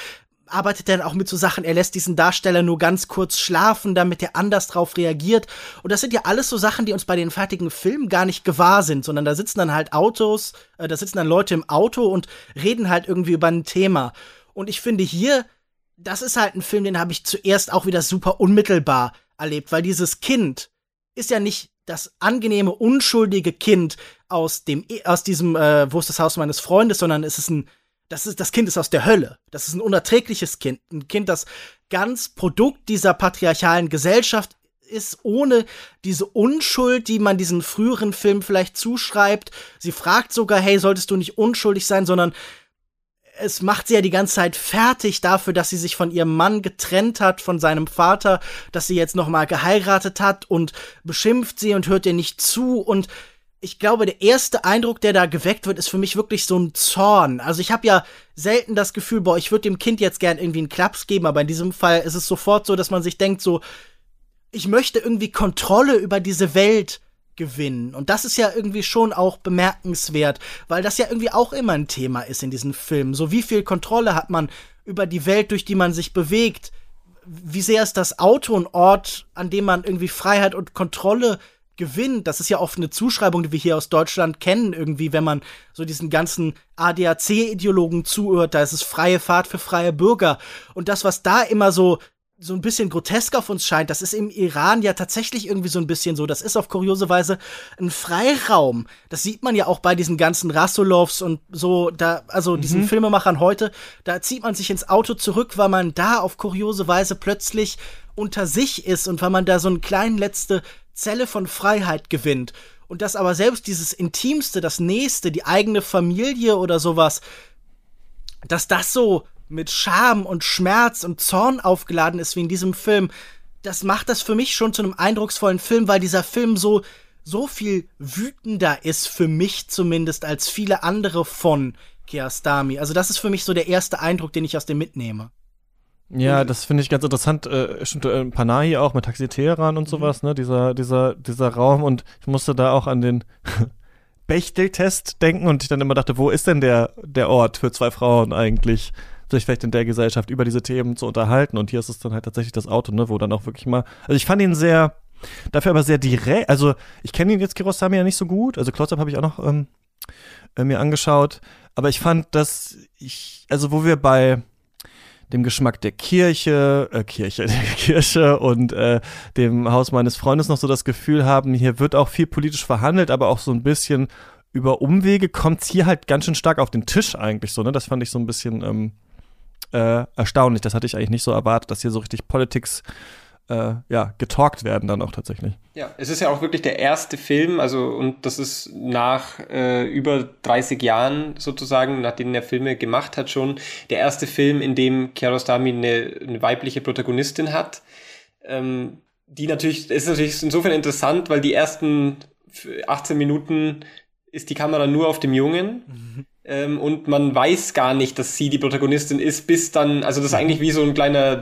arbeitet er dann auch mit so Sachen, er lässt diesen Darsteller nur ganz kurz schlafen, damit er anders drauf reagiert. Und das sind ja alles so Sachen, die uns bei den fertigen Filmen gar nicht gewahr sind, sondern da sitzen dann halt Autos, äh, da sitzen dann Leute im Auto und reden halt irgendwie über ein Thema. Und ich finde hier, das ist halt ein Film, den habe ich zuerst auch wieder super unmittelbar erlebt, weil dieses Kind ist ja nicht das angenehme, unschuldige Kind aus dem, aus diesem, äh, wo ist das Haus meines Freundes, sondern es ist ein, das ist, das Kind ist aus der Hölle. Das ist ein unerträgliches Kind. Ein Kind, das ganz Produkt dieser patriarchalen Gesellschaft ist, ohne diese Unschuld, die man diesen früheren Film vielleicht zuschreibt. Sie fragt sogar, hey, solltest du nicht unschuldig sein, sondern es macht sie ja die ganze Zeit fertig dafür, dass sie sich von ihrem Mann getrennt hat, von seinem Vater, dass sie jetzt nochmal geheiratet hat und beschimpft sie und hört ihr nicht zu und ich glaube, der erste Eindruck, der da geweckt wird, ist für mich wirklich so ein Zorn. Also ich habe ja selten das Gefühl, boah, ich würde dem Kind jetzt gern irgendwie einen Klaps geben, aber in diesem Fall ist es sofort so, dass man sich denkt, so, ich möchte irgendwie Kontrolle über diese Welt gewinnen. Und das ist ja irgendwie schon auch bemerkenswert, weil das ja irgendwie auch immer ein Thema ist in diesen Filmen. So wie viel Kontrolle hat man über die Welt, durch die man sich bewegt? Wie sehr ist das Auto ein Ort, an dem man irgendwie Freiheit und Kontrolle gewinnt? Das ist ja oft eine Zuschreibung, die wir hier aus Deutschland kennen, irgendwie, wenn man so diesen ganzen ADAC-Ideologen zuhört, da ist es freie Fahrt für freie Bürger. Und das, was da immer so so ein bisschen grotesk auf uns scheint, das ist im Iran ja tatsächlich irgendwie so ein bisschen so. Das ist auf kuriose Weise ein Freiraum. Das sieht man ja auch bei diesen ganzen Rassolovs und so, da, also mhm. diesen Filmemachern heute, da zieht man sich ins Auto zurück, weil man da auf kuriose Weise plötzlich unter sich ist und weil man da so eine kleine letzte Zelle von Freiheit gewinnt. Und dass aber selbst dieses Intimste, das Nächste, die eigene Familie oder sowas, dass das so mit Scham und Schmerz und Zorn aufgeladen ist wie in diesem Film, das macht das für mich schon zu einem eindrucksvollen Film, weil dieser Film so so viel wütender ist für mich zumindest als viele andere von Kiarostami. Also das ist für mich so der erste Eindruck, den ich aus dem mitnehme. Ja, das finde ich ganz interessant. Äh, stimmt, äh, Panahi auch mit Taxi Teheran und sowas, mhm. ne? Dieser, dieser, dieser Raum. Und ich musste da auch an den Bechtel-Test denken und ich dann immer dachte, wo ist denn der, der Ort für zwei Frauen eigentlich? sich vielleicht in der Gesellschaft über diese Themen zu unterhalten. Und hier ist es dann halt tatsächlich das Auto, ne, wo dann auch wirklich mal. Also ich fand ihn sehr, dafür aber sehr direkt. Also ich kenne ihn jetzt Kirosami ja nicht so gut. Also Close-Up habe ich auch noch ähm, äh, mir angeschaut. Aber ich fand, dass ich, also wo wir bei dem Geschmack der Kirche, äh, Kirche, der Kirche und äh, dem Haus meines Freundes noch so das Gefühl haben, hier wird auch viel politisch verhandelt, aber auch so ein bisschen über Umwege kommt es hier halt ganz schön stark auf den Tisch eigentlich so, ne? Das fand ich so ein bisschen ähm, äh, erstaunlich. Das hatte ich eigentlich nicht so erwartet, dass hier so richtig Politics äh, ja, getalkt werden dann auch tatsächlich. Ja, es ist ja auch wirklich der erste Film, also und das ist nach äh, über 30 Jahren sozusagen, nachdem er Filme gemacht hat schon, der erste Film, in dem Kiarostami eine, eine weibliche Protagonistin hat. Ähm, die natürlich, ist natürlich insofern interessant, weil die ersten 18 Minuten ist die Kamera nur auf dem Jungen. Mhm ähm, und man weiß gar nicht, dass sie die Protagonistin ist, bis dann, also das ist eigentlich wie so ein kleiner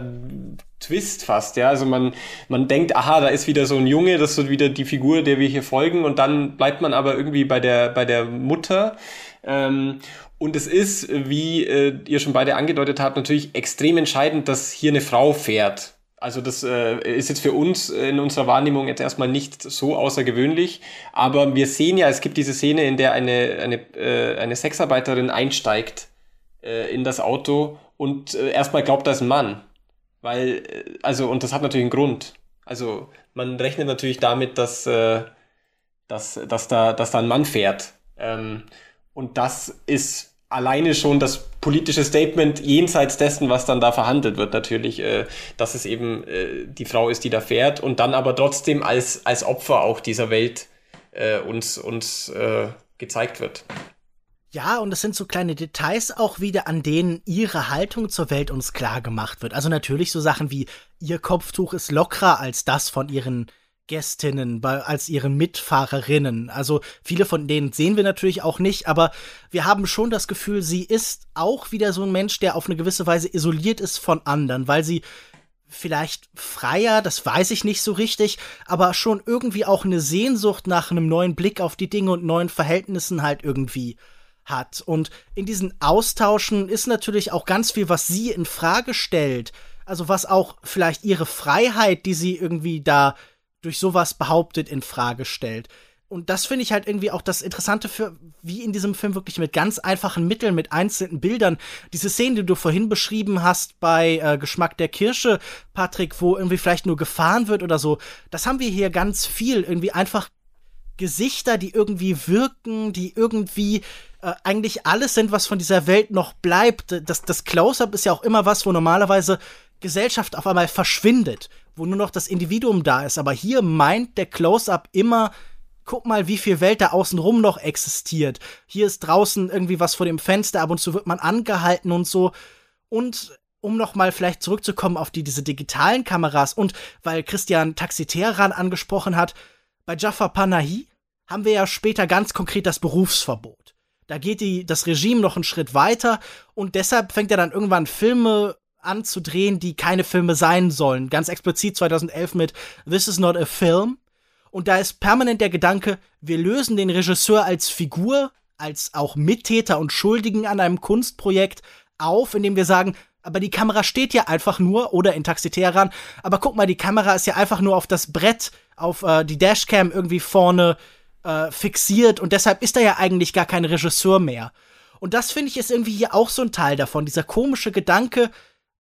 Twist fast, ja. Also man, man denkt, aha, da ist wieder so ein Junge, das ist wieder die Figur, der wir hier folgen, und dann bleibt man aber irgendwie bei der, bei der Mutter. Ähm, und es ist, wie äh, ihr schon beide angedeutet habt, natürlich extrem entscheidend, dass hier eine Frau fährt. Also das äh, ist jetzt für uns in unserer Wahrnehmung jetzt erstmal nicht so außergewöhnlich, aber wir sehen ja, es gibt diese Szene, in der eine, eine, äh, eine Sexarbeiterin einsteigt äh, in das Auto und äh, erstmal glaubt, da ist ein Mann. Weil, äh, also, und das hat natürlich einen Grund. Also man rechnet natürlich damit, dass, äh, dass, dass, da, dass da ein Mann fährt. Ähm, und das ist alleine schon das politische Statement jenseits dessen, was dann da verhandelt wird, natürlich, äh, dass es eben äh, die Frau ist, die da fährt und dann aber trotzdem als, als Opfer auch dieser Welt äh, uns, uns äh, gezeigt wird. Ja, und es sind so kleine Details auch wieder, an denen ihre Haltung zur Welt uns klar gemacht wird. Also natürlich so Sachen wie ihr Kopftuch ist lockerer als das von ihren Gästinnen, als ihre Mitfahrerinnen. Also viele von denen sehen wir natürlich auch nicht, aber wir haben schon das Gefühl, sie ist auch wieder so ein Mensch, der auf eine gewisse Weise isoliert ist von anderen, weil sie vielleicht freier, das weiß ich nicht so richtig, aber schon irgendwie auch eine Sehnsucht nach einem neuen Blick auf die Dinge und neuen Verhältnissen halt irgendwie hat. Und in diesen Austauschen ist natürlich auch ganz viel, was sie in Frage stellt. Also was auch vielleicht ihre Freiheit, die sie irgendwie da durch sowas behauptet, in Frage stellt. Und das finde ich halt irgendwie auch das Interessante für, wie in diesem Film wirklich mit ganz einfachen Mitteln, mit einzelnen Bildern, diese Szene, die du vorhin beschrieben hast bei äh, Geschmack der Kirsche, Patrick, wo irgendwie vielleicht nur gefahren wird oder so, das haben wir hier ganz viel irgendwie einfach Gesichter, die irgendwie wirken, die irgendwie äh, eigentlich alles sind, was von dieser Welt noch bleibt. Das, das Close-up ist ja auch immer was, wo normalerweise Gesellschaft auf einmal verschwindet, wo nur noch das Individuum da ist. Aber hier meint der Close-up immer, guck mal, wie viel Welt da außenrum noch existiert. Hier ist draußen irgendwie was vor dem Fenster, ab und zu wird man angehalten und so. Und um noch mal vielleicht zurückzukommen auf die, diese digitalen Kameras und weil Christian Taxi Teheran angesprochen hat, bei Jafar Panahi haben wir ja später ganz konkret das Berufsverbot. Da geht die, das Regime noch einen Schritt weiter und deshalb fängt er dann irgendwann Filme an zu drehen, die keine Filme sein sollen. Ganz explizit 2011 mit This is not a film. Und da ist permanent der Gedanke, wir lösen den Regisseur als Figur, als auch Mittäter und Schuldigen an einem Kunstprojekt auf, indem wir sagen, aber die Kamera steht ja einfach nur, oder in Taxi Teheran, aber guck mal, die Kamera ist ja einfach nur auf das Brett, auf äh, die Dashcam irgendwie vorne äh, fixiert und deshalb ist da ja eigentlich gar kein Regisseur mehr. Und das finde ich ist irgendwie hier auch so ein Teil davon, dieser komische Gedanke,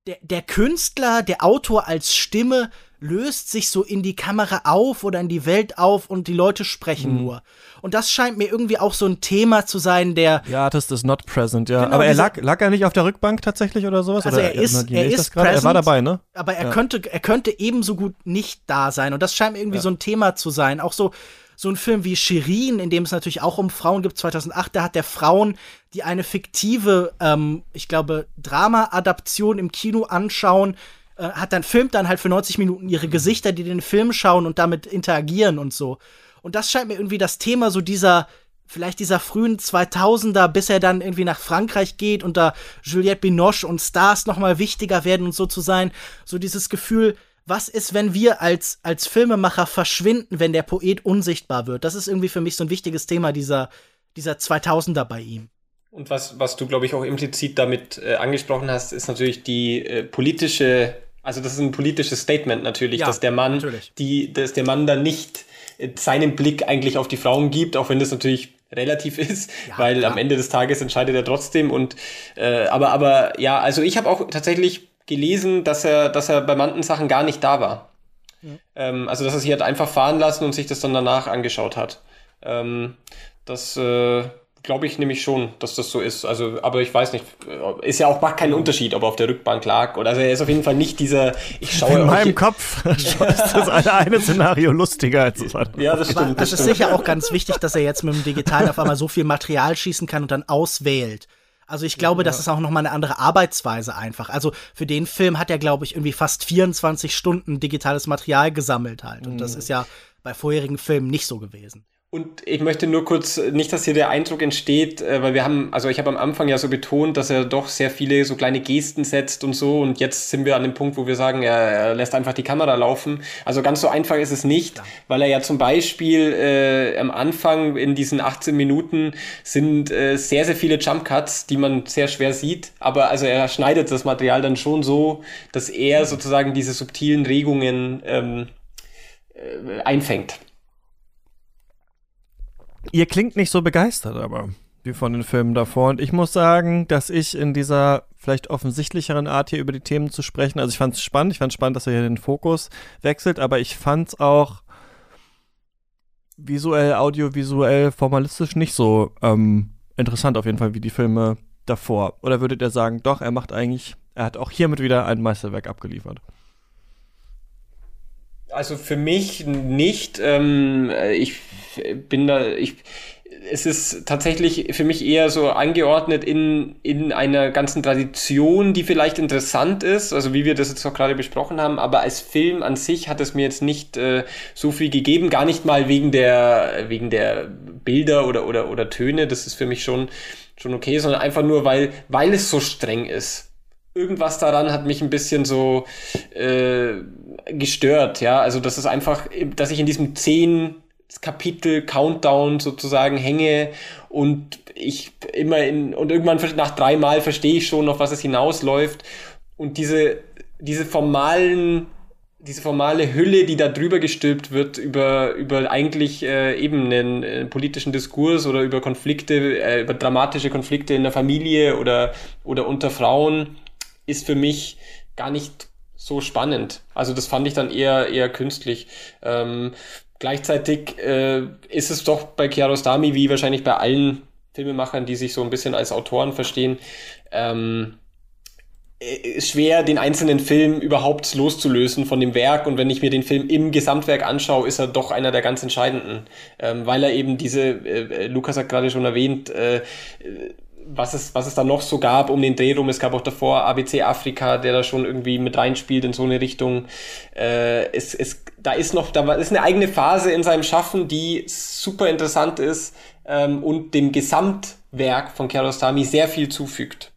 der, der Künstler, der Autor als Stimme löst sich so in die Kamera auf oder in die Welt auf und die Leute sprechen mhm. nur. Und das scheint mir irgendwie auch so ein Thema zu sein, der. Ja, Artist is not present, ja. Genau, aber er lag, lag er nicht auf der Rückbank tatsächlich oder sowas? Also oder er ist, er ist present, er war dabei, ne? Aber er ja. könnte, er könnte ebenso gut nicht da sein. Und das scheint mir irgendwie ja. so ein Thema zu sein. Auch so, so ein Film wie Shirin, in dem es natürlich auch um Frauen gibt, 2008, da hat der Frauen, die eine fiktive, ähm, ich glaube, Drama-Adaption im Kino anschauen, äh, hat dann filmt dann halt für 90 Minuten ihre Gesichter, die den Film schauen und damit interagieren und so. Und das scheint mir irgendwie das Thema so dieser vielleicht dieser frühen 2000er, bis er dann irgendwie nach Frankreich geht und da Juliette Binoche und Stars noch mal wichtiger werden und so zu sein, so dieses Gefühl, was ist, wenn wir als als Filmemacher verschwinden, wenn der Poet unsichtbar wird? Das ist irgendwie für mich so ein wichtiges Thema dieser dieser 2000er bei ihm. Und was was du glaube ich auch implizit damit äh, angesprochen hast, ist natürlich die äh, politische also das ist ein politisches Statement natürlich, ja, dass der Mann, natürlich. die, dass der Mann dann nicht äh, seinen Blick eigentlich auf die Frauen gibt, auch wenn das natürlich relativ ist, ja, weil klar. am Ende des Tages entscheidet er trotzdem und äh, aber aber ja, also ich habe auch tatsächlich gelesen, dass er dass er bei manchen Sachen gar nicht da war. Ja. Ähm, also dass er sich hat einfach fahren lassen und sich das dann danach angeschaut hat. Ähm, das äh, Glaube ich nämlich schon, dass das so ist. Also, aber ich weiß nicht, ist ja auch macht keinen Unterschied, ob er auf der Rückbank lag oder also er ist auf jeden Fall nicht dieser. Ich schaue in meinem Kopf ist das eine, eine Szenario lustiger als das andere. Ja, das stimmt. Das, das ist sicher auch ganz wichtig, dass er jetzt mit dem Digitalen auf einmal so viel Material schießen kann und dann auswählt. Also ich glaube, ja. das ist auch noch mal eine andere Arbeitsweise einfach. Also für den Film hat er, glaube ich, irgendwie fast 24 Stunden digitales Material gesammelt halt. Und mhm. das ist ja bei vorherigen Filmen nicht so gewesen. Und ich möchte nur kurz, nicht, dass hier der Eindruck entsteht, äh, weil wir haben, also ich habe am Anfang ja so betont, dass er doch sehr viele so kleine Gesten setzt und so. Und jetzt sind wir an dem Punkt, wo wir sagen, er, er lässt einfach die Kamera laufen. Also ganz so einfach ist es nicht, weil er ja zum Beispiel äh, am Anfang in diesen 18 Minuten sind äh, sehr, sehr viele Jump Cuts, die man sehr schwer sieht. Aber also er schneidet das Material dann schon so, dass er sozusagen diese subtilen Regungen ähm, äh, einfängt. Ihr klingt nicht so begeistert, aber wie von den Filmen davor. Und ich muss sagen, dass ich in dieser vielleicht offensichtlicheren Art hier über die Themen zu sprechen, also ich fand es spannend, ich fand es spannend, dass er hier den Fokus wechselt, aber ich fand es auch visuell, audiovisuell, formalistisch nicht so ähm, interessant auf jeden Fall wie die Filme davor. Oder würdet ihr sagen, doch, er macht eigentlich, er hat auch hiermit wieder ein Meisterwerk abgeliefert? Also für mich nicht. Ähm, ich bin da, ich, es ist tatsächlich für mich eher so angeordnet in, in einer ganzen Tradition, die vielleicht interessant ist, also wie wir das jetzt auch gerade besprochen haben, aber als Film an sich hat es mir jetzt nicht äh, so viel gegeben, gar nicht mal wegen der, wegen der Bilder oder, oder, oder Töne, das ist für mich schon, schon okay, sondern einfach nur, weil, weil es so streng ist irgendwas daran hat mich ein bisschen so äh, gestört, ja. Also das ist einfach, dass ich in diesem zehn Kapitel Countdown sozusagen hänge und ich immer in und irgendwann nach dreimal verstehe ich schon, auf was es hinausläuft und diese diese formalen diese formale Hülle, die da drüber gestülpt wird über über eigentlich äh, eben einen äh, politischen Diskurs oder über Konflikte, äh, über dramatische Konflikte in der Familie oder oder unter Frauen, ist für mich gar nicht so spannend. Also das fand ich dann eher eher künstlich. Ähm, gleichzeitig äh, ist es doch bei Kiarostami wie wahrscheinlich bei allen Filmemachern, die sich so ein bisschen als Autoren verstehen, ähm, äh, schwer, den einzelnen Film überhaupt loszulösen von dem Werk. Und wenn ich mir den Film im Gesamtwerk anschaue, ist er doch einer der ganz entscheidenden, ähm, weil er eben diese, äh, Lukas hat gerade schon erwähnt, äh, was es, was es da noch so gab um den Dreh rum. Es gab auch davor ABC Afrika, der da schon irgendwie mit reinspielt in so eine Richtung. Äh, es, es, da ist noch, da ist eine eigene Phase in seinem Schaffen, die super interessant ist ähm, und dem Gesamtwerk von Kiarostami sehr viel zufügt.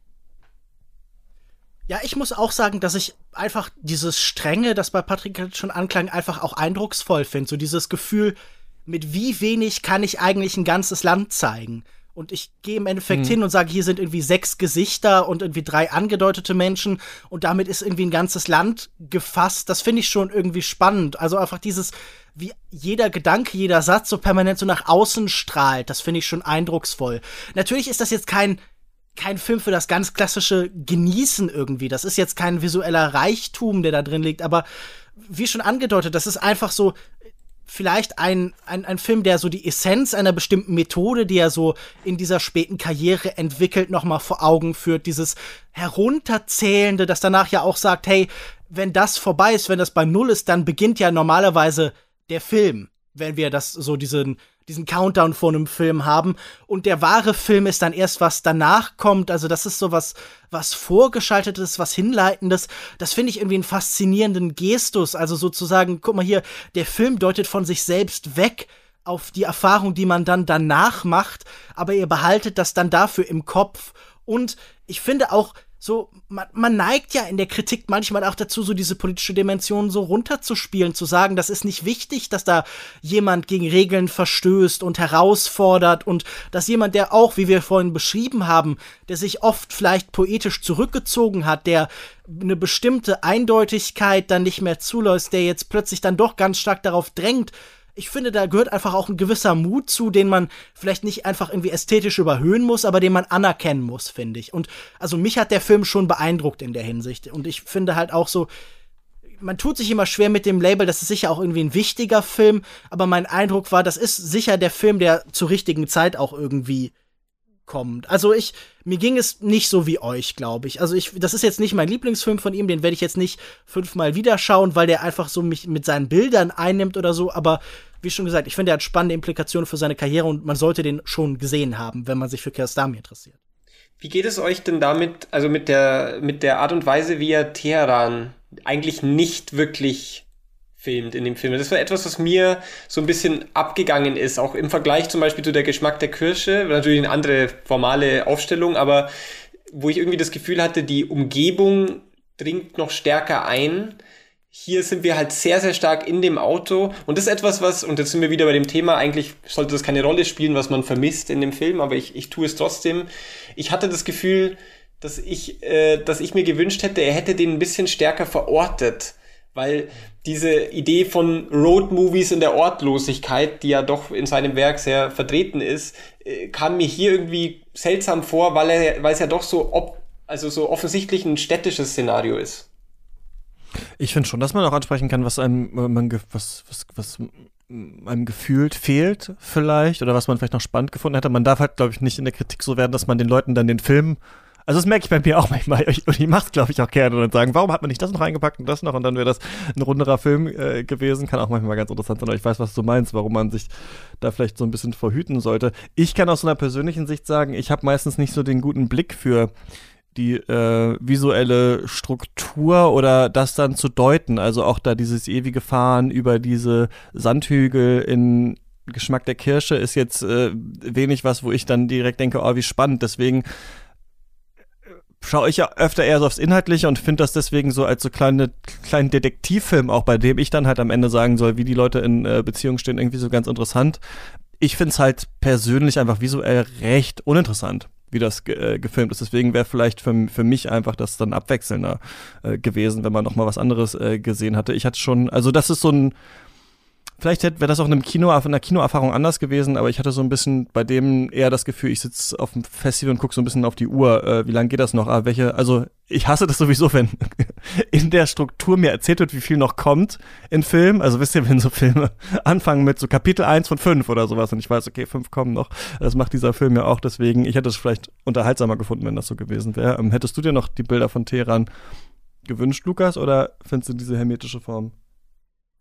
Ja, ich muss auch sagen, dass ich einfach dieses Strenge, das bei Patrick schon anklang, einfach auch eindrucksvoll finde. So dieses Gefühl, mit wie wenig kann ich eigentlich ein ganzes Land zeigen? Und ich gehe im Endeffekt mhm. hin und sage, hier sind irgendwie sechs Gesichter und irgendwie drei angedeutete Menschen und damit ist irgendwie ein ganzes Land gefasst. Das finde ich schon irgendwie spannend. Also einfach dieses, wie jeder Gedanke, jeder Satz so permanent so nach außen strahlt. Das finde ich schon eindrucksvoll. Natürlich ist das jetzt kein kein Film für das ganz klassische Genießen irgendwie. Das ist jetzt kein visueller Reichtum, der da drin liegt, aber wie schon angedeutet, das ist einfach so vielleicht ein, ein, ein Film, der so die Essenz einer bestimmten Methode, die er so in dieser späten Karriere entwickelt, nochmal vor Augen führt. Dieses Herunterzählende, das danach ja auch sagt, hey, wenn das vorbei ist, wenn das bei Null ist, dann beginnt ja normalerweise der Film wenn wir das so diesen diesen Countdown vor einem Film haben. Und der wahre Film ist dann erst was danach kommt, also das ist so was was vorgeschaltetes, was hinleitendes. Das finde ich irgendwie einen faszinierenden Gestus, also sozusagen, guck mal hier, der Film deutet von sich selbst weg auf die Erfahrung, die man dann danach macht, aber ihr behaltet das dann dafür im Kopf. Und ich finde auch so, man, man neigt ja in der Kritik manchmal auch dazu, so diese politische Dimension so runterzuspielen, zu sagen, das ist nicht wichtig, dass da jemand gegen Regeln verstößt und herausfordert und dass jemand, der auch, wie wir vorhin beschrieben haben, der sich oft vielleicht poetisch zurückgezogen hat, der eine bestimmte Eindeutigkeit dann nicht mehr zulässt, der jetzt plötzlich dann doch ganz stark darauf drängt, ich finde, da gehört einfach auch ein gewisser Mut zu, den man vielleicht nicht einfach irgendwie ästhetisch überhöhen muss, aber den man anerkennen muss, finde ich. Und also mich hat der Film schon beeindruckt in der Hinsicht. Und ich finde halt auch so, man tut sich immer schwer mit dem Label, das ist sicher auch irgendwie ein wichtiger Film, aber mein Eindruck war, das ist sicher der Film, der zur richtigen Zeit auch irgendwie kommt. Also ich, mir ging es nicht so wie euch, glaube ich. Also ich, das ist jetzt nicht mein Lieblingsfilm von ihm, den werde ich jetzt nicht fünfmal wieder schauen, weil der einfach so mich mit seinen Bildern einnimmt oder so, aber wie schon gesagt, ich finde, er hat spannende Implikationen für seine Karriere und man sollte den schon gesehen haben, wenn man sich für Kiarostami interessiert. Wie geht es euch denn damit, also mit der, mit der Art und Weise, wie er Teheran eigentlich nicht wirklich filmt in dem Film. Das war etwas, was mir so ein bisschen abgegangen ist, auch im Vergleich zum Beispiel zu der Geschmack der Kirsche, natürlich eine andere formale Aufstellung, aber wo ich irgendwie das Gefühl hatte, die Umgebung dringt noch stärker ein. Hier sind wir halt sehr, sehr stark in dem Auto. Und das ist etwas, was, und jetzt sind wir wieder bei dem Thema, eigentlich sollte das keine Rolle spielen, was man vermisst in dem Film, aber ich, ich tue es trotzdem. Ich hatte das Gefühl, dass ich, äh, dass ich mir gewünscht hätte, er hätte den ein bisschen stärker verortet weil diese Idee von Road-Movies in der Ortlosigkeit, die ja doch in seinem Werk sehr vertreten ist, äh, kam mir hier irgendwie seltsam vor, weil er, weil es ja doch so, ob, also so offensichtlich ein städtisches Szenario ist. Ich finde schon, dass man auch ansprechen kann, was einem, äh, was, was, was einem gefühlt fehlt vielleicht oder was man vielleicht noch spannend gefunden hätte. Man darf halt, glaube ich, nicht in der Kritik so werden, dass man den Leuten dann den Film also das merke ich bei mir auch manchmal. Und ich mache es, glaube ich, auch gerne und dann sagen, warum hat man nicht das noch reingepackt und das noch und dann wäre das ein runderer Film äh, gewesen. Kann auch manchmal ganz interessant sein, aber ich weiß, was du meinst, warum man sich da vielleicht so ein bisschen verhüten sollte. Ich kann aus so einer persönlichen Sicht sagen, ich habe meistens nicht so den guten Blick für die äh, visuelle Struktur oder das dann zu deuten. Also auch da dieses ewige Fahren über diese Sandhügel in Geschmack der Kirsche ist jetzt äh, wenig was, wo ich dann direkt denke, oh, wie spannend. Deswegen schaue ich ja öfter eher so aufs Inhaltliche und finde das deswegen so als so kleine, kleinen Detektivfilm auch, bei dem ich dann halt am Ende sagen soll, wie die Leute in äh, Beziehung stehen, irgendwie so ganz interessant. Ich finde es halt persönlich einfach visuell recht uninteressant, wie das ge äh, gefilmt ist. Deswegen wäre vielleicht für, für mich einfach das dann abwechselnder äh, gewesen, wenn man noch mal was anderes äh, gesehen hatte. Ich hatte schon, also das ist so ein Vielleicht wäre das auch in einem Kino, in einer Kinoerfahrung anders gewesen, aber ich hatte so ein bisschen bei dem eher das Gefühl, ich sitze auf dem Festival und gucke so ein bisschen auf die Uhr. Äh, wie lange geht das noch? Ah, welche, also ich hasse das sowieso, wenn in der Struktur mir erzählt wird, wie viel noch kommt in Filmen. Also wisst ihr, wenn so Filme anfangen mit so Kapitel 1 von 5 oder sowas und ich weiß, okay, 5 kommen noch. Das macht dieser Film ja auch, deswegen, ich hätte es vielleicht unterhaltsamer gefunden, wenn das so gewesen wäre. Ähm, hättest du dir noch die Bilder von Teheran gewünscht, Lukas, oder findest du diese hermetische Form?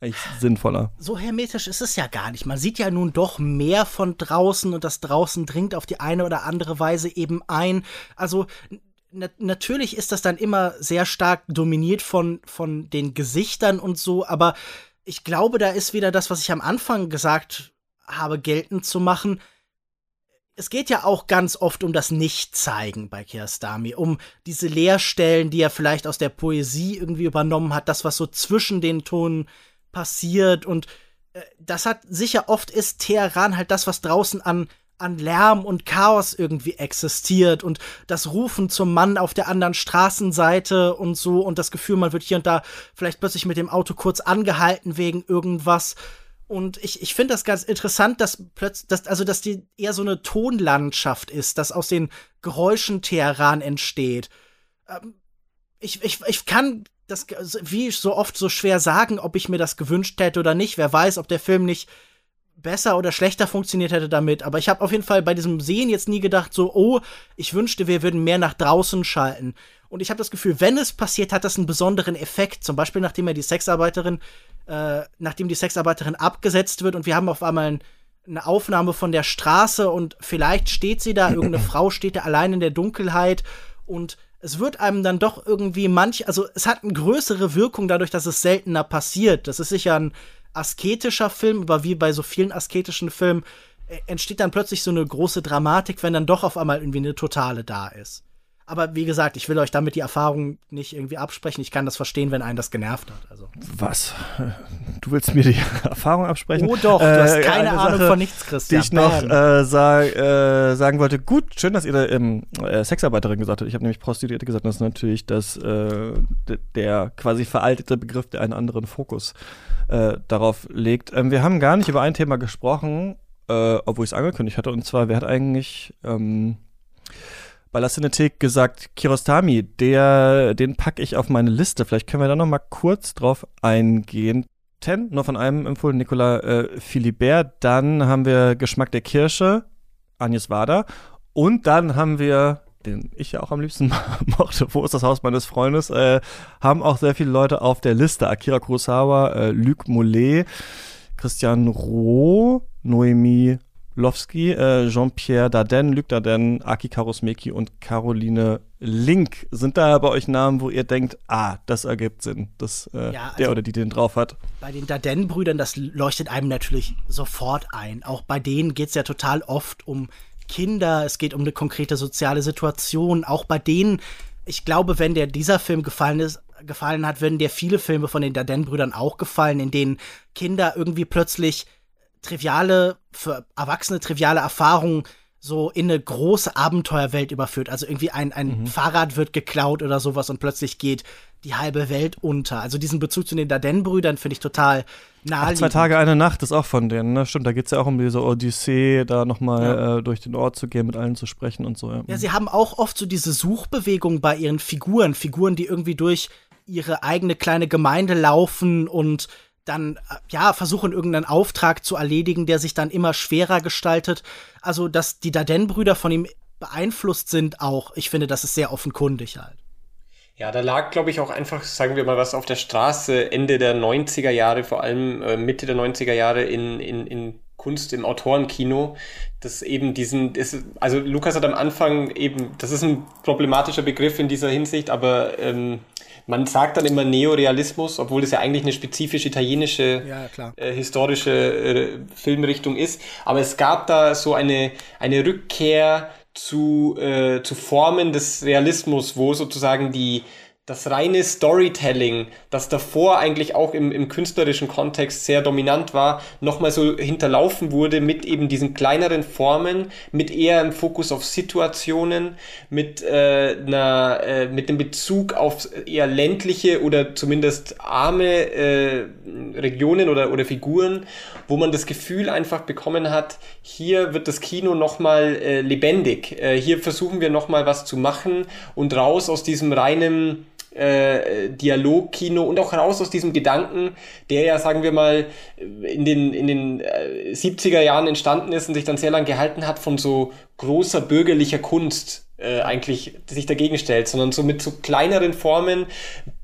Eigentlich sinnvoller. So hermetisch ist es ja gar nicht. Man sieht ja nun doch mehr von draußen und das draußen dringt auf die eine oder andere Weise eben ein. Also na natürlich ist das dann immer sehr stark dominiert von, von den Gesichtern und so, aber ich glaube, da ist wieder das, was ich am Anfang gesagt habe, geltend zu machen. Es geht ja auch ganz oft um das Nicht-Zeigen bei Kiarostami, um diese Leerstellen, die er vielleicht aus der Poesie irgendwie übernommen hat, das, was so zwischen den Tonen passiert und äh, das hat sicher oft ist Teheran halt das, was draußen an an Lärm und Chaos irgendwie existiert und das Rufen zum Mann auf der anderen Straßenseite und so und das Gefühl, man wird hier und da vielleicht plötzlich mit dem Auto kurz angehalten wegen irgendwas. Und ich, ich finde das ganz interessant, dass plötzlich, dass, also, dass die eher so eine Tonlandschaft ist, dass aus den Geräuschen Teheran entsteht. Ähm, ich, ich, ich kann das wie so oft so schwer sagen, ob ich mir das gewünscht hätte oder nicht. Wer weiß, ob der Film nicht besser oder schlechter funktioniert hätte damit. Aber ich habe auf jeden Fall bei diesem Sehen jetzt nie gedacht, so, oh, ich wünschte, wir würden mehr nach draußen schalten. Und ich habe das Gefühl, wenn es passiert, hat das einen besonderen Effekt. Zum Beispiel, nachdem er die Sexarbeiterin, äh, nachdem die Sexarbeiterin abgesetzt wird und wir haben auf einmal ein, eine Aufnahme von der Straße und vielleicht steht sie da, irgendeine Frau steht da allein in der Dunkelheit und es wird einem dann doch irgendwie manch, also es hat eine größere Wirkung dadurch, dass es seltener passiert. Das ist sicher ein asketischer Film, aber wie bei so vielen asketischen Filmen äh, entsteht dann plötzlich so eine große Dramatik, wenn dann doch auf einmal irgendwie eine totale da ist. Aber wie gesagt, ich will euch damit die Erfahrung nicht irgendwie absprechen. Ich kann das verstehen, wenn einen das genervt hat. Also. Was? Du willst mir die Erfahrung absprechen? Oh doch, du hast äh, keine Ahnung Sache, von nichts, Christian. Die ich noch äh, sag, äh, sagen wollte, gut, schön, dass ihr da ähm, äh, Sexarbeiterin gesagt habt. Ich habe nämlich Prostituierte gesagt, das ist natürlich das, äh, der quasi veraltete Begriff, der einen anderen Fokus äh, darauf legt. Ähm, wir haben gar nicht über ein Thema gesprochen, obwohl ich es angekündigt hatte, und zwar, wer hat eigentlich ähm, bei La Cinetik gesagt, Kirostami, der, den packe ich auf meine Liste. Vielleicht können wir da noch mal kurz drauf eingehen. Ten, nur von einem empfohlen, Nicolas äh, Philibert. Dann haben wir Geschmack der Kirsche, Agnes Wader. Und dann haben wir, den ich ja auch am liebsten mochte, Wo ist das Haus meines Freundes, äh, haben auch sehr viele Leute auf der Liste. Akira Kurosawa, äh, Luc Mollet, Christian Roh, Noemi Lowski, äh, Jean-Pierre Dardenne, Luc Dardenne, Aki Karusmeki und Caroline Link. Sind da bei euch Namen, wo ihr denkt, ah, das ergibt Sinn, dass äh, ja, also der oder die den drauf hat? Bei den Dardenne-Brüdern, das leuchtet einem natürlich sofort ein. Auch bei denen geht es ja total oft um Kinder, es geht um eine konkrete soziale Situation. Auch bei denen, ich glaube, wenn der dieser Film gefallen ist, gefallen hat, würden dir viele Filme von den Dardenne-Brüdern auch gefallen, in denen Kinder irgendwie plötzlich triviale, für Erwachsene triviale Erfahrungen so in eine große Abenteuerwelt überführt. Also irgendwie ein, ein mhm. Fahrrad wird geklaut oder sowas und plötzlich geht die halbe Welt unter. Also diesen Bezug zu den Darden-Brüdern finde ich total naheliegend. Zwei Tage, eine Nacht ist auch von denen, ne? Stimmt, da geht es ja auch um diese Odyssee, da nochmal ja. äh, durch den Ort zu gehen, mit allen zu sprechen und so. Ja. ja, sie haben auch oft so diese Suchbewegung bei ihren Figuren. Figuren, die irgendwie durch ihre eigene kleine Gemeinde laufen und dann äh, ja versuchen irgendeinen Auftrag zu erledigen, der sich dann immer schwerer gestaltet. Also, dass die Darden-Brüder von ihm beeinflusst sind, auch. Ich finde, das ist sehr offenkundig halt. Ja, da lag, glaube ich, auch einfach, sagen wir mal, was auf der Straße Ende der 90er Jahre, vor allem äh, Mitte der 90er Jahre in, in, in Kunst im Autorenkino, das eben diesen, ist, also Lukas hat am Anfang eben, das ist ein problematischer Begriff in dieser Hinsicht, aber ähm, man sagt dann immer Neorealismus, obwohl das ja eigentlich eine spezifisch italienische ja, äh, historische äh, Filmrichtung ist. Aber es gab da so eine, eine Rückkehr zu, äh, zu Formen des Realismus, wo sozusagen die, das reine Storytelling, das davor eigentlich auch im, im künstlerischen Kontext sehr dominant war, nochmal so hinterlaufen wurde mit eben diesen kleineren Formen, mit eher im Fokus auf Situationen, mit, äh, einer, äh, mit dem Bezug auf eher ländliche oder zumindest arme äh, Regionen oder, oder Figuren, wo man das Gefühl einfach bekommen hat, hier wird das Kino nochmal äh, lebendig. Äh, hier versuchen wir nochmal was zu machen und raus aus diesem reinen äh, Dialogkino und auch raus aus diesem Gedanken, der ja, sagen wir mal, in den, in den äh, 70er Jahren entstanden ist und sich dann sehr lang gehalten hat von so großer bürgerlicher Kunst äh, eigentlich sich dagegen stellt, sondern so mit so kleineren Formen,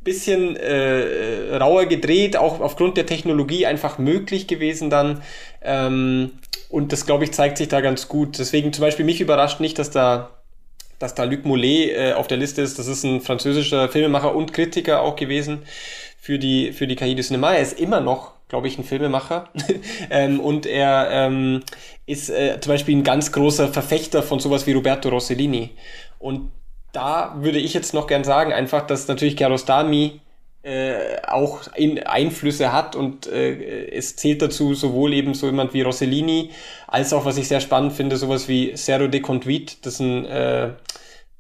bisschen äh, rauer gedreht, auch aufgrund der Technologie einfach möglich gewesen dann. Ähm, und das, glaube ich, zeigt sich da ganz gut. Deswegen zum Beispiel mich überrascht nicht, dass da dass da Luc Mollet äh, auf der Liste ist. Das ist ein französischer Filmemacher und Kritiker auch gewesen für die, für die Cahiers du Cinema. Er ist immer noch, glaube ich, ein Filmemacher. ähm, und er ähm, ist äh, zum Beispiel ein ganz großer Verfechter von sowas wie Roberto Rossellini. Und da würde ich jetzt noch gern sagen, einfach, dass natürlich Kiarostami äh, auch in Einflüsse hat und äh, es zählt dazu sowohl eben so jemand wie Rossellini als auch, was ich sehr spannend finde, sowas wie Zero de Conduite, das ist ein äh,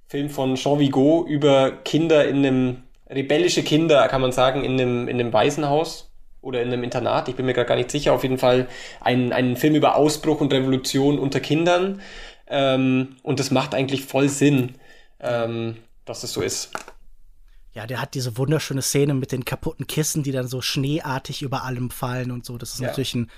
Film von Jean Vigo über Kinder in einem, rebellische Kinder, kann man sagen, in einem, in einem Waisenhaus oder in einem Internat, ich bin mir gar nicht sicher, auf jeden Fall ein, ein Film über Ausbruch und Revolution unter Kindern ähm, und das macht eigentlich voll Sinn, ähm, dass es so ist. Ja, der hat diese wunderschöne Szene mit den kaputten Kissen, die dann so schneeartig über allem fallen und so. Das ist ja. natürlich ein,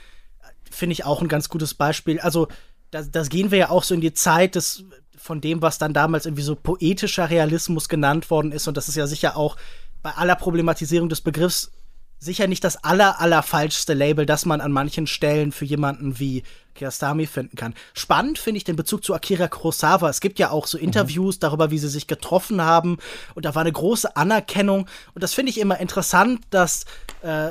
finde ich auch ein ganz gutes Beispiel. Also, das, das gehen wir ja auch so in die Zeit des, von dem, was dann damals irgendwie so poetischer Realismus genannt worden ist. Und das ist ja sicher auch bei aller Problematisierung des Begriffs sicher nicht das aller, aller falschste Label, das man an manchen Stellen für jemanden wie Kiarostami finden kann. Spannend finde ich den Bezug zu Akira Kurosawa. Es gibt ja auch so mhm. Interviews mhm. darüber, wie sie sich getroffen haben. Und da war eine große Anerkennung. Und das finde ich immer interessant, dass äh,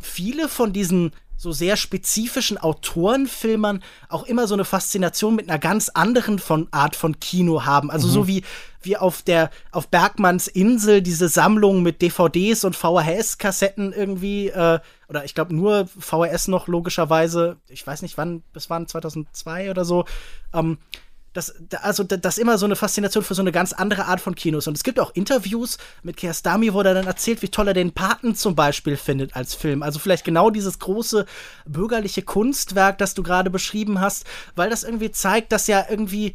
viele von diesen so sehr spezifischen Autorenfilmern auch immer so eine Faszination mit einer ganz anderen von Art von Kino haben. Also mhm. so wie, wie auf der, auf Bergmanns Insel diese Sammlung mit DVDs und VHS-Kassetten irgendwie, äh, oder ich glaube nur VHS noch logischerweise, ich weiß nicht wann, bis wann, 2002 oder so, ähm, das, also das immer so eine Faszination für so eine ganz andere Art von Kinos. Und es gibt auch Interviews mit Kiarostami, wo er dann erzählt, wie toll er den Paten zum Beispiel findet als Film. Also vielleicht genau dieses große bürgerliche Kunstwerk, das du gerade beschrieben hast, weil das irgendwie zeigt, dass ja irgendwie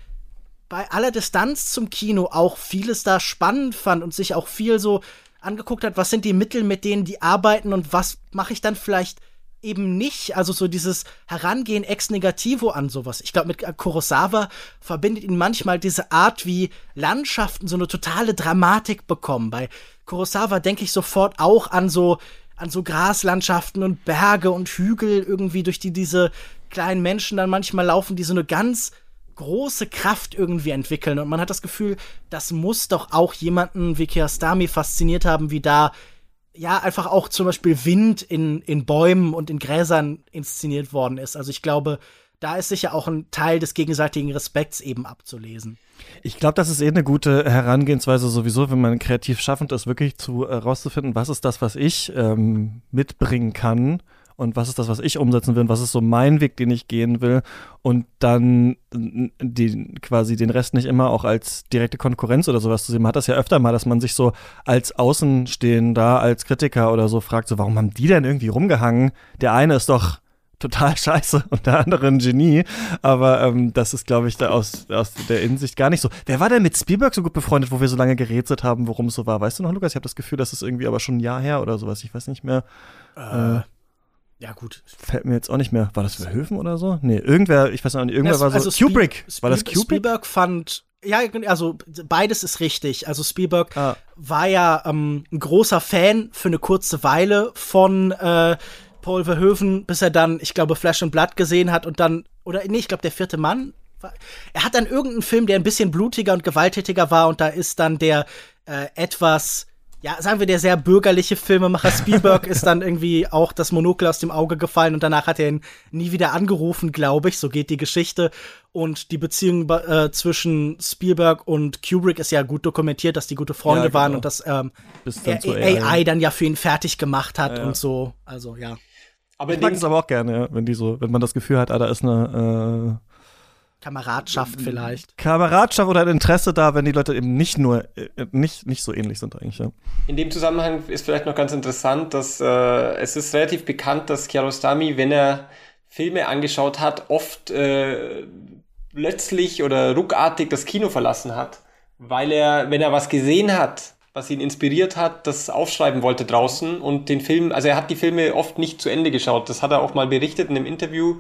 bei aller Distanz zum Kino auch vieles da spannend fand und sich auch viel so angeguckt hat, was sind die Mittel, mit denen die arbeiten und was mache ich dann vielleicht eben nicht, also so dieses Herangehen ex negativo an sowas. Ich glaube, mit Kurosawa verbindet ihn manchmal diese Art, wie Landschaften so eine totale Dramatik bekommen. Bei Kurosawa denke ich sofort auch an so an so Graslandschaften und Berge und Hügel irgendwie durch die diese kleinen Menschen dann manchmal laufen, die so eine ganz große Kraft irgendwie entwickeln und man hat das Gefühl, das muss doch auch jemanden wie Kiarostami fasziniert haben, wie da ja, einfach auch zum Beispiel Wind in, in Bäumen und in Gräsern inszeniert worden ist. Also ich glaube, da ist sicher auch ein Teil des gegenseitigen Respekts eben abzulesen. Ich glaube, das ist eh eine gute Herangehensweise sowieso, wenn man kreativ schaffend ist, wirklich zu herauszufinden, äh, was ist das, was ich ähm, mitbringen kann und was ist das, was ich umsetzen will und was ist so mein Weg, den ich gehen will und dann die, quasi den Rest nicht immer auch als direkte Konkurrenz oder sowas zu sehen. Man hat das ja öfter mal, dass man sich so als Außenstehender, als Kritiker oder so fragt, so warum haben die denn irgendwie rumgehangen? Der eine ist doch total scheiße und der andere ein Genie. Aber ähm, das ist, glaube ich, da aus, aus der Innensicht gar nicht so. Wer war denn mit Spielberg so gut befreundet, wo wir so lange gerätselt haben, worum es so war? Weißt du noch, Lukas? Ich habe das Gefühl, das ist irgendwie aber schon ein Jahr her oder sowas. Ich weiß nicht mehr. Äh, äh, ja, gut. Fällt mir jetzt auch nicht mehr. War das Verhöfen oder so? Nee, irgendwer, ich weiß nicht, irgendwer das, war so. Also Kubrick. war das Kubrick? Spielberg fand. Ja, also beides ist richtig. Also Spielberg ah. war ja ähm, ein großer Fan für eine kurze Weile von äh, Paul Verhoeven, bis er dann, ich glaube, Flash and Blood gesehen hat und dann, oder nee, ich glaube, der vierte Mann. Er hat dann irgendeinen Film, der ein bisschen blutiger und gewalttätiger war und da ist dann der äh, etwas ja, sagen wir, der sehr bürgerliche Filmemacher Spielberg ist dann irgendwie auch das Monokel aus dem Auge gefallen und danach hat er ihn nie wieder angerufen, glaube ich. So geht die Geschichte. Und die Beziehung äh, zwischen Spielberg und Kubrick ist ja gut dokumentiert, dass die gute Freunde ja, genau. waren und dass ähm, dann AI, AI, dann ja für ihn fertig gemacht hat ja, ja. und so. Also ja. Aber ich mag es aber auch gerne, ja, wenn die so, wenn man das Gefühl hat, ah, da ist eine äh Kameradschaft vielleicht. Kameradschaft oder ein Interesse da, wenn die Leute eben nicht nur, äh, nicht, nicht so ähnlich sind eigentlich, ja. In dem Zusammenhang ist vielleicht noch ganz interessant, dass äh, es ist relativ bekannt, dass Kiarostami, wenn er Filme angeschaut hat, oft äh, plötzlich oder ruckartig das Kino verlassen hat. Weil er, wenn er was gesehen hat, was ihn inspiriert hat, das aufschreiben wollte draußen und den Film, also er hat die Filme oft nicht zu Ende geschaut. Das hat er auch mal berichtet in einem Interview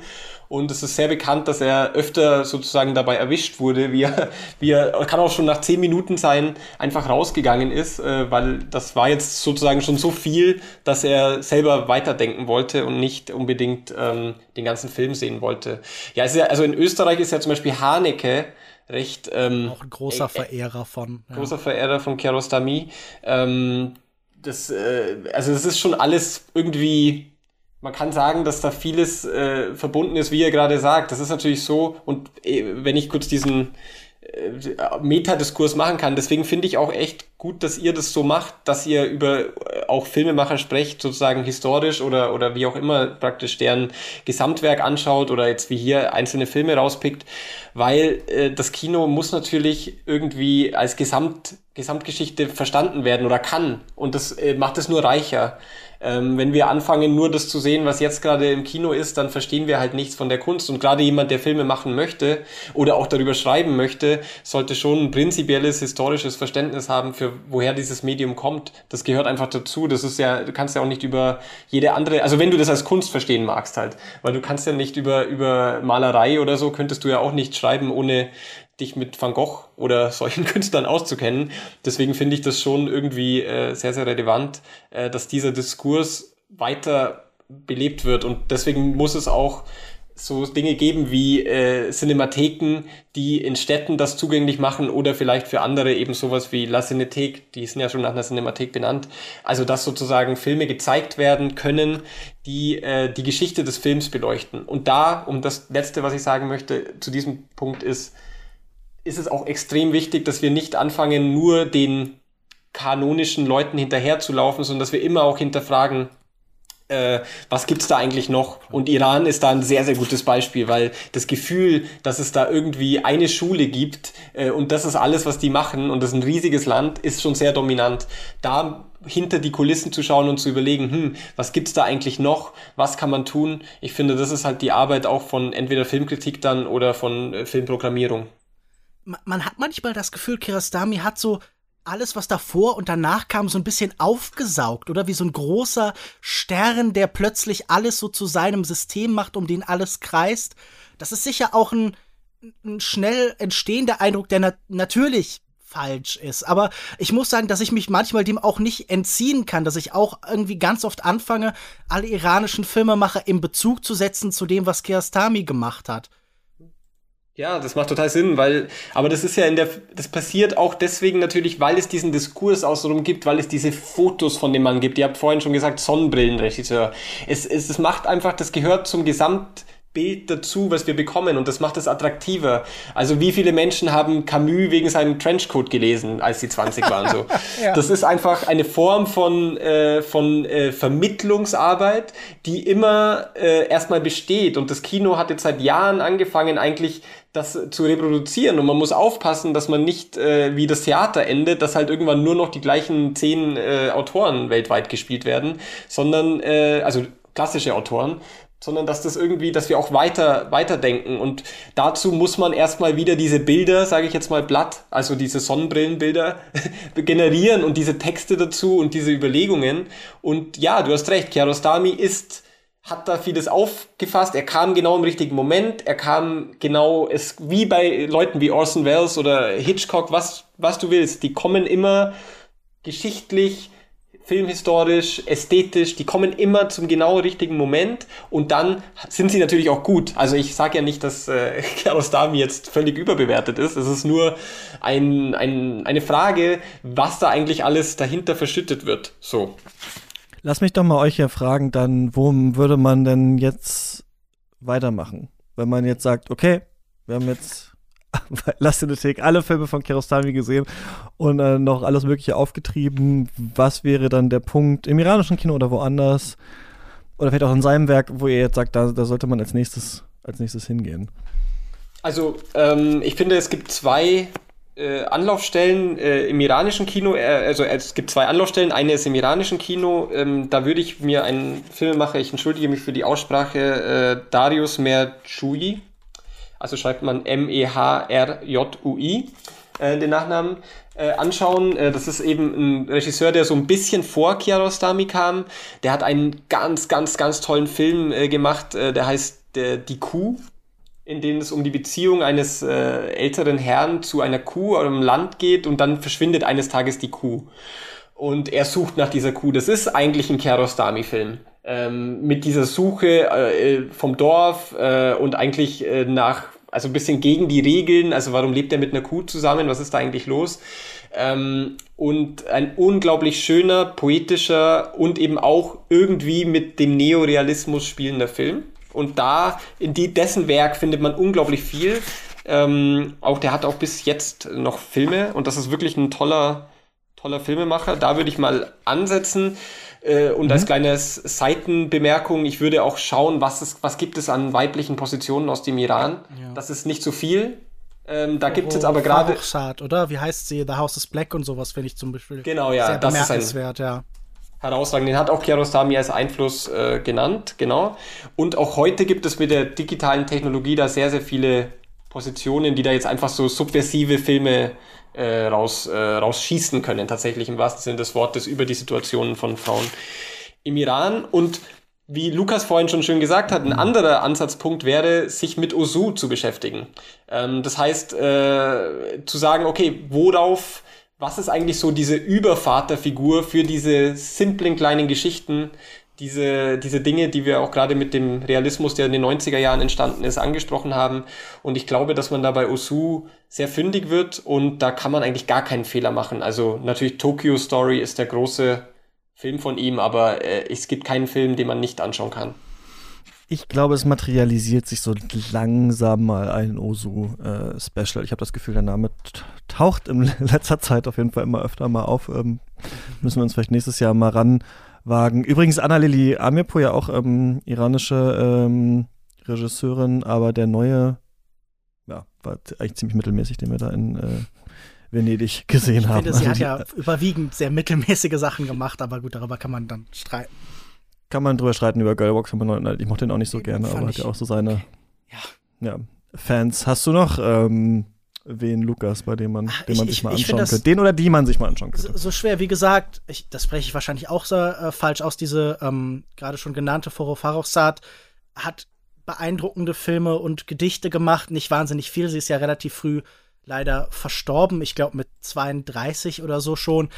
und es ist sehr bekannt, dass er öfter sozusagen dabei erwischt wurde, wie er, wie er kann auch schon nach zehn Minuten sein, einfach rausgegangen ist, äh, weil das war jetzt sozusagen schon so viel, dass er selber weiterdenken wollte und nicht unbedingt ähm, den ganzen Film sehen wollte. Ja, ja also in Österreich ist ja zum Beispiel Haneke, recht. Ähm, Auch ein großer Verehrer von. Ja. Großer Verehrer von Kiarostami. Ähm, das, äh, also das ist schon alles irgendwie. Man kann sagen, dass da vieles äh, verbunden ist, wie ihr gerade sagt. Das ist natürlich so. Und äh, wenn ich kurz diesen äh, Metadiskurs machen kann. Deswegen finde ich auch echt gut, dass ihr das so macht, dass ihr über äh, auch Filmemacher sprecht, sozusagen historisch oder, oder wie auch immer praktisch deren Gesamtwerk anschaut oder jetzt wie hier einzelne Filme rauspickt, weil äh, das Kino muss natürlich irgendwie als Gesamt, Gesamtgeschichte verstanden werden oder kann und das äh, macht es nur reicher. Ähm, wenn wir anfangen, nur das zu sehen, was jetzt gerade im Kino ist, dann verstehen wir halt nichts von der Kunst. Und gerade jemand, der Filme machen möchte oder auch darüber schreiben möchte, sollte schon ein prinzipielles historisches Verständnis haben, für woher dieses Medium kommt. Das gehört einfach dazu. Das ist ja, du kannst ja auch nicht über jede andere, also wenn du das als Kunst verstehen magst halt, weil du kannst ja nicht über, über Malerei oder so, könntest du ja auch nicht schreiben, ohne dich mit Van Gogh oder solchen Künstlern auszukennen. Deswegen finde ich das schon irgendwie äh, sehr, sehr relevant, äh, dass dieser Diskurs weiter belebt wird. Und deswegen muss es auch so Dinge geben wie äh, Cinematheken, die in Städten das zugänglich machen oder vielleicht für andere eben sowas wie La Cinéthèque, die sind ja schon nach einer Cinemathek benannt. Also dass sozusagen Filme gezeigt werden können, die äh, die Geschichte des Films beleuchten. Und da, um das Letzte, was ich sagen möchte, zu diesem Punkt ist, ist es auch extrem wichtig, dass wir nicht anfangen, nur den kanonischen Leuten hinterherzulaufen, sondern dass wir immer auch hinterfragen, äh, was gibt's da eigentlich noch? Und Iran ist da ein sehr, sehr gutes Beispiel, weil das Gefühl, dass es da irgendwie eine Schule gibt äh, und das ist alles, was die machen und das ist ein riesiges Land, ist schon sehr dominant. Da hinter die Kulissen zu schauen und zu überlegen, hm, was gibt's da eigentlich noch? Was kann man tun? Ich finde, das ist halt die Arbeit auch von entweder Filmkritik dann oder von äh, Filmprogrammierung man hat manchmal das Gefühl, Kirastami hat so alles, was davor und danach kam, so ein bisschen aufgesaugt, oder? Wie so ein großer Stern, der plötzlich alles so zu seinem System macht, um den alles kreist. Das ist sicher auch ein, ein schnell entstehender Eindruck, der na natürlich falsch ist. Aber ich muss sagen, dass ich mich manchmal dem auch nicht entziehen kann, dass ich auch irgendwie ganz oft anfange, alle iranischen Filmemacher in Bezug zu setzen zu dem, was Kiarostami gemacht hat. Ja, das macht total Sinn, weil, aber das ist ja in der, das passiert auch deswegen natürlich, weil es diesen Diskurs außenrum gibt, weil es diese Fotos von dem Mann gibt. Ihr habt vorhin schon gesagt, Sonnenbrillenregisseur. Es, es, es macht einfach, das gehört zum Gesamt, Bild dazu, was wir bekommen und das macht es attraktiver. Also wie viele Menschen haben Camus wegen seinem Trenchcoat gelesen, als sie 20 waren so. ja. Das ist einfach eine Form von, äh, von äh, Vermittlungsarbeit, die immer äh, erstmal besteht und das Kino hat jetzt seit Jahren angefangen eigentlich das zu reproduzieren und man muss aufpassen, dass man nicht äh, wie das Theater endet, dass halt irgendwann nur noch die gleichen zehn äh, Autoren weltweit gespielt werden, sondern äh, also klassische Autoren, sondern dass das irgendwie, dass wir auch weiter weiterdenken und dazu muss man erstmal wieder diese Bilder, sage ich jetzt mal Blatt, also diese Sonnenbrillenbilder generieren und diese Texte dazu und diese Überlegungen und ja, du hast recht, Kiarostami ist hat da vieles aufgefasst. Er kam genau im richtigen Moment. Er kam genau, es wie bei Leuten wie Orson Welles oder Hitchcock, was was du willst. Die kommen immer geschichtlich filmhistorisch, ästhetisch, die kommen immer zum genau richtigen Moment und dann sind sie natürlich auch gut. Also ich sage ja nicht, dass äh, Kiarostami jetzt völlig überbewertet ist. Es ist nur ein, ein, eine Frage, was da eigentlich alles dahinter verschüttet wird. So. Lass mich doch mal euch hier fragen, dann, wo würde man denn jetzt weitermachen? Wenn man jetzt sagt, okay, wir haben jetzt Lastinothek alle Filme von Kiarostami gesehen und äh, noch alles Mögliche aufgetrieben. Was wäre dann der Punkt im iranischen Kino oder woanders? Oder vielleicht auch in seinem Werk, wo ihr jetzt sagt, da, da sollte man als nächstes, als nächstes hingehen? Also, ähm, ich finde, es gibt zwei äh, Anlaufstellen äh, im iranischen Kino. Äh, also, es gibt zwei Anlaufstellen. Eine ist im iranischen Kino. Ähm, da würde ich mir einen Filmemacher, ich entschuldige mich für die Aussprache, äh, Darius Merchoui, also schreibt man M-E-H-R-J-U-I, äh, den Nachnamen, äh, anschauen. Äh, das ist eben ein Regisseur, der so ein bisschen vor Kiarostami kam. Der hat einen ganz, ganz, ganz tollen Film äh, gemacht, äh, der heißt äh, Die Kuh in dem es um die Beziehung eines äh, älteren Herrn zu einer Kuh oder einem Land geht und dann verschwindet eines Tages die Kuh. Und er sucht nach dieser Kuh. Das ist eigentlich ein Kiarostami-Film ähm, mit dieser Suche äh, vom Dorf äh, und eigentlich äh, nach, also ein bisschen gegen die Regeln, also warum lebt er mit einer Kuh zusammen, was ist da eigentlich los? Ähm, und ein unglaublich schöner, poetischer und eben auch irgendwie mit dem Neorealismus spielender Film. Und da, in die, dessen Werk findet man unglaublich viel. Ähm, auch der hat auch bis jetzt noch Filme und das ist wirklich ein toller, toller Filmemacher. Da würde ich mal ansetzen. Äh, und mhm. als kleine Seitenbemerkung, ich würde auch schauen, was, ist, was gibt es an weiblichen Positionen aus dem Iran. Ja. Das ist nicht so viel. Ähm, da gibt es jetzt aber gerade. oder? Wie heißt sie? The House is Black und sowas, finde ich zum Beispiel. Genau, ja. Sehr das ist ein, ja. Herausragend. Den hat auch Kiarostami als Einfluss äh, genannt, genau. Und auch heute gibt es mit der digitalen Technologie da sehr, sehr viele Positionen, die da jetzt einfach so subversive Filme äh, raus, äh, rausschießen können, tatsächlich im wahrsten Sinne des Wortes, über die Situationen von Frauen im Iran. Und wie Lukas vorhin schon schön gesagt hat, ein anderer Ansatzpunkt wäre, sich mit Osu zu beschäftigen. Ähm, das heißt, äh, zu sagen, okay, worauf, was ist eigentlich so diese Übervaterfigur für diese simplen kleinen Geschichten, diese, diese Dinge, die wir auch gerade mit dem Realismus, der in den 90er Jahren entstanden ist, angesprochen haben. Und ich glaube, dass man da bei Osu sehr fündig wird und da kann man eigentlich gar keinen Fehler machen. Also natürlich Tokyo Story ist der große Film von ihm, aber äh, es gibt keinen Film, den man nicht anschauen kann. Ich glaube, es materialisiert sich so langsam mal ein Osu-Special. Äh, ich habe das Gefühl, der Name taucht in letzter Zeit auf jeden Fall immer öfter mal auf. Ähm, müssen wir uns vielleicht nächstes Jahr mal ran wagen. Übrigens Anna-Lili Amirpour ja auch ähm, iranische ähm, Regisseurin, aber der neue, war eigentlich ziemlich mittelmäßig, den wir da in äh, Venedig gesehen ich haben. Finde, sie also hat ja überwiegend sehr mittelmäßige Sachen gemacht, aber gut, darüber kann man dann streiten. Kann man drüber streiten über Girlbox, aber ich mochte den auch nicht so gerne, aber hat ja auch so seine ja. ja. Fans. Hast du noch ähm, wen Lukas, bei dem man, Ach, den man ich, sich mal anschauen könnte. Den oder die man sich mal anschauen könnte. So, so schwer, wie gesagt, ich, das spreche ich wahrscheinlich auch so äh, falsch aus, diese ähm, gerade schon genannte Foro Farrochsat hat beeindruckende Filme und Gedichte gemacht, nicht wahnsinnig viel. Sie ist ja relativ früh leider verstorben, ich glaube mit 32 oder so schon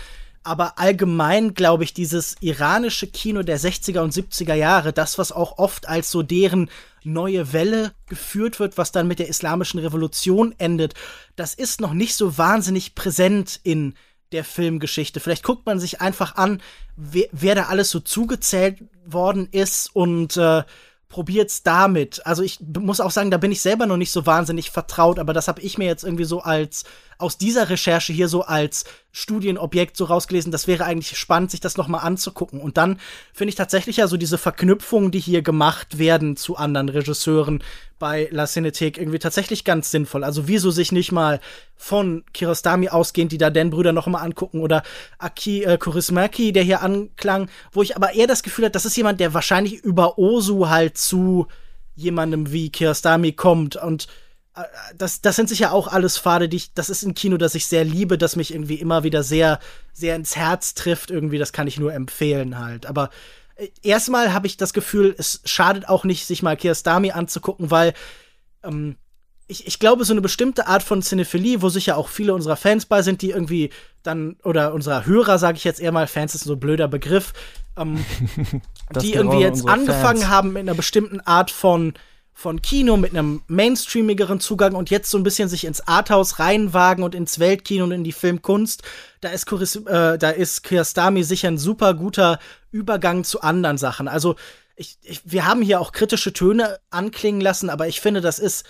aber allgemein glaube ich, dieses iranische Kino der 60er und 70er Jahre, das, was auch oft als so deren neue Welle geführt wird, was dann mit der islamischen Revolution endet, das ist noch nicht so wahnsinnig präsent in der Filmgeschichte. Vielleicht guckt man sich einfach an, wer, wer da alles so zugezählt worden ist und äh, probiert's damit. Also ich muss auch sagen, da bin ich selber noch nicht so wahnsinnig vertraut, aber das habe ich mir jetzt irgendwie so als aus dieser Recherche hier so als Studienobjekt so rausgelesen. Das wäre eigentlich spannend, sich das noch mal anzugucken. Und dann finde ich tatsächlich ja so diese Verknüpfungen, die hier gemacht werden zu anderen Regisseuren bei La Cinéthèque irgendwie tatsächlich ganz sinnvoll. Also wieso sich nicht mal von Kirostami ausgehend die Darden-Brüder noch mal angucken oder Aki äh, Kurismaki, der hier anklang, wo ich aber eher das Gefühl habe, das ist jemand, der wahrscheinlich über Osu halt zu jemandem wie Kirostami kommt und das, das sind sicher auch alles Pfade, die ich, das ist ein Kino, das ich sehr liebe, das mich irgendwie immer wieder sehr, sehr ins Herz trifft, irgendwie, das kann ich nur empfehlen halt. Aber äh, erstmal habe ich das Gefühl, es schadet auch nicht, sich mal Kiarostami anzugucken, weil ähm, ich, ich glaube, so eine bestimmte Art von Cinephilie, wo sicher auch viele unserer Fans bei sind, die irgendwie dann, oder unserer Hörer, sage ich jetzt eher mal, Fans ist so ein blöder Begriff, ähm, die irgendwie jetzt angefangen Fans. haben mit einer bestimmten Art von von Kino mit einem mainstreamigeren Zugang und jetzt so ein bisschen sich ins Arthouse reinwagen und ins Weltkino und in die Filmkunst, da ist, Kuris, äh, da ist Kiarostami sicher ein super guter Übergang zu anderen Sachen. Also ich, ich, wir haben hier auch kritische Töne anklingen lassen, aber ich finde, das ist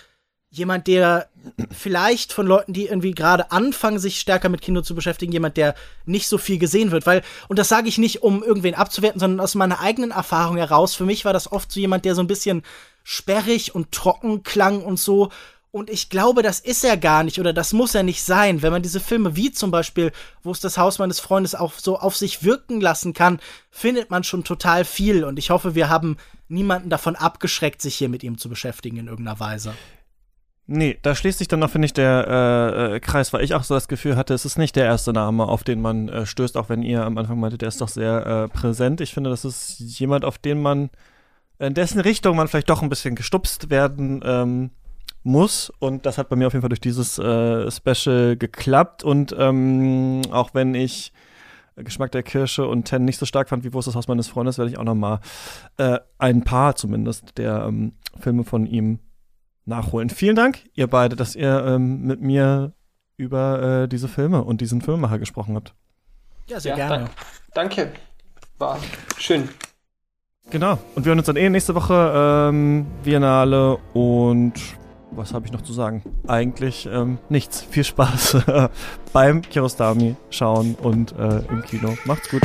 jemand, der vielleicht von Leuten, die irgendwie gerade anfangen, sich stärker mit Kino zu beschäftigen, jemand, der nicht so viel gesehen wird, weil, und das sage ich nicht, um irgendwen abzuwerten, sondern aus meiner eigenen Erfahrung heraus, für mich war das oft so jemand, der so ein bisschen sperrig und trocken klang und so. Und ich glaube, das ist er gar nicht oder das muss er nicht sein. Wenn man diese Filme wie zum Beispiel, wo es das Haus meines Freundes auch so auf sich wirken lassen kann, findet man schon total viel. Und ich hoffe, wir haben niemanden davon abgeschreckt, sich hier mit ihm zu beschäftigen in irgendeiner Weise. Nee, da schließt sich dann noch, finde ich, der äh, äh, Kreis, weil ich auch so das Gefühl hatte, es ist nicht der erste Name, auf den man äh, stößt, auch wenn ihr am Anfang meinte, der ist doch sehr äh, präsent. Ich finde, das ist jemand, auf den man in dessen Richtung man vielleicht doch ein bisschen gestupst werden ähm, muss. Und das hat bei mir auf jeden Fall durch dieses äh, Special geklappt. Und ähm, auch wenn ich Geschmack der Kirsche und Ten nicht so stark fand wie Wo ist das Haus meines Freundes, werde ich auch noch mal äh, ein paar zumindest der ähm, Filme von ihm nachholen. Vielen Dank, ihr beide, dass ihr ähm, mit mir über äh, diese Filme und diesen Filmemacher gesprochen habt. Ja, sehr ja, gerne. Da danke. War schön. Genau. Und wir hören uns dann eh nächste Woche ähm, Biennale und was habe ich noch zu sagen? Eigentlich ähm, nichts. Viel Spaß beim Kirostami schauen und äh, im Kino. Macht's gut.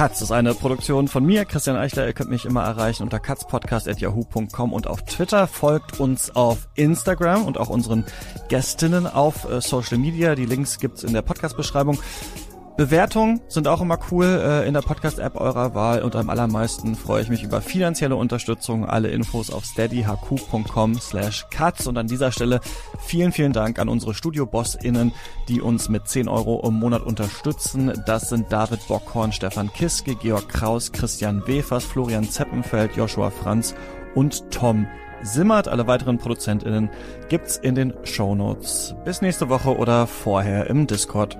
Katz ist eine Produktion von mir, Christian Eichler. Ihr könnt mich immer erreichen unter katzpodcast.yahoo.com und auf Twitter. Folgt uns auf Instagram und auch unseren Gästinnen auf äh, Social Media. Die Links gibt's in der Podcast-Beschreibung. Bewertungen sind auch immer cool äh, in der Podcast-App eurer Wahl und am allermeisten freue ich mich über finanzielle Unterstützung. Alle Infos auf steadyhq.com slash cuts und an dieser Stelle vielen, vielen Dank an unsere Studio-BossInnen, die uns mit 10 Euro im Monat unterstützen. Das sind David Bockhorn, Stefan Kiske, Georg Kraus, Christian Wefers, Florian Zeppenfeld, Joshua Franz und Tom Simmert. Alle weiteren ProduzentInnen gibt's in den Show Notes. Bis nächste Woche oder vorher im Discord.